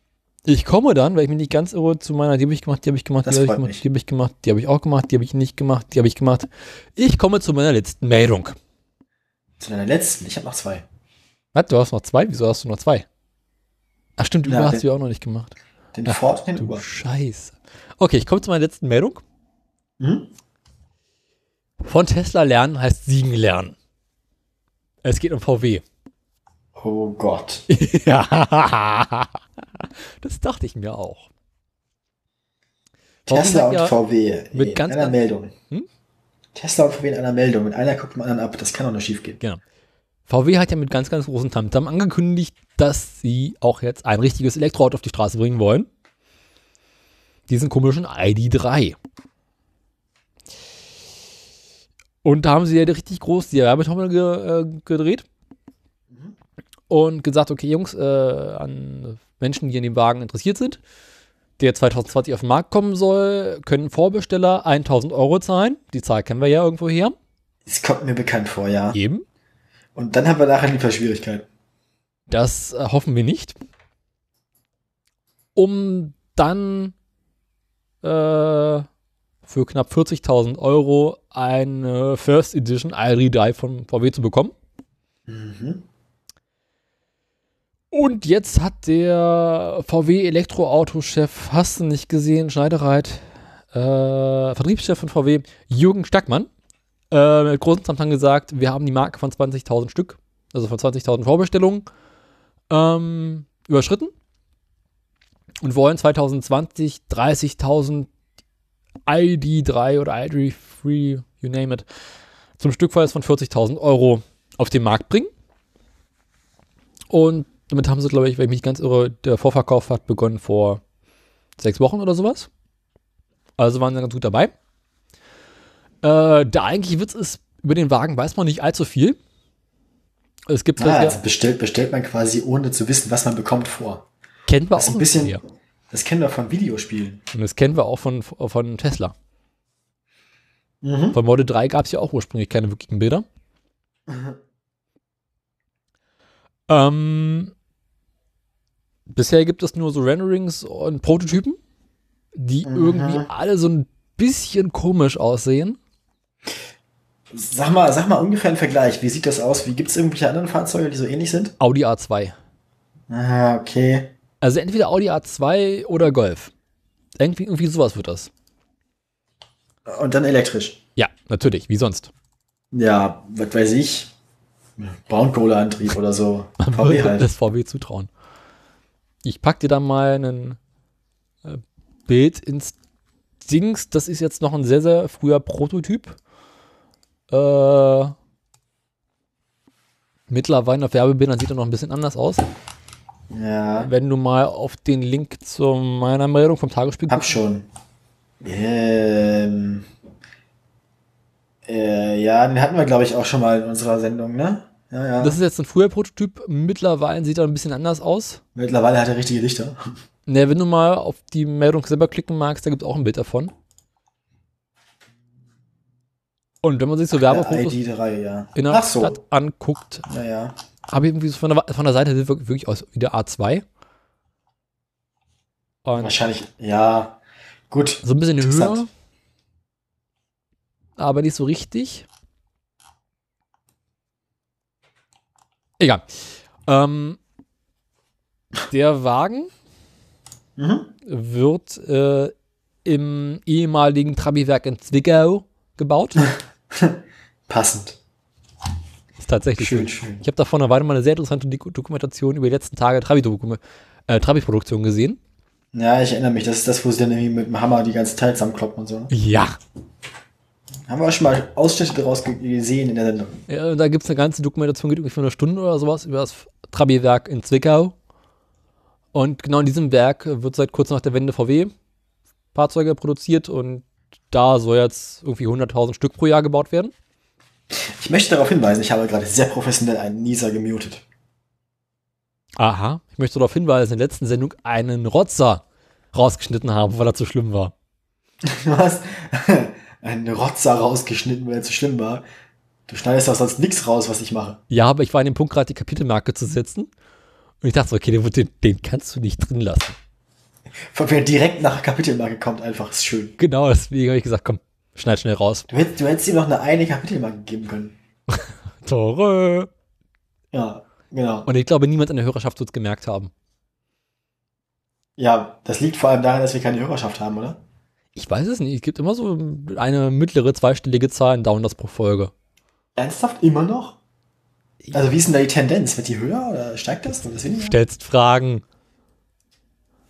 ich komme dann, weil ich mich nicht ganz irre, zu meiner, die habe ich gemacht, die habe ich gemacht, die habe ich gemacht, mich. die habe ich gemacht, die habe ich auch gemacht, die habe ich nicht gemacht, die habe ich gemacht. Ich komme zu meiner letzten Meldung. Zu deiner letzten. Ich habe noch zwei. Was, du hast noch zwei? Wieso hast du noch zwei? Ach stimmt, Uber Ja, hast den- du ja auch noch nicht gemacht. Den Ach, Ford und den Du Uber. Scheiße. Okay, ich komme zu meiner letzten Meldung. Mhm. Von Tesla lernen heißt Siegen lernen. Es geht um VW. Oh Gott. ja. Das dachte ich mir auch. Tesla und VW mit in ganz, einer ganz- Meldung. Hm? Tesla und VW in einer Meldung. Und einer guckt dem anderen ab. Das kann doch nur schief gehen. Genau. VW hat ja mit ganz, ganz großen Tamtam angekündigt, dass sie auch jetzt ein richtiges Elektroauto auf die Straße bringen wollen. Diesen komischen ID3. Und da haben sie ja richtig groß die Werbetrommel ge äh, gedreht und gesagt, okay, Jungs, äh, an Menschen, die an dem Wagen interessiert sind, der 2020 auf den Markt kommen soll, können Vorbesteller 1000 Euro zahlen. Die Zahl kennen wir ja irgendwo her. Das kommt mir bekannt vor, ja. Eben. Und dann haben wir nachher Lieferschwierigkeiten. Das äh, hoffen wir nicht. Um dann äh, für knapp 40.000 Euro eine First Edition ID3 von VW zu bekommen. Mhm. Und jetzt hat der VW Elektroauto-Chef, hast du nicht gesehen, Schneidereit, äh, Vertriebschef von VW, Jürgen Stackmann, äh, großen Tamtam gesagt, wir haben die Marke von 20.000 Stück, also von 20.000 Vorbestellungen, ähm, überschritten und wollen 2020 30.000 ID3 oder ID3, you name it, zum Stückpreis von 40.000 Euro auf den Markt bringen. Und damit haben sie, glaube ich, wenn ich mich ganz irre, der Vorverkauf hat begonnen vor sechs Wochen oder sowas. Also waren sie ganz gut dabei. Äh, der eigentliche Witz ist, über den Wagen weiß man nicht allzu viel. Es gibt Ah, also bestellt, bestellt man quasi ohne zu wissen, was man bekommt vor. kennen wir Das auch ein bisschen, hier. das kennen wir von Videospielen. Und das kennen wir auch von, von Tesla. Mhm. Von Model 3 gab es ja auch ursprünglich keine wirklichen Bilder. Ähm, bisher gibt es nur so Renderings und Prototypen, die Mhm. irgendwie alle so ein bisschen komisch aussehen. Sag mal, sag mal ungefähr einen Vergleich. Wie sieht das aus? Wie gibt es irgendwelche anderen Fahrzeuge, die so ähnlich sind? Audi A2. Ah, okay. Also entweder Audi A2 oder Golf. Irgendwie, irgendwie sowas wird das. Und dann elektrisch. Ja, natürlich, wie sonst. Ja, was weiß ich. Braunkohleantrieb oder so. VW halt. das VW zutrauen. Ich pack dir da mal ein äh, Bild ins Dings. Das ist jetzt noch ein sehr, sehr früher Prototyp. Äh, mittlerweile auf Werbebildern sieht er noch ein bisschen anders aus. Ja, Wenn du mal auf den Link zu meiner Meldung vom Tagesspiel hab schon. Ähm, äh, ja, den hatten wir, glaube ich, auch schon mal in unserer Sendung, ne? Ja, ja. Das ist jetzt ein früher Prototyp. Mittlerweile sieht er ein bisschen anders aus. Mittlerweile hat er richtige Lichter. Ne, wenn du mal auf die Meldung selber klicken magst, da gibt es auch ein Bild davon. Und wenn man sich so Werbefotos ID3, ja. in der so. Stadt anguckt, Ja, habe ich irgendwie so von der, von der Seite sieht wirklich, aus wie der A2. Und Wahrscheinlich, ja. Gut. so ein bisschen höher, aber nicht so richtig. Egal. Ähm, der Wagen Mhm. wird äh, im ehemaligen Trabi-Werk in Zwickau gebaut. Passend. Ist tatsächlich Schön, schön. schön. Ich habe da vor einer Weile mal eine sehr interessante Doku- Dokumentation über die letzten Tage äh, Trabi-Produktion gesehen. Ja, ich erinnere mich. Das ist das, wo sie dann irgendwie mit dem Hammer die ganze Teil zusammenkloppen und so. ne? Ja. Haben wir auch schon mal Ausschnitte daraus ge- gesehen in der Sendung. ja da gibt es eine ganze Dokumentation, geht ungefähr eine Stunde oder sowas, über das Trabi-Werk in Zwickau. Und genau in diesem Werk wird seit kurz nach der Wende VW Fahrzeuge produziert und da soll jetzt irgendwie 100.000 Stück pro Jahr gebaut werden. Ich möchte darauf hinweisen, ich habe gerade sehr professionell einen Nieser gemutet. Aha. Ich möchte darauf hinweisen, dass in der letzten Sendung einen Rotzer rausgeschnitten habe, weil er zu schlimm war. Hast einen Rotzer rausgeschnitten, weil er zu schlimm war. Du schneidest doch sonst nichts raus, was ich mache. Ja, aber ich war an dem Punkt gerade die Kapitelmarke zu setzen. Und ich dachte so, okay, den, den kannst du nicht drin lassen. Von wer direkt nach Kapitelmarke kommt, einfach ist schön. Genau, deswegen habe ich gesagt, komm, schneid schnell raus. Du hättest, du hättest ihm noch eine eine Kapitelmarke geben können. Tore. Ja, genau. Und ich glaube, niemand in der Hörerschaft wird es gemerkt haben. Ja, das liegt vor allem daran, dass wir keine Hörerschaft haben, oder? Ich weiß es nicht. Es gibt immer so eine mittlere zweistellige Zahl in Downloads pro Folge. Ernsthaft immer noch? Also wie ist denn da die Tendenz? Wird die höher oder steigt das? Oder weniger? Stellst Fragen.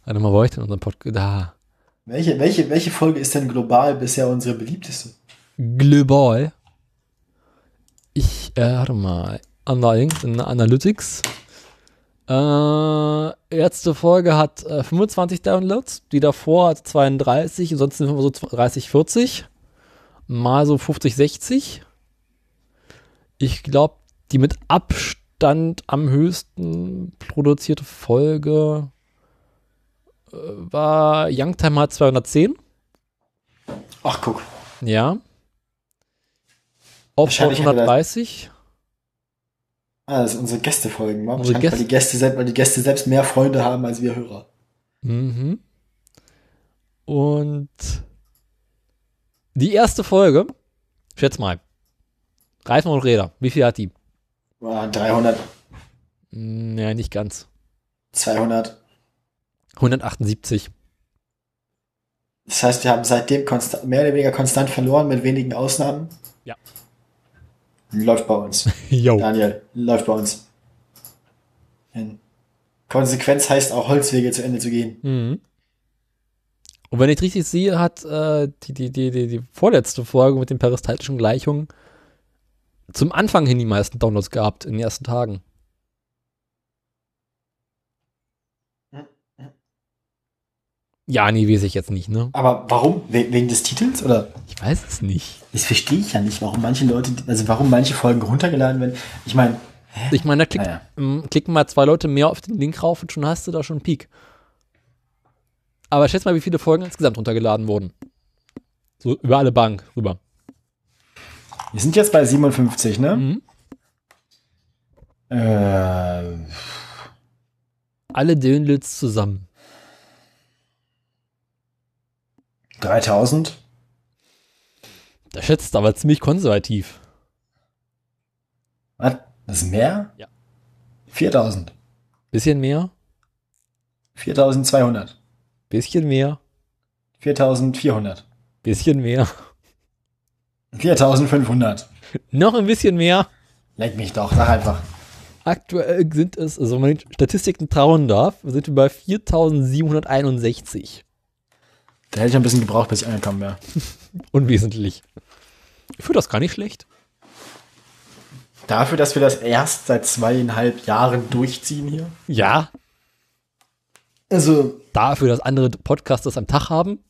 Warte mal, wo war ich denn in unserem Podcast? Da. Welche, welche, welche Folge ist denn global bisher unsere beliebteste? Global. Ich, äh, warte mal. Analytics. Äh, letzte Folge hat äh, 25 Downloads. Die davor hat 32. Ansonsten sind wir so 30, 40. Mal so 50, 60. Ich glaube, die mit Abstand am höchsten produzierte Folge war Youngtime hat 210. Ach, guck. Ja. Auf Wahrscheinlich hat das- 130. Ah, das sind unsere Gästefolgen, wa? Unsere Wahrscheinlich, weil, die Gäste selbst, weil die Gäste selbst mehr Freunde haben als wir Hörer. Mhm. Und die erste Folge, schätz mal, Reifen und Räder, wie viel hat die? Ah, 300, Hm, Ja, nicht ganz. 200. 178. Das heißt, wir haben seitdem mehr oder weniger konstant verloren, mit wenigen Ausnahmen. Ja. Läuft bei uns. Jo. Daniel, läuft bei uns. In Konsequenz heißt auch Holzwege zu Ende zu gehen. Mhm. Und wenn ich richtig sehe, hat äh, die, die, die, die, die vorletzte Folge mit den peristaltischen Gleichungen zum Anfang hin die meisten Downloads gehabt in den ersten Tagen. Ja, nee, weiß ich jetzt nicht, ne? Aber warum? We wegen des Titels? Oder? Ich weiß es nicht. Das verstehe ich ja nicht, warum manche Leute, also warum manche Folgen runtergeladen werden. Ich meine, Ich meine, da klickt, Naja. ähm, klicken mal zwei Leute mehr auf den Link rauf und schon hast du da schon einen Peak. Aber schätz mal, wie viele Folgen insgesamt runtergeladen wurden. So über alle Bank rüber. wir sind jetzt bei 57, ne? Mhm. Äh, Alle Dönlitz zusammen. 3000? Da schätzt aber ziemlich konservativ. Was? Das ist mehr? Ja. 4000. Bisschen mehr, 4200. bisschen mehr, 4400. bisschen mehr. 4500. Noch ein bisschen mehr. Leck mich doch, sag einfach. Aktuell sind es, also wenn man den Statistiken trauen darf, sind wir bei 4761. Da hätte ich ein bisschen gebraucht, bis ich angekommen wäre. Unwesentlich. Ich finde das gar nicht schlecht. Dafür, dass wir das erst seit zweieinhalb Jahren durchziehen hier. Ja. Also, Dafür, dass andere Podcasts das am Tag haben.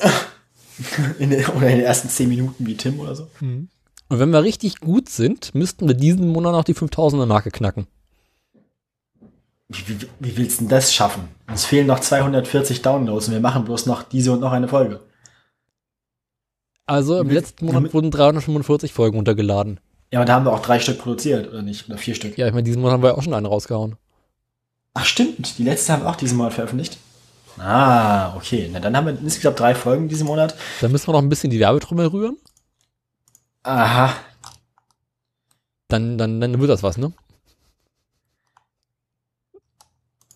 in den, oder in den ersten zehn Minuten wie Tim oder so. Und wenn wir richtig gut sind, müssten wir diesen Monat noch die 5000er Marke knacken. Wie, wie, wie willst du denn das schaffen? Uns fehlen noch 240 Downloads und wir machen bloß noch diese und noch eine Folge. Also im letzten Monat wurden 345 Folgen runtergeladen. Ja, aber da haben wir auch drei Stück produziert, oder nicht? Oder vier Stück. Ja, ich meine, diesen Monat haben wir ja auch schon eine rausgehauen. Ach, stimmt. Die letzte haben wir auch diesen Monat veröffentlicht. Ah, okay. Na, dann haben wir insgesamt drei Folgen diesen Monat. Da müssen wir noch ein bisschen die Werbetrommel rühren. Aha. Dann, dann, dann wird das was, ne?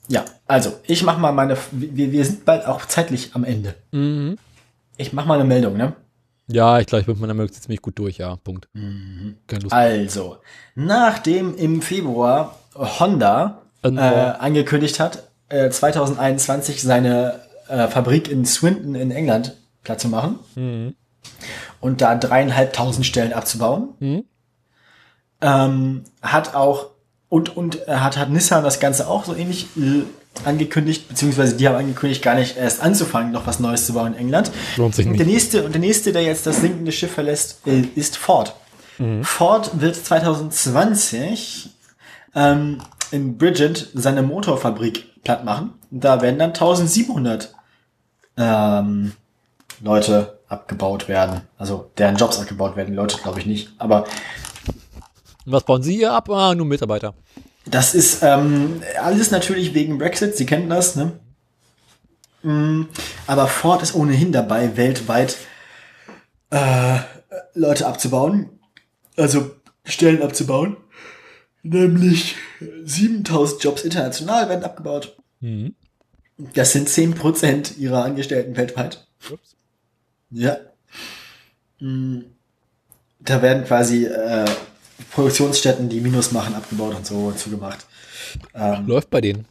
Ja, also, ich mach mal meine. Wir, wir sind bald auch zeitlich am Ende. Mhm. Ich mach mal eine Meldung, ne? Ja, ich glaube, ich bin mit meiner Meldung ziemlich gut durch, ja. Punkt. Mhm. Also, nachdem im Februar Honda äh, angekündigt hat, äh, 2021 seine äh, Fabrik in Swinton in England platt zu machen Mhm. und da dreieinhalbtausend Stellen abzubauen, Mhm. ähm, hat auch und und äh, hat hat Nissan das Ganze auch so ähnlich äh, angekündigt, beziehungsweise die haben angekündigt, gar nicht erst anzufangen, noch was Neues zu bauen in England. Lohnt sich Und der nicht. nächste, und der nächste, der jetzt das sinkende Schiff verlässt, äh, ist Ford. Ford wird 2020 ähm, in Bridget seine Motorfabrik platt machen. Da werden dann 1700 ähm, Leute abgebaut werden. Also deren Jobs abgebaut werden. Die Leute glaube ich nicht. Aber was bauen Sie hier ab? Ah, nur Mitarbeiter. Das ist ähm, alles natürlich wegen Brexit, Sie kennen das, ne? Mm, Aber Ford ist ohnehin dabei, weltweit äh, Leute abzubauen. Also Stellen abzubauen. Nämlich 7000 Jobs international werden abgebaut. Mhm. Das sind 10% ihrer Angestellten weltweit. Ups. Ja. Mm, Da werden quasi äh, Produktionsstätten, die Minus machen, abgebaut und so zugemacht. Ähm, Läuft bei denen.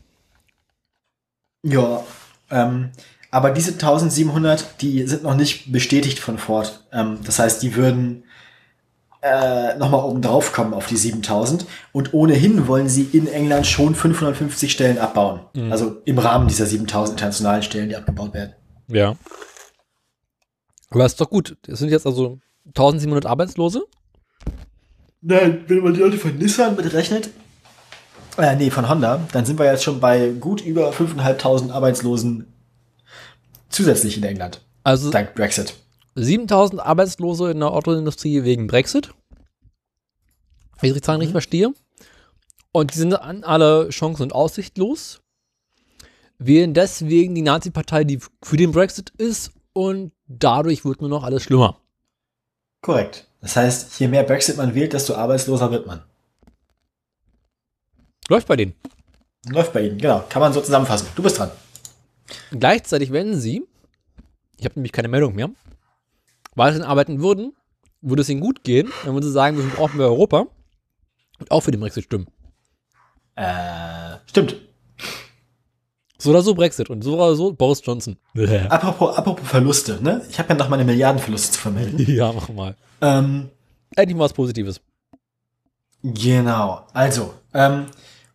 ja, ähm, aber diese 1700, die sind noch nicht bestätigt von Ford. Ähm, das heißt, die würden äh, nochmal oben drauf kommen auf die 7000. Und ohnehin wollen sie in England schon 550 Stellen abbauen. Also im Rahmen dieser 7000 internationalen Stellen, die abgebaut werden. Ja. Aber ist doch gut. Es sind jetzt also 1700 Arbeitslose. Nein, wenn man die Leute von Nissan mitrechnet, äh, nee, von Honda, dann sind wir jetzt schon bei gut über 5.500 Arbeitslosen zusätzlich in England. Also Dank Brexit. 7000 Arbeitslose in der Autoindustrie wegen Brexit. Wenn ich die Zahlen richtig verstehe. Und die sind an alle Chancen und aussichtlos. Wählen deswegen die Nazi-Partei, die für den Brexit ist. Und dadurch wird nur noch alles schlimmer. Korrekt. Das heißt, je mehr Brexit man wählt, desto arbeitsloser wird man. Läuft bei denen. Läuft bei Ihnen, genau. Kann man so zusammenfassen. Du bist dran. Gleichzeitig, wenn sie, ich habe nämlich keine Meldung mehr, weiterhin arbeiten würden, würde es ihnen gut gehen, dann würden sie sagen, wir brauchen wir Europa und auch für den Brexit stimmen. Äh, stimmt. So oder so Brexit und so oder so Boris Johnson. Apropos, apropos Verluste, ne? Ich habe ja noch meine Milliardenverluste zu vermelden. ja, mach mal. Ähm, Endlich mal was Positives. genau. Also, ähm,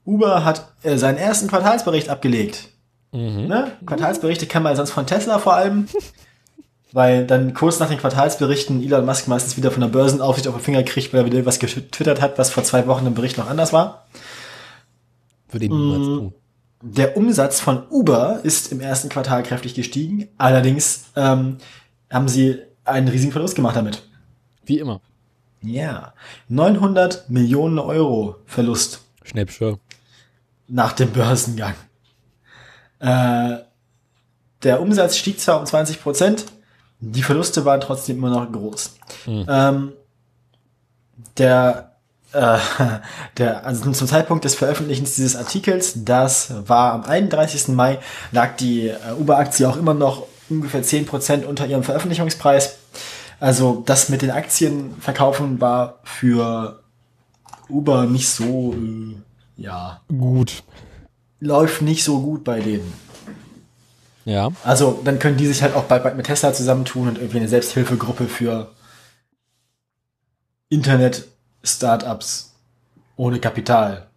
Uber hat äh, seinen ersten Quartalsbericht abgelegt. Ne? Quartalsberichte kann man sonst von Tesla vor allem. Weil dann kurz nach den Quartalsberichten Elon Musk meistens wieder von der Börsenaufsicht auf den Finger kriegt, weil er wieder was getwittert hat, was vor zwei Wochen im Bericht noch anders war. Würde ich niemals tun. Der Umsatz von Uber ist im ersten Quartal kräftig gestiegen. Allerdings ähm, haben sie einen riesigen Verlust gemacht damit. Wie immer. Ja, 900 Millionen Euro Verlust Schnäppsche. nach dem Börsengang. Äh, der Umsatz stieg zwar um 20 Prozent, die Verluste waren trotzdem immer noch groß. Ähm, der, äh, der, also zum Zeitpunkt des Veröffentlichens dieses Artikels, das war am 31. Mai, lag die äh, Uber-Aktie auch immer noch ungefähr 10 Prozent unter ihrem Veröffentlichungspreis. Also das mit den Aktien verkaufen war für Uber nicht so, äh, ja, Gut. läuft nicht so gut bei denen. Ja. Also dann können die sich halt auch bald, bald mit Tesla zusammentun und irgendwie eine Selbsthilfegruppe für Internet-Startups ohne Kapital.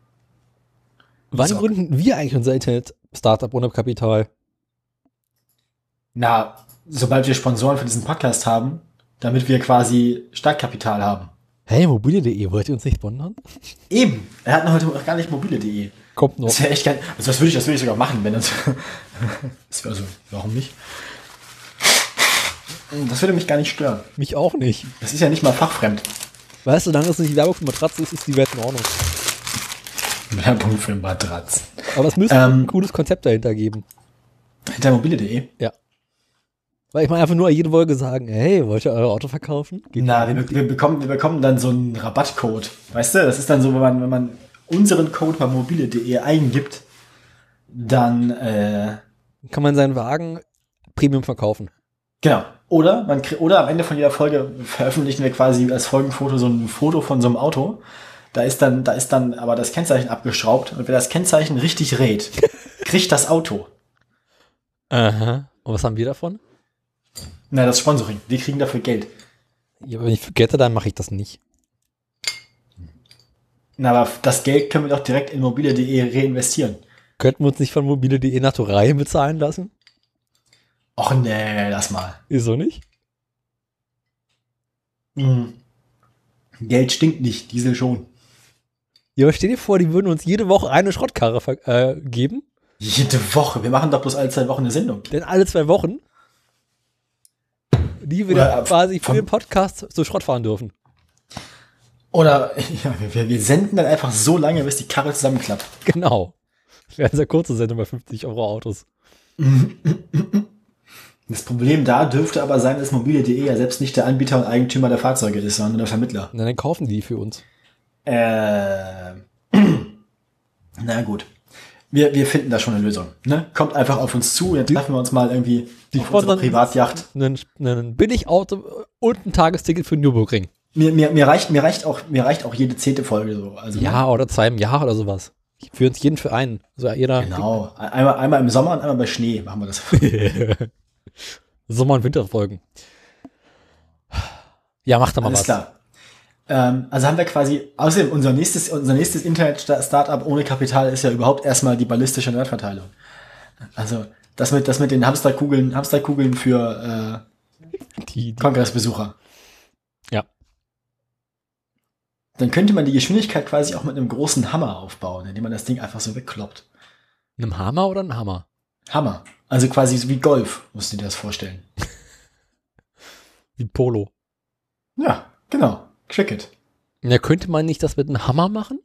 Wann So. gründen wir eigentlich unser Internet-Startup ohne Kapital? Na, sobald wir Sponsoren für diesen Podcast haben, damit wir quasi Startkapital haben. Hey, mobile.de, wollt ihr uns nicht sponsern? Eben, er hat noch heute gar nicht mobile.de. Kommt noch. Das wäre echt geil. Also das würde ich, das würde ich sogar machen, wenn das. das wäre also, warum nicht? Das würde mich gar nicht stören. Mich auch nicht. Das ist ja nicht mal fachfremd. Weißt du, solange es nicht Werbung für Matratzen ist, ist die Welt in Ordnung. Werbung für Matratz. Aber es müsste Ähm. ein cooles Konzept dahinter geben. Hinter mobile.de. Ja. Weil ich meine einfach nur jede Folge sagen, hey, wollt ihr euer Auto verkaufen? Geht Na, wir, wir, bekommen, wir bekommen dann so einen Rabattcode. Weißt du, das ist dann so, wenn man, wenn man unseren Code bei mobile.de eingibt, dann, äh, Kann man seinen Wagen Premium verkaufen. genau. Oder, man, oder am Ende von jeder Folge veröffentlichen wir quasi als Folgenfoto so ein Foto von so einem Auto. Da ist dann, da ist dann aber das Kennzeichen abgeschraubt. Und wer das Kennzeichen richtig rät, kriegt das Auto. Aha. Und was haben wir davon? Na, das Sponsoring. Wir kriegen dafür Geld. Ja, aber wenn ich vergette, dann mache ich das nicht. Na, aber das Geld können wir doch direkt in mobile.de reinvestieren. Könnten wir uns nicht von mobile.de Naturalien bezahlen lassen? Och nee, lass mal. Wieso nicht? Mhm. Geld stinkt nicht, Diesel schon. Ja, aber stell dir vor, die würden uns jede Woche eine Schrottkarre äh, geben, Jede Woche. Wir machen doch bloß alle zwei Wochen eine Sendung. denn alle zwei Wochen die wieder Oder quasi für den Podcast zu Schrott fahren dürfen. Oder ja, wir, wir senden dann einfach so lange, bis die Karre zusammenklappt. Genau. Das wäre eine sehr kurze Sendung bei 50 Euro Autos. Das Problem da dürfte aber sein, dass mobile.de ja selbst nicht der Anbieter und Eigentümer der Fahrzeuge ist, sondern der Vermittler. Und dann kaufen die für uns. Äh, na gut. Wir, wir finden da schon eine Lösung. Ne? Kommt einfach auf uns zu, dann treffen wir uns mal irgendwie die auf fordern- Privatjacht. Einen Billigauto und ein Tagesticket für Nürburgring. Mir, mir, mir, reicht, mir, reicht auch, mir reicht auch jede zehnte Folge so. Also, Ja, oder zwei im Jahr oder sowas. Für uns jeden für einen. Also jeder Genau. Einmal, einmal im Sommer und einmal bei Schnee machen wir das. Sommer- und Winterfolgen. Ja, mach da mal Alles was. klar. Ähm, also haben wir quasi, außerdem unser nächstes, unser nächstes Internet-Startup ohne Kapital ist ja überhaupt erstmal die ballistische Nerdverteilung. Also das mit, das mit den Hamsterkugeln, Hamsterkugeln für Die, äh, die, Kongressbesucher. Ja. Dann könnte man die Geschwindigkeit quasi auch mit einem großen Hammer aufbauen, indem man das Ding einfach so wegkloppt. einem Hammer oder ein Hammer? Hammer. Also quasi so wie Golf, musst du dir das vorstellen. Wie Polo. Ja, genau. Cricket. Ja, könnte man nicht das mit einem Hammer machen?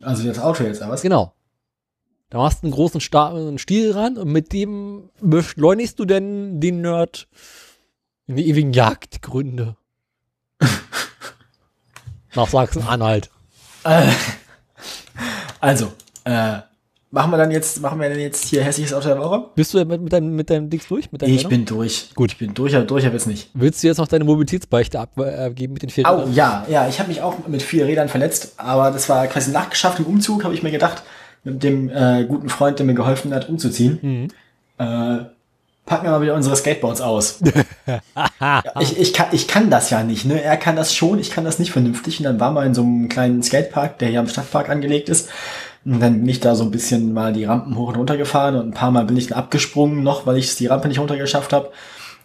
Also das Auto jetzt, aber was? Genau. Da machst du einen großen Sta einen Stiel ran und mit dem beschleunigst du denn den Nerd in die ewigen Jagdgründe. Nach Sachsen-Anhalt. Äh, also, äh, machen wir dann jetzt, machen wir denn jetzt hier hässliches Auto der Woche? Bist du mit, mit, deinem, mit deinem Dings durch? Mit deinem Ich Sendung? bin durch. Gut. Ich bin durch, aber durch, aber jetzt nicht. Willst du jetzt noch deine Mobilitätsbeichte abgeben mit den vier Rädern? ja, ja, ich habe mich auch mit vier Rädern verletzt, aber das war quasi nachgeschafft im Umzug, habe ich mir gedacht, dem äh, guten Freund, der mir geholfen hat, umzuziehen. Mhm. Äh, packen wir mal wieder unsere Skateboards aus. ja, ich, ich, kann, ich kann das ja nicht, ne? Er kann das schon, ich kann das nicht vernünftig. Und dann war mal in so einem kleinen Skatepark, der hier am Stadtpark angelegt ist. Und dann bin ich da so ein bisschen mal die Rampen hoch und runter gefahren und ein paar Mal bin ich dann abgesprungen noch, weil ich die Rampe nicht runtergeschafft habe.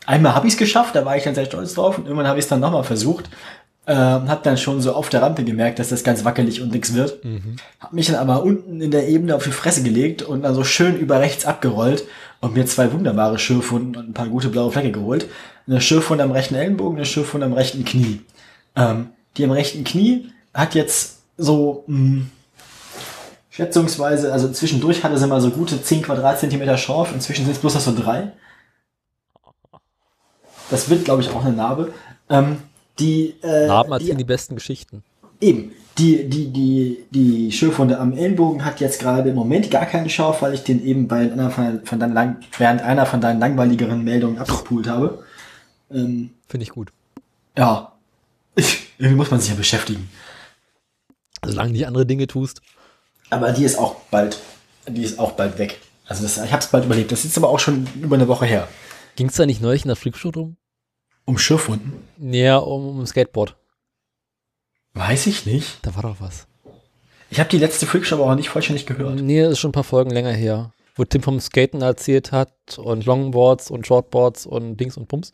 Einmal habe ich es geschafft, da war ich dann sehr stolz drauf und irgendwann habe ich es dann nochmal versucht. Äh, hab dann schon so auf der Rampe gemerkt, dass das ganz wackelig und nix wird. Hab mich dann aber unten in der Ebene auf die Fresse gelegt und dann so schön über rechts abgerollt und mir zwei wunderbare Schürfwunden und ein paar gute blaue Flecke geholt. Eine Schürfwunde am rechten Ellenbogen, eine Schürfwunde am rechten Knie. Ähm, die am rechten Knie hat jetzt so mh, schätzungsweise, also zwischendurch hatte sie mal so gute 10 Quadratzentimeter Schorf, inzwischen sind es bloß noch so drei. Das wird, glaube ich, auch eine Narbe. Ähm, die, äh, Narben die, erzählen die besten Geschichten. Eben. Die, die, die, die Schürfwunde am Ellenbogen hat jetzt gerade im Moment gar keinen Schorf, weil ich den eben bei einer von, von deinen lang, während einer von deinen langweiligeren Meldungen abgepult habe. Ähm, Finde ich gut. ja. Irgendwie muss man sich ja beschäftigen. Solange du nicht andere Dinge tust. Aber die ist auch bald, die ist auch bald weg. Also das, ich habe es bald überlebt. Das ist aber auch schon über eine Woche her. Ging es da nicht neulich in der Freakshow drum? Um Schürfwunden? Ja, um, um Skateboard. Weiß ich nicht. Da war doch was. Ich habe die letzte Freakshow aber auch nicht vollständig gehört. Nee, das ist schon ein paar Folgen länger her. Wo Tim vom Skaten erzählt hat und Longboards und Shortboards und Dings und Pumps.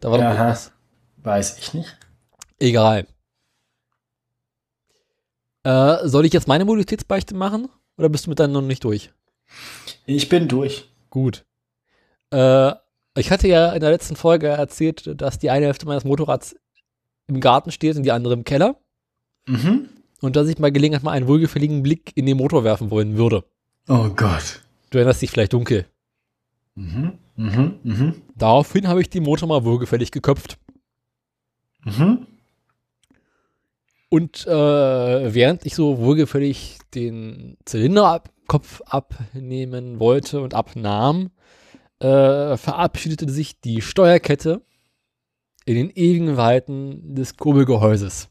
Da war doch Aha. was. Weiß ich nicht. Egal. Äh, soll ich jetzt meine Mobilitätsbeichte machen? Oder bist du mit deinen noch nicht durch? Ich bin durch. Gut. Äh, ich hatte ja in der letzten Folge erzählt, dass die eine Hälfte meines Motorrads im Garten steht und die andere im Keller. Mhm. Und dass ich mal Gelegenheit mal einen wohlgefälligen Blick in den Motor werfen wollen würde. Oh Gott. Du erinnerst dich vielleicht dunkel. Mhm. Mhm. Mhm. Daraufhin habe ich den Motor mal wohlgefällig geköpft. Mhm. Und äh, während ich so wohlgefällig den Zylinderkopf abnehmen wollte und abnahm, äh, verabschiedete sich die Steuerkette in den ewigen Weiten des Kurbelgehäuses.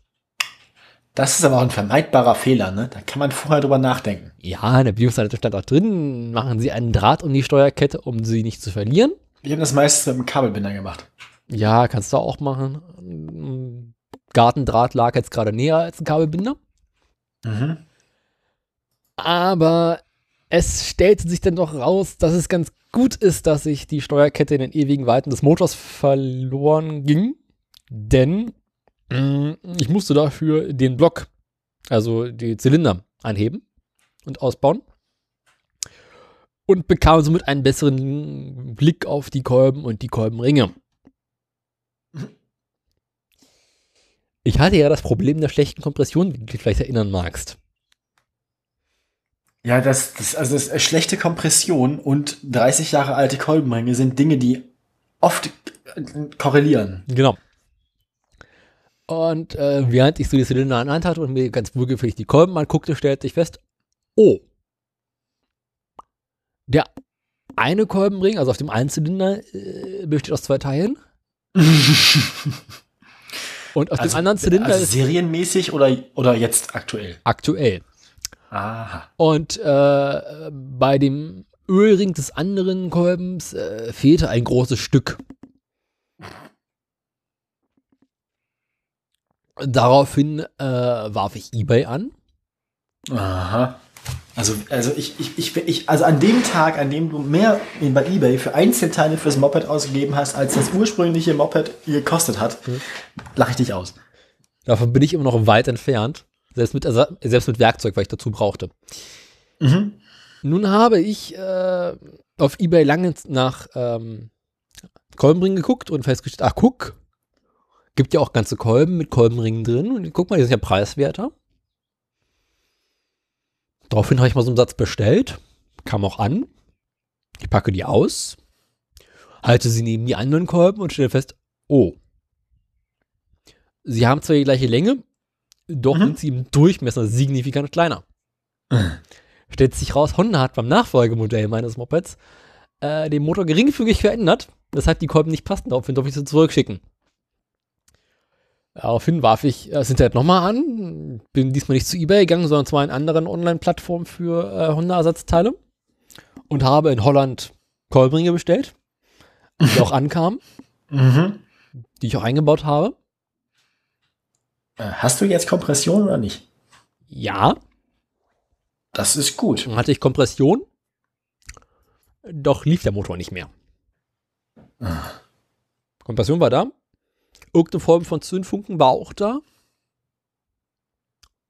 Das ist aber auch ein vermeidbarer Fehler, ne? Da kann man vorher drüber nachdenken. Ja, in der Bedienungsanleitung stand auch drin, machen Sie einen Draht um die Steuerkette, um sie nicht zu verlieren. Wir haben das meistens mit dem Kabelbinder gemacht. Ja, kannst du auch machen. Gartendraht lag jetzt gerade näher als ein Kabelbinder. Mhm. Aber es stellte sich dann doch raus, dass es ganz gut ist, dass sich die Steuerkette in den ewigen Weiten des Motors verloren ging. Denn mh, ich musste dafür den Block, also die Zylinder, anheben und ausbauen. Und bekam somit einen besseren Blick auf die Kolben und die Kolbenringe. Ich hatte ja das Problem der schlechten Kompression, wie du dich vielleicht erinnern magst. Ja, das, das, also das, äh, schlechte Kompression und 30 Jahre alte Kolbenringe sind Dinge, die oft äh, korrelieren. Genau. Und äh, während ich so die Zylinder an Hand hatte und mir ganz wohlgefällig die Kolben anguckte, stellte ich fest, oh, der eine Kolbenring, also auf dem einen Zylinder, äh, besteht aus zwei Teilen. Und auf dem anderen Zylinder also ist serienmäßig oder, oder jetzt aktuell? aktuell. Aha. Und äh, bei dem Ölring des anderen Kolbens äh, fehlte ein großes Stück. Daraufhin äh, warf ich eBay an. Aha. Also, also ich, ich, ich, ich, also an dem Tag, an dem du mehr in- bei eBay für Einzelteile fürs Moped ausgegeben hast, als das ursprüngliche Moped gekostet hat, lache ich dich aus. Davon bin ich immer noch weit entfernt. Selbst mit, Ersa- selbst mit Werkzeug, weil ich dazu brauchte. Mhm. Nun habe ich äh, auf eBay lange nach ähm, Kolbenringen geguckt und festgestellt, ach guck, gibt ja auch ganze Kolben mit Kolbenringen drin. Und guck mal, die sind ja preiswerter. Daraufhin habe ich mal so einen Satz bestellt, kam auch an. Ich packe die aus, halte sie neben die anderen Kolben und stelle fest, oh, sie haben zwar die gleiche Länge, doch Mhm. sind sie im Durchmesser signifikant kleiner. Stellt sich raus, Honda hat beim Nachfolgemodell meines Mopeds äh, den Motor geringfügig verändert, weshalb die Kolben nicht passen. Daraufhin durfte ich sie zurückschicken. Daraufhin warf ich äh, das Internet nochmal an, bin diesmal nicht zu eBay gegangen, sondern zu einer anderen Online-Plattform für äh, Honda-Ersatzteile und habe in Holland Kolbenringe bestellt, die auch ankamen, Mhm. die ich auch eingebaut habe. Äh, Hast du jetzt Kompression oder nicht? Ja, Das ist gut. Dann hatte ich Kompression, doch lief der Motor nicht mehr. Kompression war da. Irgendeine Form von Zündfunken war auch da.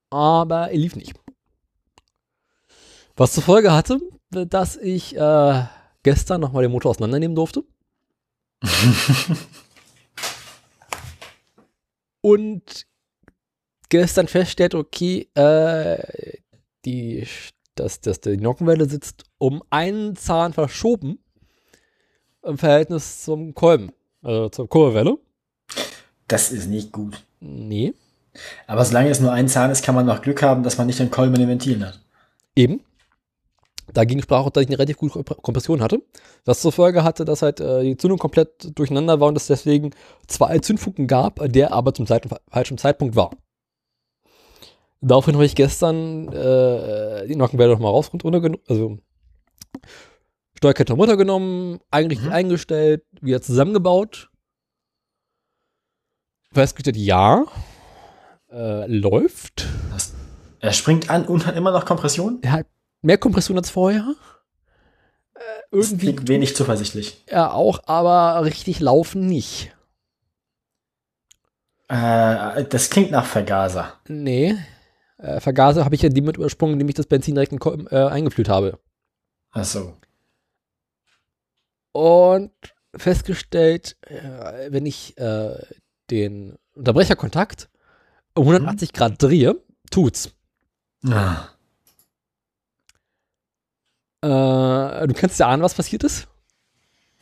Aber er lief nicht. Was zur Folge hatte, dass ich äh, gestern nochmal den Motor auseinandernehmen durfte. Und gestern feststellt, okay, äh, die, dass, dass die Nockenwelle sitzt um einen Zahn verschoben im Verhältnis zum Kolben, also zur Kurbelwelle. Das ist nicht gut. Nee, Aber solange es nur ein Zahn ist, kann man noch Glück haben, dass man nicht einen Kolben in den Ventilen hat. eben. Dagegen sprach auch, dass ich eine relativ gute Komp- Kompression hatte. Was zur Folge hatte, dass halt äh, die Zündung komplett durcheinander war und es deswegen zwei Zündfunken gab, der aber zum Zeit falschen Zeitpunkt war. Daraufhin habe ich gestern äh, die Nockenwelle nochmal raus und runter genommen, also Steuerkette runtergenommen, eingerichtet Mhm. eingestellt, wieder zusammengebaut. Festgestellt, ja, äh, läuft. Er springt an und hat immer noch Kompression. Er hat mehr Kompression als vorher. Äh, Das irgendwie klingt wenig zuversichtlich. er auch, aber richtig laufen nicht. Äh, das klingt nach Vergaser. Nee. Äh, Vergaser habe ich ja die mit übersprungen, indem ich das Benzin direkt in, äh, eingefüllt habe. Ach so. Und festgestellt, äh, wenn ich äh, den Unterbrecherkontakt um 180 Grad drehe, tut's. Ah. Äh, du kannst ja ahnen, was passiert ist?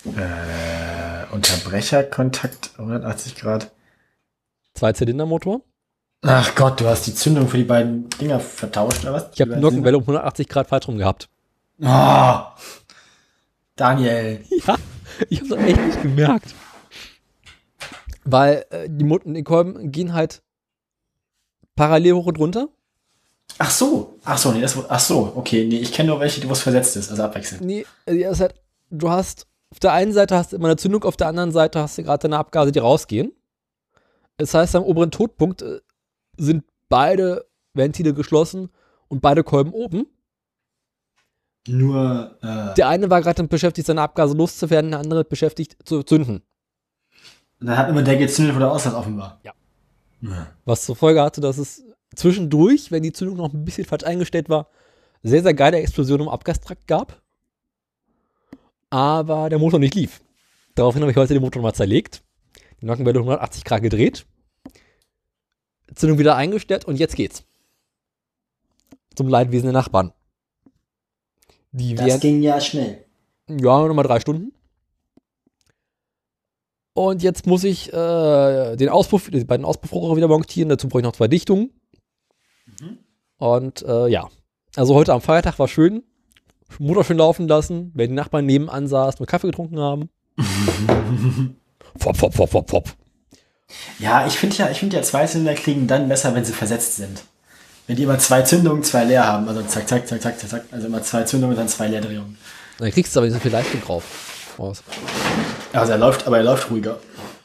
Äh, Unterbrecherkontakt 180 Grad. Zwei-Zylinder-Motor. Ach Gott, du hast die Zündung für die beiden Dinger vertauscht, oder was? Ich habe Nockenwelle um 180 Grad falsch rum gehabt. Oh, Daniel. Ja, ich habe das echt nicht gemerkt. Weil äh, die, Mut die Kolben gehen halt parallel hoch und runter. Ach so. Ach so, nee, das, ach so, okay. Nee, ich kenne nur welche, wo es versetzt ist, also abwechselnd. Nee, es hat, du hast auf der einen Seite hast du immer eine Zündung, auf der anderen Seite hast du gerade deine Abgase, die rausgehen. Das heißt, am oberen Todpunkt äh, sind beide Ventile geschlossen und beide Kolben oben. Nur, äh, Der eine war gerade beschäftigt, seine Abgase loszuwerden, der andere beschäftigt zu zünden. dann hat immer der gezündet, wo der Auslass offen war. Ja. Ja. Was zur Folge hatte, dass es zwischendurch, wenn die Zündung noch ein bisschen falsch eingestellt war, sehr, sehr geile Explosionen im Abgastrakt gab. Aber der Motor nicht lief. Daraufhin habe ich heute den Motor nochmal zerlegt, die Nockenwelle 180 Grad gedreht, Zündung wieder eingestellt und jetzt geht's. Zum Leidwesen der Nachbarn. Die Das werden, ging ja schnell. ja, nochmal drei Stunden. Und jetzt muss ich äh, den Auspuff, die beiden Auspuffrohre wieder montieren. Dazu brauche ich noch zwei Dichtungen. Und äh, ja, also heute am Feiertag war schön. Motor schön laufen lassen, wenn die Nachbarn nebenan saßen und Kaffee getrunken haben. Fop, fop, fop, fop, fop. Ja, ich finde ja, ich finde ja Zweizylinder klingen dann besser, wenn sie versetzt sind. Wenn die immer zwei Zündungen, zwei leer haben. Also zack, zack, zack, zack, zack, zack. Also immer zwei Zündungen und dann zwei Leerdrehungen. Dann kriegst du aber nicht so viel Leistung drauf. Aus. Also er läuft, aber er läuft ruhiger.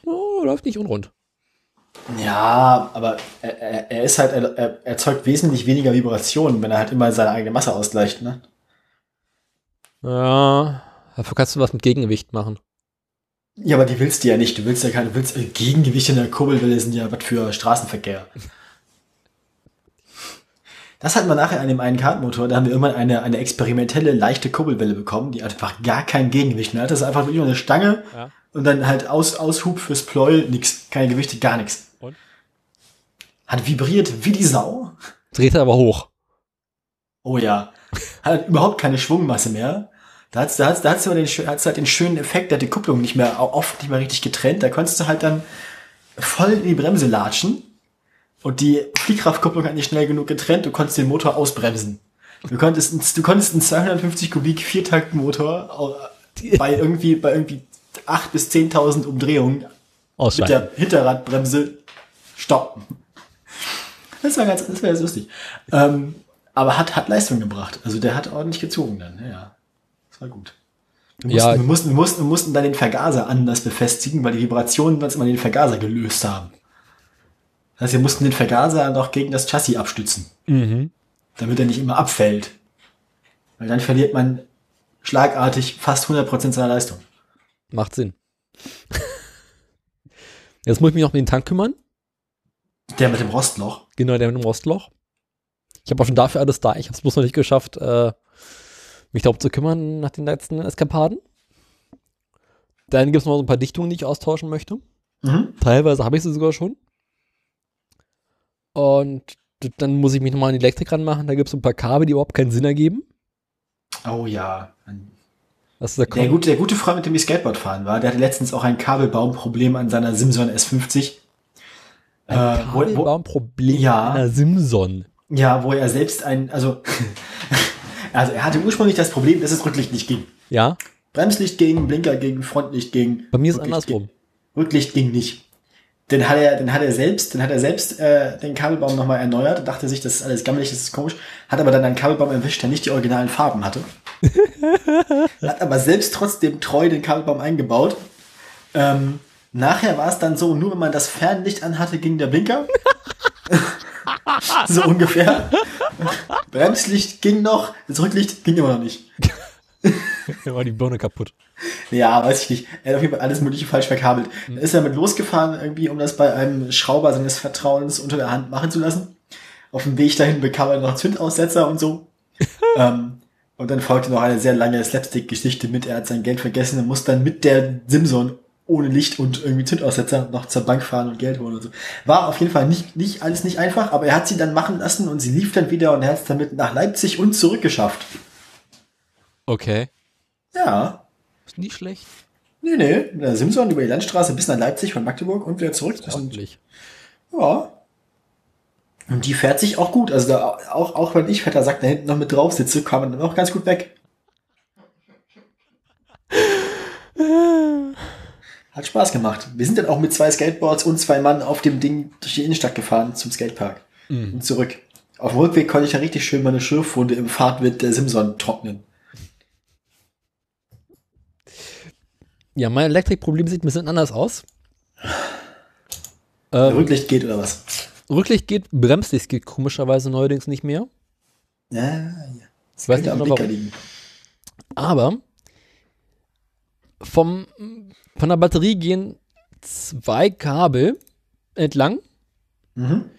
Oh, läuft nicht unrund. Ja, aber er, er, er ist halt, er, er erzeugt wesentlich weniger Vibrationen, wenn er halt immer seine eigene Masse ausgleicht, ne? Ja, dafür kannst du was mit Gegengewicht machen. Ja, aber die willst du ja nicht. Du willst ja keine, willst, äh, Gegengewichte in der Kurbelwelle sind ja was für Straßenverkehr. Das hatten wir nachher an dem einen Kartmotor, da haben wir irgendwann eine, eine experimentelle leichte Kurbelwelle bekommen, die einfach gar kein Gegengewicht mehr hatte. Das ist einfach nur eine Stange Ja. und dann halt Aus, Aushub fürs Pleuel, nix, keine Gewichte, gar nichts. Und? Hat vibriert wie die Sau. Dreht er aber hoch. Oh ja. Hat überhaupt keine Schwungmasse mehr. Da hat's, da hat's, da hat's den, hat's halt den schönen Effekt, da hat die Kupplung nicht mehr, oft nicht mehr richtig getrennt. Da konntest du halt dann voll in die Bremse latschen. Und die Fliehkraftkupplung hat nicht schnell genug getrennt. Du konntest den Motor ausbremsen. Du konntest, einen- du konntest einen 250 Kubik Viertaktmotor bei irgendwie, bei irgendwie 8.000 bis 10.000 Umdrehungen mit Ausschalten. der Hinterradbremse stoppen. Das war ganz, das war ganz lustig. Ähm, aber hat, hat Leistung gebracht. Also der hat ordentlich gezogen dann. Ja, war gut. Wir mussten, Ja. wir, mussten, wir, mussten, wir mussten dann den Vergaser anders befestigen, weil die Vibrationen uns immer den Vergaser gelöst haben. Das heißt, wir mussten den Vergaser noch gegen das Chassis abstützen, Mhm. damit er nicht immer abfällt. Weil dann verliert man schlagartig fast 100% seiner Leistung. Macht Sinn. Jetzt muss ich mich noch um den Tank kümmern. Der mit dem Rostloch. Genau, der mit dem Rostloch. Ich habe auch schon dafür alles da. Ich habe es bloß noch nicht geschafft, äh, mich darum zu kümmern nach den letzten Eskapaden. Dann gibt es noch so ein paar Dichtungen, die ich austauschen möchte. Mhm. Teilweise habe ich sie sogar schon. Und dann muss ich mich nochmal an die Elektrik ranmachen. Da gibt es ein paar Kabel, die überhaupt keinen Sinn ergeben. Oh ja. Das ist der, Der, gute, der gute Freund, mit dem ich Skateboard fahren war, der hatte letztens auch ein Kabelbaumproblem an seiner Simson S50. ein äh, Kabelbaumproblem Ja. einer Simson. Ja, wo er selbst ein, also, also er hatte ursprünglich das Problem, dass es Rücklicht nicht ging. Ja, Bremslicht ging, Blinker ging, Frontlicht ging. bei mir ist es Rücklicht andersrum. Ging. Rücklicht ging nicht. Dann hat er, dann hat er selbst, dann hat er selbst äh, den Kabelbaum nochmal erneuert und dachte sich, das ist alles gammelig, das ist komisch. Hat aber dann einen Kabelbaum erwischt, der nicht die originalen Farben hatte. hat aber selbst trotzdem treu den Kabelbaum eingebaut. Ähm, nachher war es dann so, nur wenn man das Fernlicht anhatte, ging der Blinker. so ungefähr. Bremslicht ging noch, das Rücklicht ging immer noch nicht. Da war die Birne kaputt. Ja, weiß ich nicht. Er hat auf jeden Fall alles mögliche falsch verkabelt. Dann ist er mit losgefahren, irgendwie, um das bei einem Schrauber seines Vertrauens unter der Hand machen zu lassen. Auf dem Weg dahin bekam er noch Zündaussetzer und so. ähm, und dann folgte noch eine sehr lange Slapstick-Geschichte mit, er hat sein Geld vergessen und muss dann mit der Simson ohne Licht und irgendwie Zündaussetzer noch zur Bank fahren und Geld holen und so. War auf jeden Fall nicht, nicht alles nicht einfach, aber er hat sie dann machen lassen und sie lief dann wieder und er hat es damit nach Leipzig und zurück geschafft. Okay. Ja, Ist nicht schlecht. Nee, nee, mit der Simson über die Landstraße bis nach Leipzig von Magdeburg und wieder zurück. Ordentlich. ja. Und die fährt sich auch gut. Also da, auch, auch wenn ich fetter Sack da hinten noch mit drauf sitze, kann man dann auch ganz gut weg. Hat Spaß gemacht. Wir sind dann auch mit zwei Skateboards und zwei Mann auf dem Ding durch die Innenstadt gefahren zum Skatepark Mhm. und zurück. Auf dem Rückweg konnte ich ja richtig schön meine Schürfwunde im Fahrtwind der Simson trocknen. Ja, mein Elektrikproblem sieht ein bisschen anders aus. Ähm, Rücklicht geht oder was? Rücklicht geht, Bremslicht geht komischerweise neuerdings nicht mehr. Ja, ja. Ich weiß nicht am liegen. Aber vom, von der Batterie gehen zwei Kabel entlang. Mhm.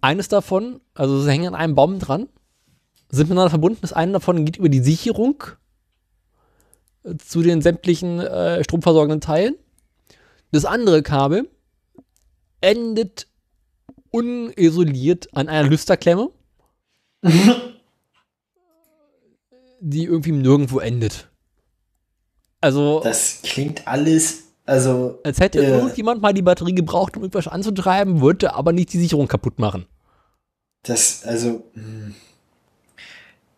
Eines davon, also sie hängen an einem Baum dran, sind miteinander verbunden. Das eine davon geht über die Sicherung äh, zu den sämtlichen äh, stromversorgenden Teilen. Das andere Kabel endet unisoliert an einer Lüsterklemme, die irgendwie nirgendwo endet. Also, Das klingt alles, also, als hätte äh, irgendjemand mal die Batterie gebraucht, um irgendwas anzutreiben, wollte aber nicht die Sicherung kaputt machen. das, also, hm.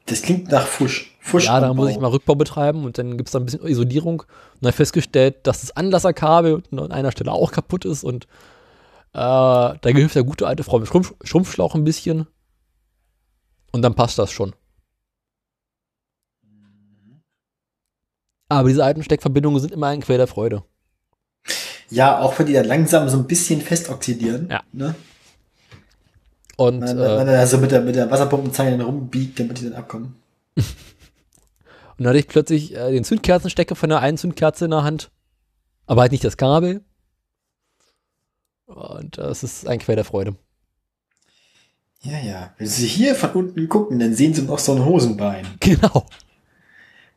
das klingt nach Fusch. Fusch Ja, da muss ich mal Rückbau betreiben und dann gibt es da ein bisschen Isolierung. Und dann festgestellt, dass das Anlasserkabel an einer Stelle auch kaputt ist und äh, da hilft der gute alte Frau mit Schrumpf Schrumpfschlauch ein bisschen. Und dann passt das schon. Aber diese alten Steckverbindungen sind immer ein Quell der Freude. Ja, auch wenn die dann langsam so ein bisschen festoxidieren. Ja. Ne? Und Wenn, äh, wenn man dann so mit der, mit der Wasserpumpenzange dann rumbiegt, damit die dann abkommen. Und dann hatte ich plötzlich äh, den Zündkerzenstecker von der einen Zündkerze in der Hand, aber halt nicht das Kabel. Und das ist ein Quell der Freude. Ja, ja. Wenn sie hier von unten gucken, dann sehen sie noch so ein Hosenbein. Genau.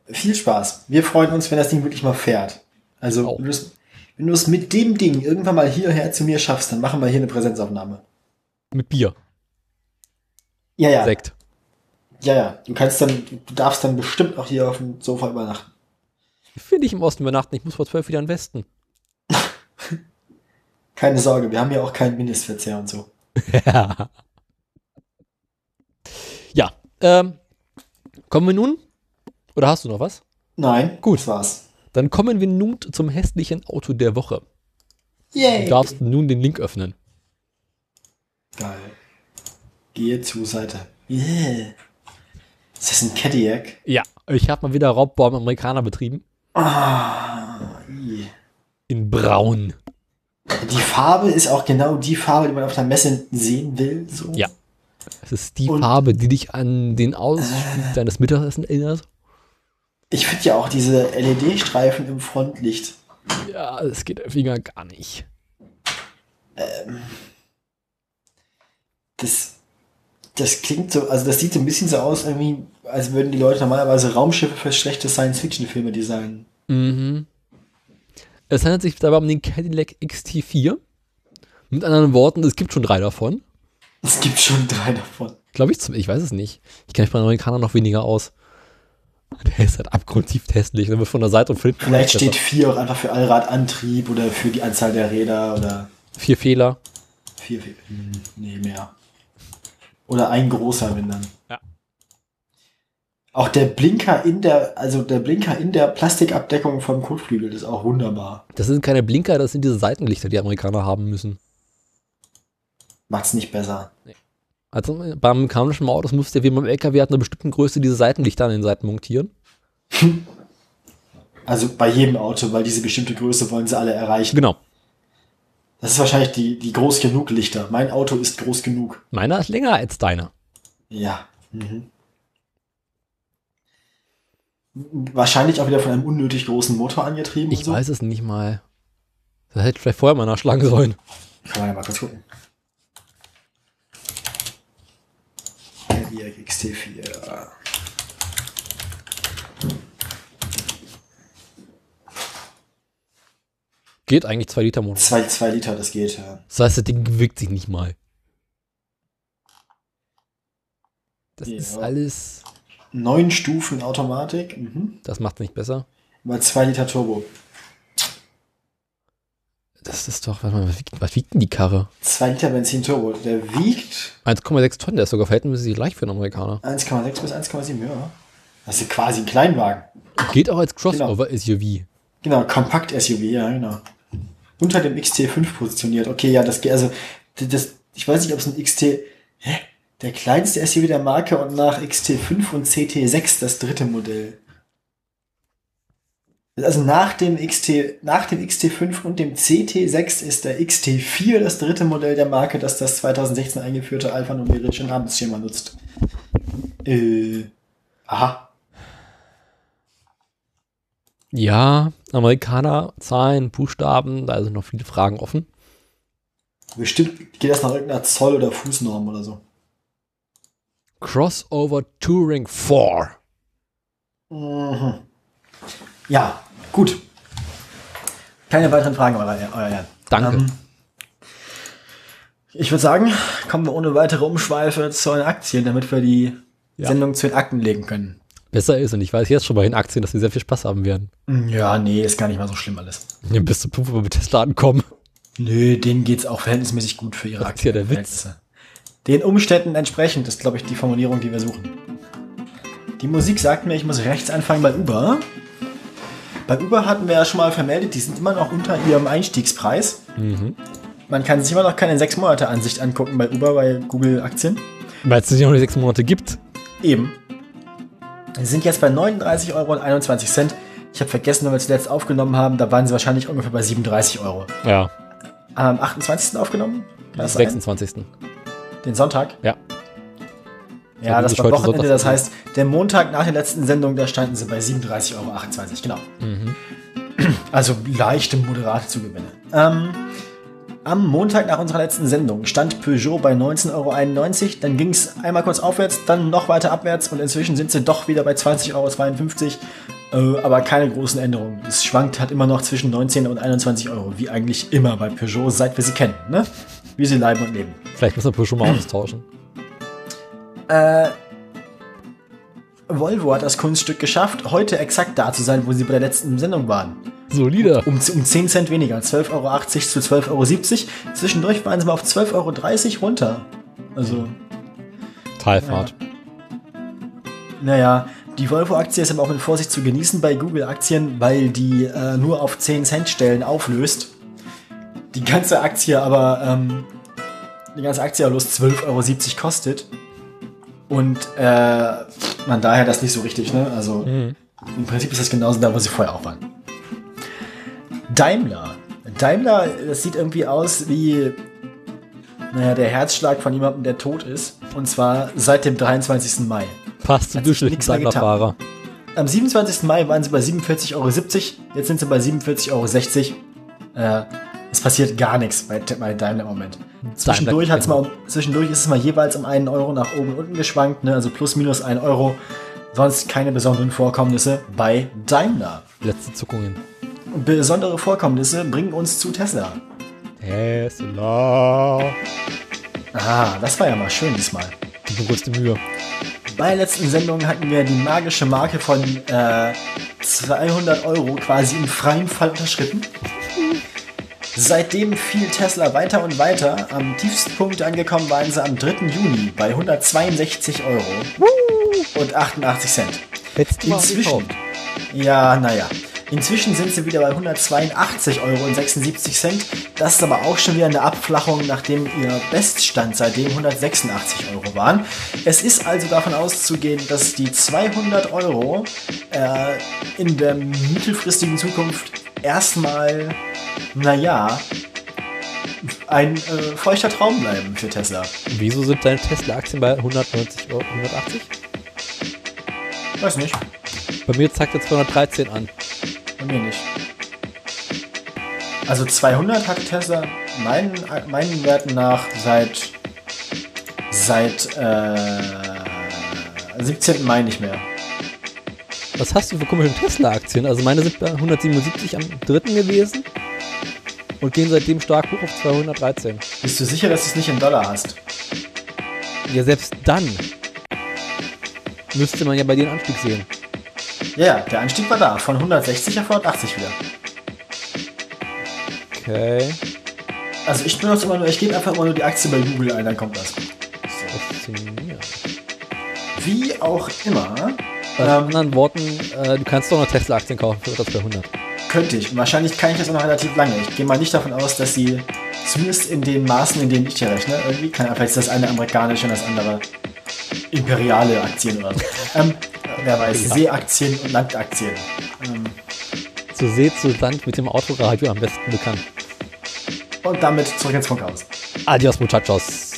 Viel Spaß. Wir freuen uns, wenn das Ding wirklich mal fährt. Also, Auch. wenn du es wenn du es mit dem Ding irgendwann mal hierher zu mir schaffst, dann machen wir hier eine Präsenzaufnahme. Mit Bier, Ja, ja. Sekt. Ja, ja. Du kannst dann, du darfst dann bestimmt auch hier auf dem Sofa übernachten. Ich will nicht im Osten übernachten, ich muss vor zwölf wieder in den Westen. Keine Sorge, wir haben ja auch keinen Mindestverzehr und so. ja. Ja, ähm, kommen wir nun? Oder hast du noch was? Nein, Gut. das war's. Dann kommen wir nun zum hässlichen Auto der Woche. Yay! Du darfst nun den Link öffnen. Geil. Gehe zur Seite. Yeah. Ist das ein Cadillac? Ja, ich habe mal wieder Raubbau am Amerikaner betrieben. Ah. In braun. Die Farbe ist auch genau die Farbe, die man auf der Messe sehen will. So. Ja. Es ist die Und- Farbe, die dich an den Ausschnitt deines Mittagessens erinnert. Ich finde ja auch diese LED-Streifen im Frontlicht. Ja, es geht irgendwie gar nicht. Das, das klingt so, also das sieht so ein bisschen so aus, irgendwie, als würden die Leute normalerweise Raumschiffe für schlechte Science-Fiction-Filme designen. Mhm. Es handelt sich dabei um den Cadillac XT4. Mit anderen Worten, es gibt schon drei davon. Es gibt schon drei davon. Glaube ich, zum, ich weiß es nicht. Ich kenne mich bei den Amerikanern noch weniger aus. Der ist halt abgrundtief hässlich. Wird von der Seite und Flip. Vielleicht steht vier auch einfach für Allradantrieb oder für die Anzahl der Räder oder vier Fehler. vier, vier hm, nee, mehr. Oder ein großer, wenn dann. Ja. Auch der Blinker in der, also der Blinker in der Plastikabdeckung vom Kotflügel ist auch wunderbar. Das sind keine Blinker, das sind diese Seitenlichter, die Amerikaner haben müssen. Macht's nicht besser. Also beim amerikanischen Autos musste wie beim LKW hat eine bestimmte Größe diese Seitenlichter an den Seiten montieren. Also bei jedem Auto, weil diese bestimmte Größe wollen sie alle erreichen. Genau. Das ist wahrscheinlich die, die groß genug Lichter. Mein Auto ist groß genug. Meiner ist länger als deiner. Ja. Mhm. Wahrscheinlich auch wieder von einem unnötig großen Motor angetrieben. Ich so. weiß es nicht mal. Das hätte ich vielleicht vorher mal nachschlagen sollen. Kann man ja mal kurz gucken. Cadillac XT4. Geht eigentlich 2 Liter Motor. Zwei, zwei Liter, das geht. Ja. Das heißt, das Ding bewegt sich nicht mal. Das Ja. ist alles. Neun Stufen Automatik. Mhm. Das macht nicht besser. Mal zwei Liter Turbo. Das ist doch, warte mal, was wiegt, was wiegt denn die Karre? Zwei Liter Benzin Turbo. Der wiegt 1,6 Tonnen, der ist sogar verhältnismäßig leicht für einen Amerikaner. 1,6 bis 1,7. Ja. Das ist quasi ein Kleinwagen. Geht auch als Crossover-SUV. Genau, Kompakt-SUV, ja, genau. Unter dem XT5 positioniert. Okay, ja, das geht, also, das, ich weiß nicht, ob es ein XT, hä? Der kleinste SUV der Marke und nach XT5 und CT6 das dritte Modell. Also nach dem XT, nach dem XT5 und dem CT6 ist der XT4 das dritte Modell der Marke, das das 2016 eingeführte alphanumerische Namensschema nutzt. Äh, aha. Ja, Amerikaner, Zahlen, Buchstaben, da sind noch viele Fragen offen. Bestimmt geht das nach irgendeiner Zoll- oder Fußnorm oder so. Crossover Touring 4. Mhm. Ja, gut. Keine weiteren Fragen, euer, euer Herr. Danke. Ähm, ich würde sagen, kommen wir ohne weitere Umschweife zu den Aktien, damit wir die Ja. Sendung zu den Akten legen können. Besser ist, und ich weiß jetzt schon bei den Aktien, dass wir sehr viel Spaß haben werden. Ja, nee, ist gar nicht mal so schlimm alles. Bis zum Punkt, wo wir mit Tesla ankommen. Nö, denen geht's auch verhältnismäßig gut für ihre Das ist ja der Witz. Den Umständen entsprechend ist, glaube ich, die Formulierung, die wir suchen. Die Musik sagt mir, ich muss rechts anfangen bei Uber. Bei Uber hatten wir ja schon mal vermeldet, die sind immer noch unter ihrem Einstiegspreis. Mhm. Man kann sich immer noch keine 6 Monate Ansicht angucken bei Uber, bei Google Aktien. Weil es nicht noch die sechs Monate gibt. Eben. Sie sind jetzt bei 39,21 Euro. Ich habe vergessen, wenn wir zuletzt aufgenommen haben, da waren sie wahrscheinlich ungefähr bei 37 Euro. Ja, Am 28. aufgenommen? Sein? 26. Den Sonntag? Ja. Ja, das war Wochenende, das heißt, der Montag nach der letzten Sendung, da standen sie bei 37,28 Euro, genau. Mhm. Also leichte, moderate Zugewinne. Ähm, am Montag nach unserer letzten Sendung stand Peugeot bei 19,91 Euro, dann ging es einmal kurz aufwärts, dann noch weiter abwärts und inzwischen sind sie doch wieder bei 20,52 Euro, äh, aber keine großen Änderungen. Es schwankt halt immer noch zwischen 19 und 21 Euro, wie eigentlich immer bei Peugeot, seit wir sie kennen, ne? Wie sie leben und leben. Vielleicht müssen wir schon mal austauschen. Äh, Volvo hat das Kunststück geschafft, heute exakt da zu sein, wo sie bei der letzten Sendung waren. Solide. Um, um 10 Cent weniger, 12,80 Euro zu 12,70 Euro. Zwischendurch waren sie mal auf 12,30 Euro runter. Also, Talfahrt. naja, die Volvo-Aktie ist aber auch mit Vorsicht zu genießen bei Google-Aktien, weil die äh, nur auf 10 Cent Stellen auflöst. Die ganze Aktie aber, ähm, die ganze Aktie aber bloß 12,70 Euro kostet. Und äh, man daher das nicht so richtig, ne? Also Mhm. im Prinzip ist das genauso da, wo sie vorher auch waren. Daimler. Daimler, das sieht irgendwie aus wie, naja, der Herzschlag von jemandem, der tot ist. Und zwar seit dem 23. Mai. Passt zum durchschnittlichen. Daimlerfahrer. Am 27. Mai waren sie bei 47,70 Euro. Jetzt sind sie bei 47,60 Euro. Äh, es passiert gar nichts bei, bei Daimler im Moment. Zwischendurch, hat's mal, zwischendurch ist es mal jeweils um einen Euro nach oben und unten geschwankt, ne? also plus minus ein Euro. Sonst keine besonderen Vorkommnisse bei Daimler. Letzte Zuckungen. Besondere Vorkommnisse bringen uns zu Tesla. Tesla. Ah, das war ja mal schön diesmal. Die größte Mühe. Bei der letzten Sendung hatten wir die magische Marke von äh, 200 Euro quasi im freien Fall unterschritten. Seitdem fiel Tesla weiter und weiter. Am tiefsten Punkt angekommen waren sie am 3. Juni bei 162 Euro und 88 Cent. Inzwischen, ja, naja. Inzwischen sind sie wieder bei 182 Euro und 76 Cent. Das ist aber auch schon wieder eine Abflachung, nachdem ihr Beststand seitdem 186 Euro waren. Es ist also davon auszugehen, dass die 200 Euro äh, in der mittelfristigen Zukunft erstmal, naja, ein äh, feuchter Traum bleiben für Tesla. Wieso sind deine Tesla-Aktien bei 190 Euro, 180? Weiß nicht, Bei mir zeigt er 213 an. Bei mir nicht. Also 200 hatte Tesla meinen, meinen Werten nach seit seit äh, 17. Mai nicht mehr. Was hast du für komische Tesla-Aktien? Also meine sind bei 177 am 3. gewesen und gehen seitdem stark hoch auf 213. Bist du sicher, dass du es nicht in Dollar hast? Ja, selbst dann müsste man ja bei dir einen Anstieg sehen. Ja, der Anstieg war da, von 160 auf 180 wieder. Okay, Also ich benutze immer nur, ich gebe einfach immer nur die Aktie bei Google ein, dann kommt das. So. Wie auch immer, Mit ähm, anderen Worten, äh, du kannst doch noch Tesla-Aktien kaufen für das 200. könnte ich. Wahrscheinlich kann ich das auch noch relativ lange. Ich gehe mal nicht davon aus, dass sie, zumindest in den Maßen, in denen ich hier rechne, irgendwie kann vielleicht ist das eine amerikanische und das andere imperiale Aktien oder so. Ähm, wer weiß, Seeaktien und Landaktien. Ähm, Zur See, zu Land mit dem Autoradio am besten bekannt. und damit zurück ins Funkhaus. Adios, muchachos.